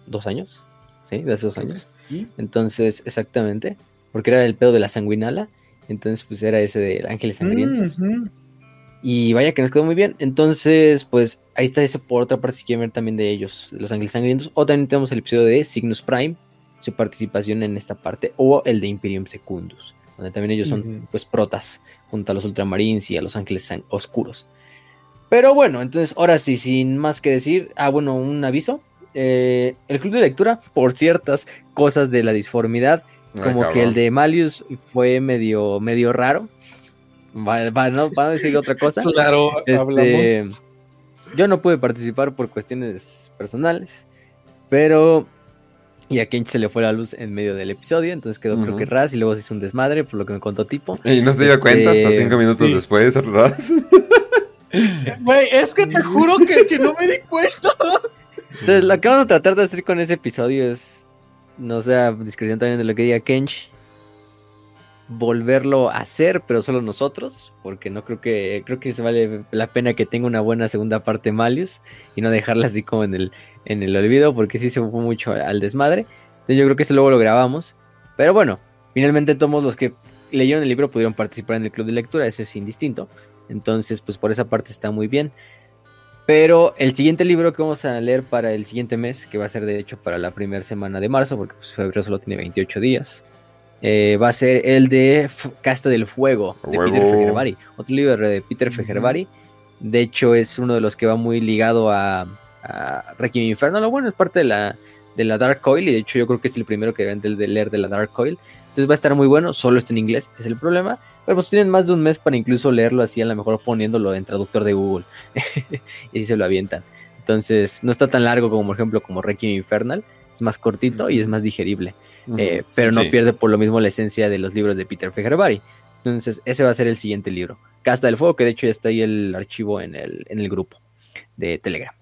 dos años. Sí, de hace dos años. Sí. Entonces, exactamente. Porque era el pedo de la sanguinala. Entonces, pues era ese de Ángeles Sangrientos. Y vaya que nos quedó muy bien. Entonces, pues ahí está ese por otra parte si quieren ver también de ellos, Los Ángeles Sangrientos. O también tenemos el episodio de Cygnus Prime, su participación en esta parte. O el de Imperium Secundus, donde también ellos son pues protas junto a los Ultramarines y a los Ángeles Oscuros. Pero bueno, entonces ahora sí, sin más que decir. Ah, bueno, un aviso. Eh, el club de lectura, por ciertas cosas de la disformidad, como que el de Malius fue medio, medio raro Va, ¿no? a decir otra cosa. Claro, este, Yo no pude participar por cuestiones personales, pero. Y a Kench se le fue la luz en medio del episodio, entonces quedó creo que Raz y luego se hizo un desmadre, por lo que me contó Tipo. Y no se dio cuenta hasta este, cinco minutos después, Raz. Güey, es que te juro que, que no me di cuenta. Entonces, lo que vamos a tratar de hacer con ese episodio es, no sea discreción también de lo que diga Kench, volverlo a hacer, pero solo nosotros, porque no creo que creo que se vale la pena que tenga una buena segunda parte Malius y no dejarla así como en el en el olvido, porque sí se fue mucho al desmadre. Entonces yo creo que eso luego lo grabamos, pero bueno, finalmente todos los que leyeron el libro pudieron participar en el club de lectura, eso es indistinto. Entonces, pues por esa parte está muy bien. Pero el siguiente libro que vamos a leer para el siguiente mes, que va a ser de hecho para la primera semana de marzo, porque pues, febrero solo tiene 28 días, eh, va a ser el de Casta del Fuego, de Peter Fejerbari. Otro libro de Peter Fejerbari. De hecho, es uno de los que va muy ligado a, a Requiem Inferno. bueno, es parte de la, de la Dark Coil. Y de hecho, yo creo que es el primero que deben de leer de la Dark Coil. Entonces va a estar muy bueno. Solo está en inglés, es el problema. Pero pues tienen más de un mes para incluso leerlo así, a lo mejor poniéndolo en traductor de Google. y así se lo avientan. Entonces, no está tan largo como, por ejemplo, como Requiem Infernal. Es más cortito y es más digerible. Eh, pero no pierde por lo mismo la esencia de los libros de Peter Fejerbari. Entonces, ese va a ser el siguiente libro. Casta del Fuego, que de hecho ya está ahí el archivo en el, en el grupo de Telegram.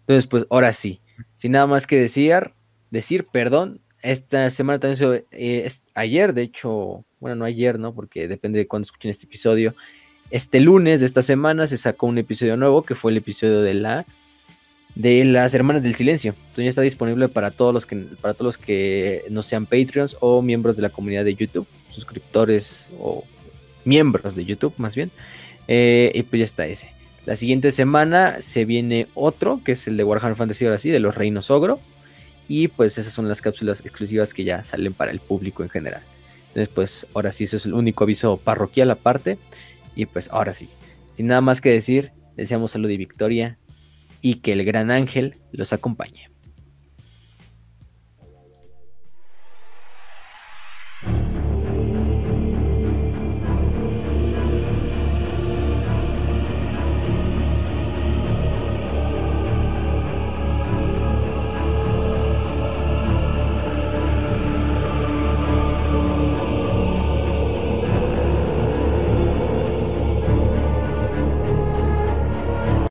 Entonces, pues ahora sí, sin nada más que decir, decir, perdón, esta semana también, eh, ayer, de hecho, bueno, no ayer, ¿no? Porque depende de cuándo escuchen este episodio. Este lunes de esta semana se sacó un episodio nuevo, que fue el episodio de la de las Hermanas del Silencio. Entonces ya está disponible para todos los que para todos los que no sean Patreons o miembros de la comunidad de YouTube, suscriptores o miembros de YouTube más bien. Eh, y pues ya está ese. La siguiente semana se viene otro, que es el de Warhammer Fantasy ahora sí, de los Reinos Ogro. Y pues esas son las cápsulas exclusivas que ya salen para el público en general. Entonces pues ahora sí, eso es el único aviso parroquial aparte. Y pues ahora sí, sin nada más que decir, deseamos salud y victoria y que el gran ángel los acompañe.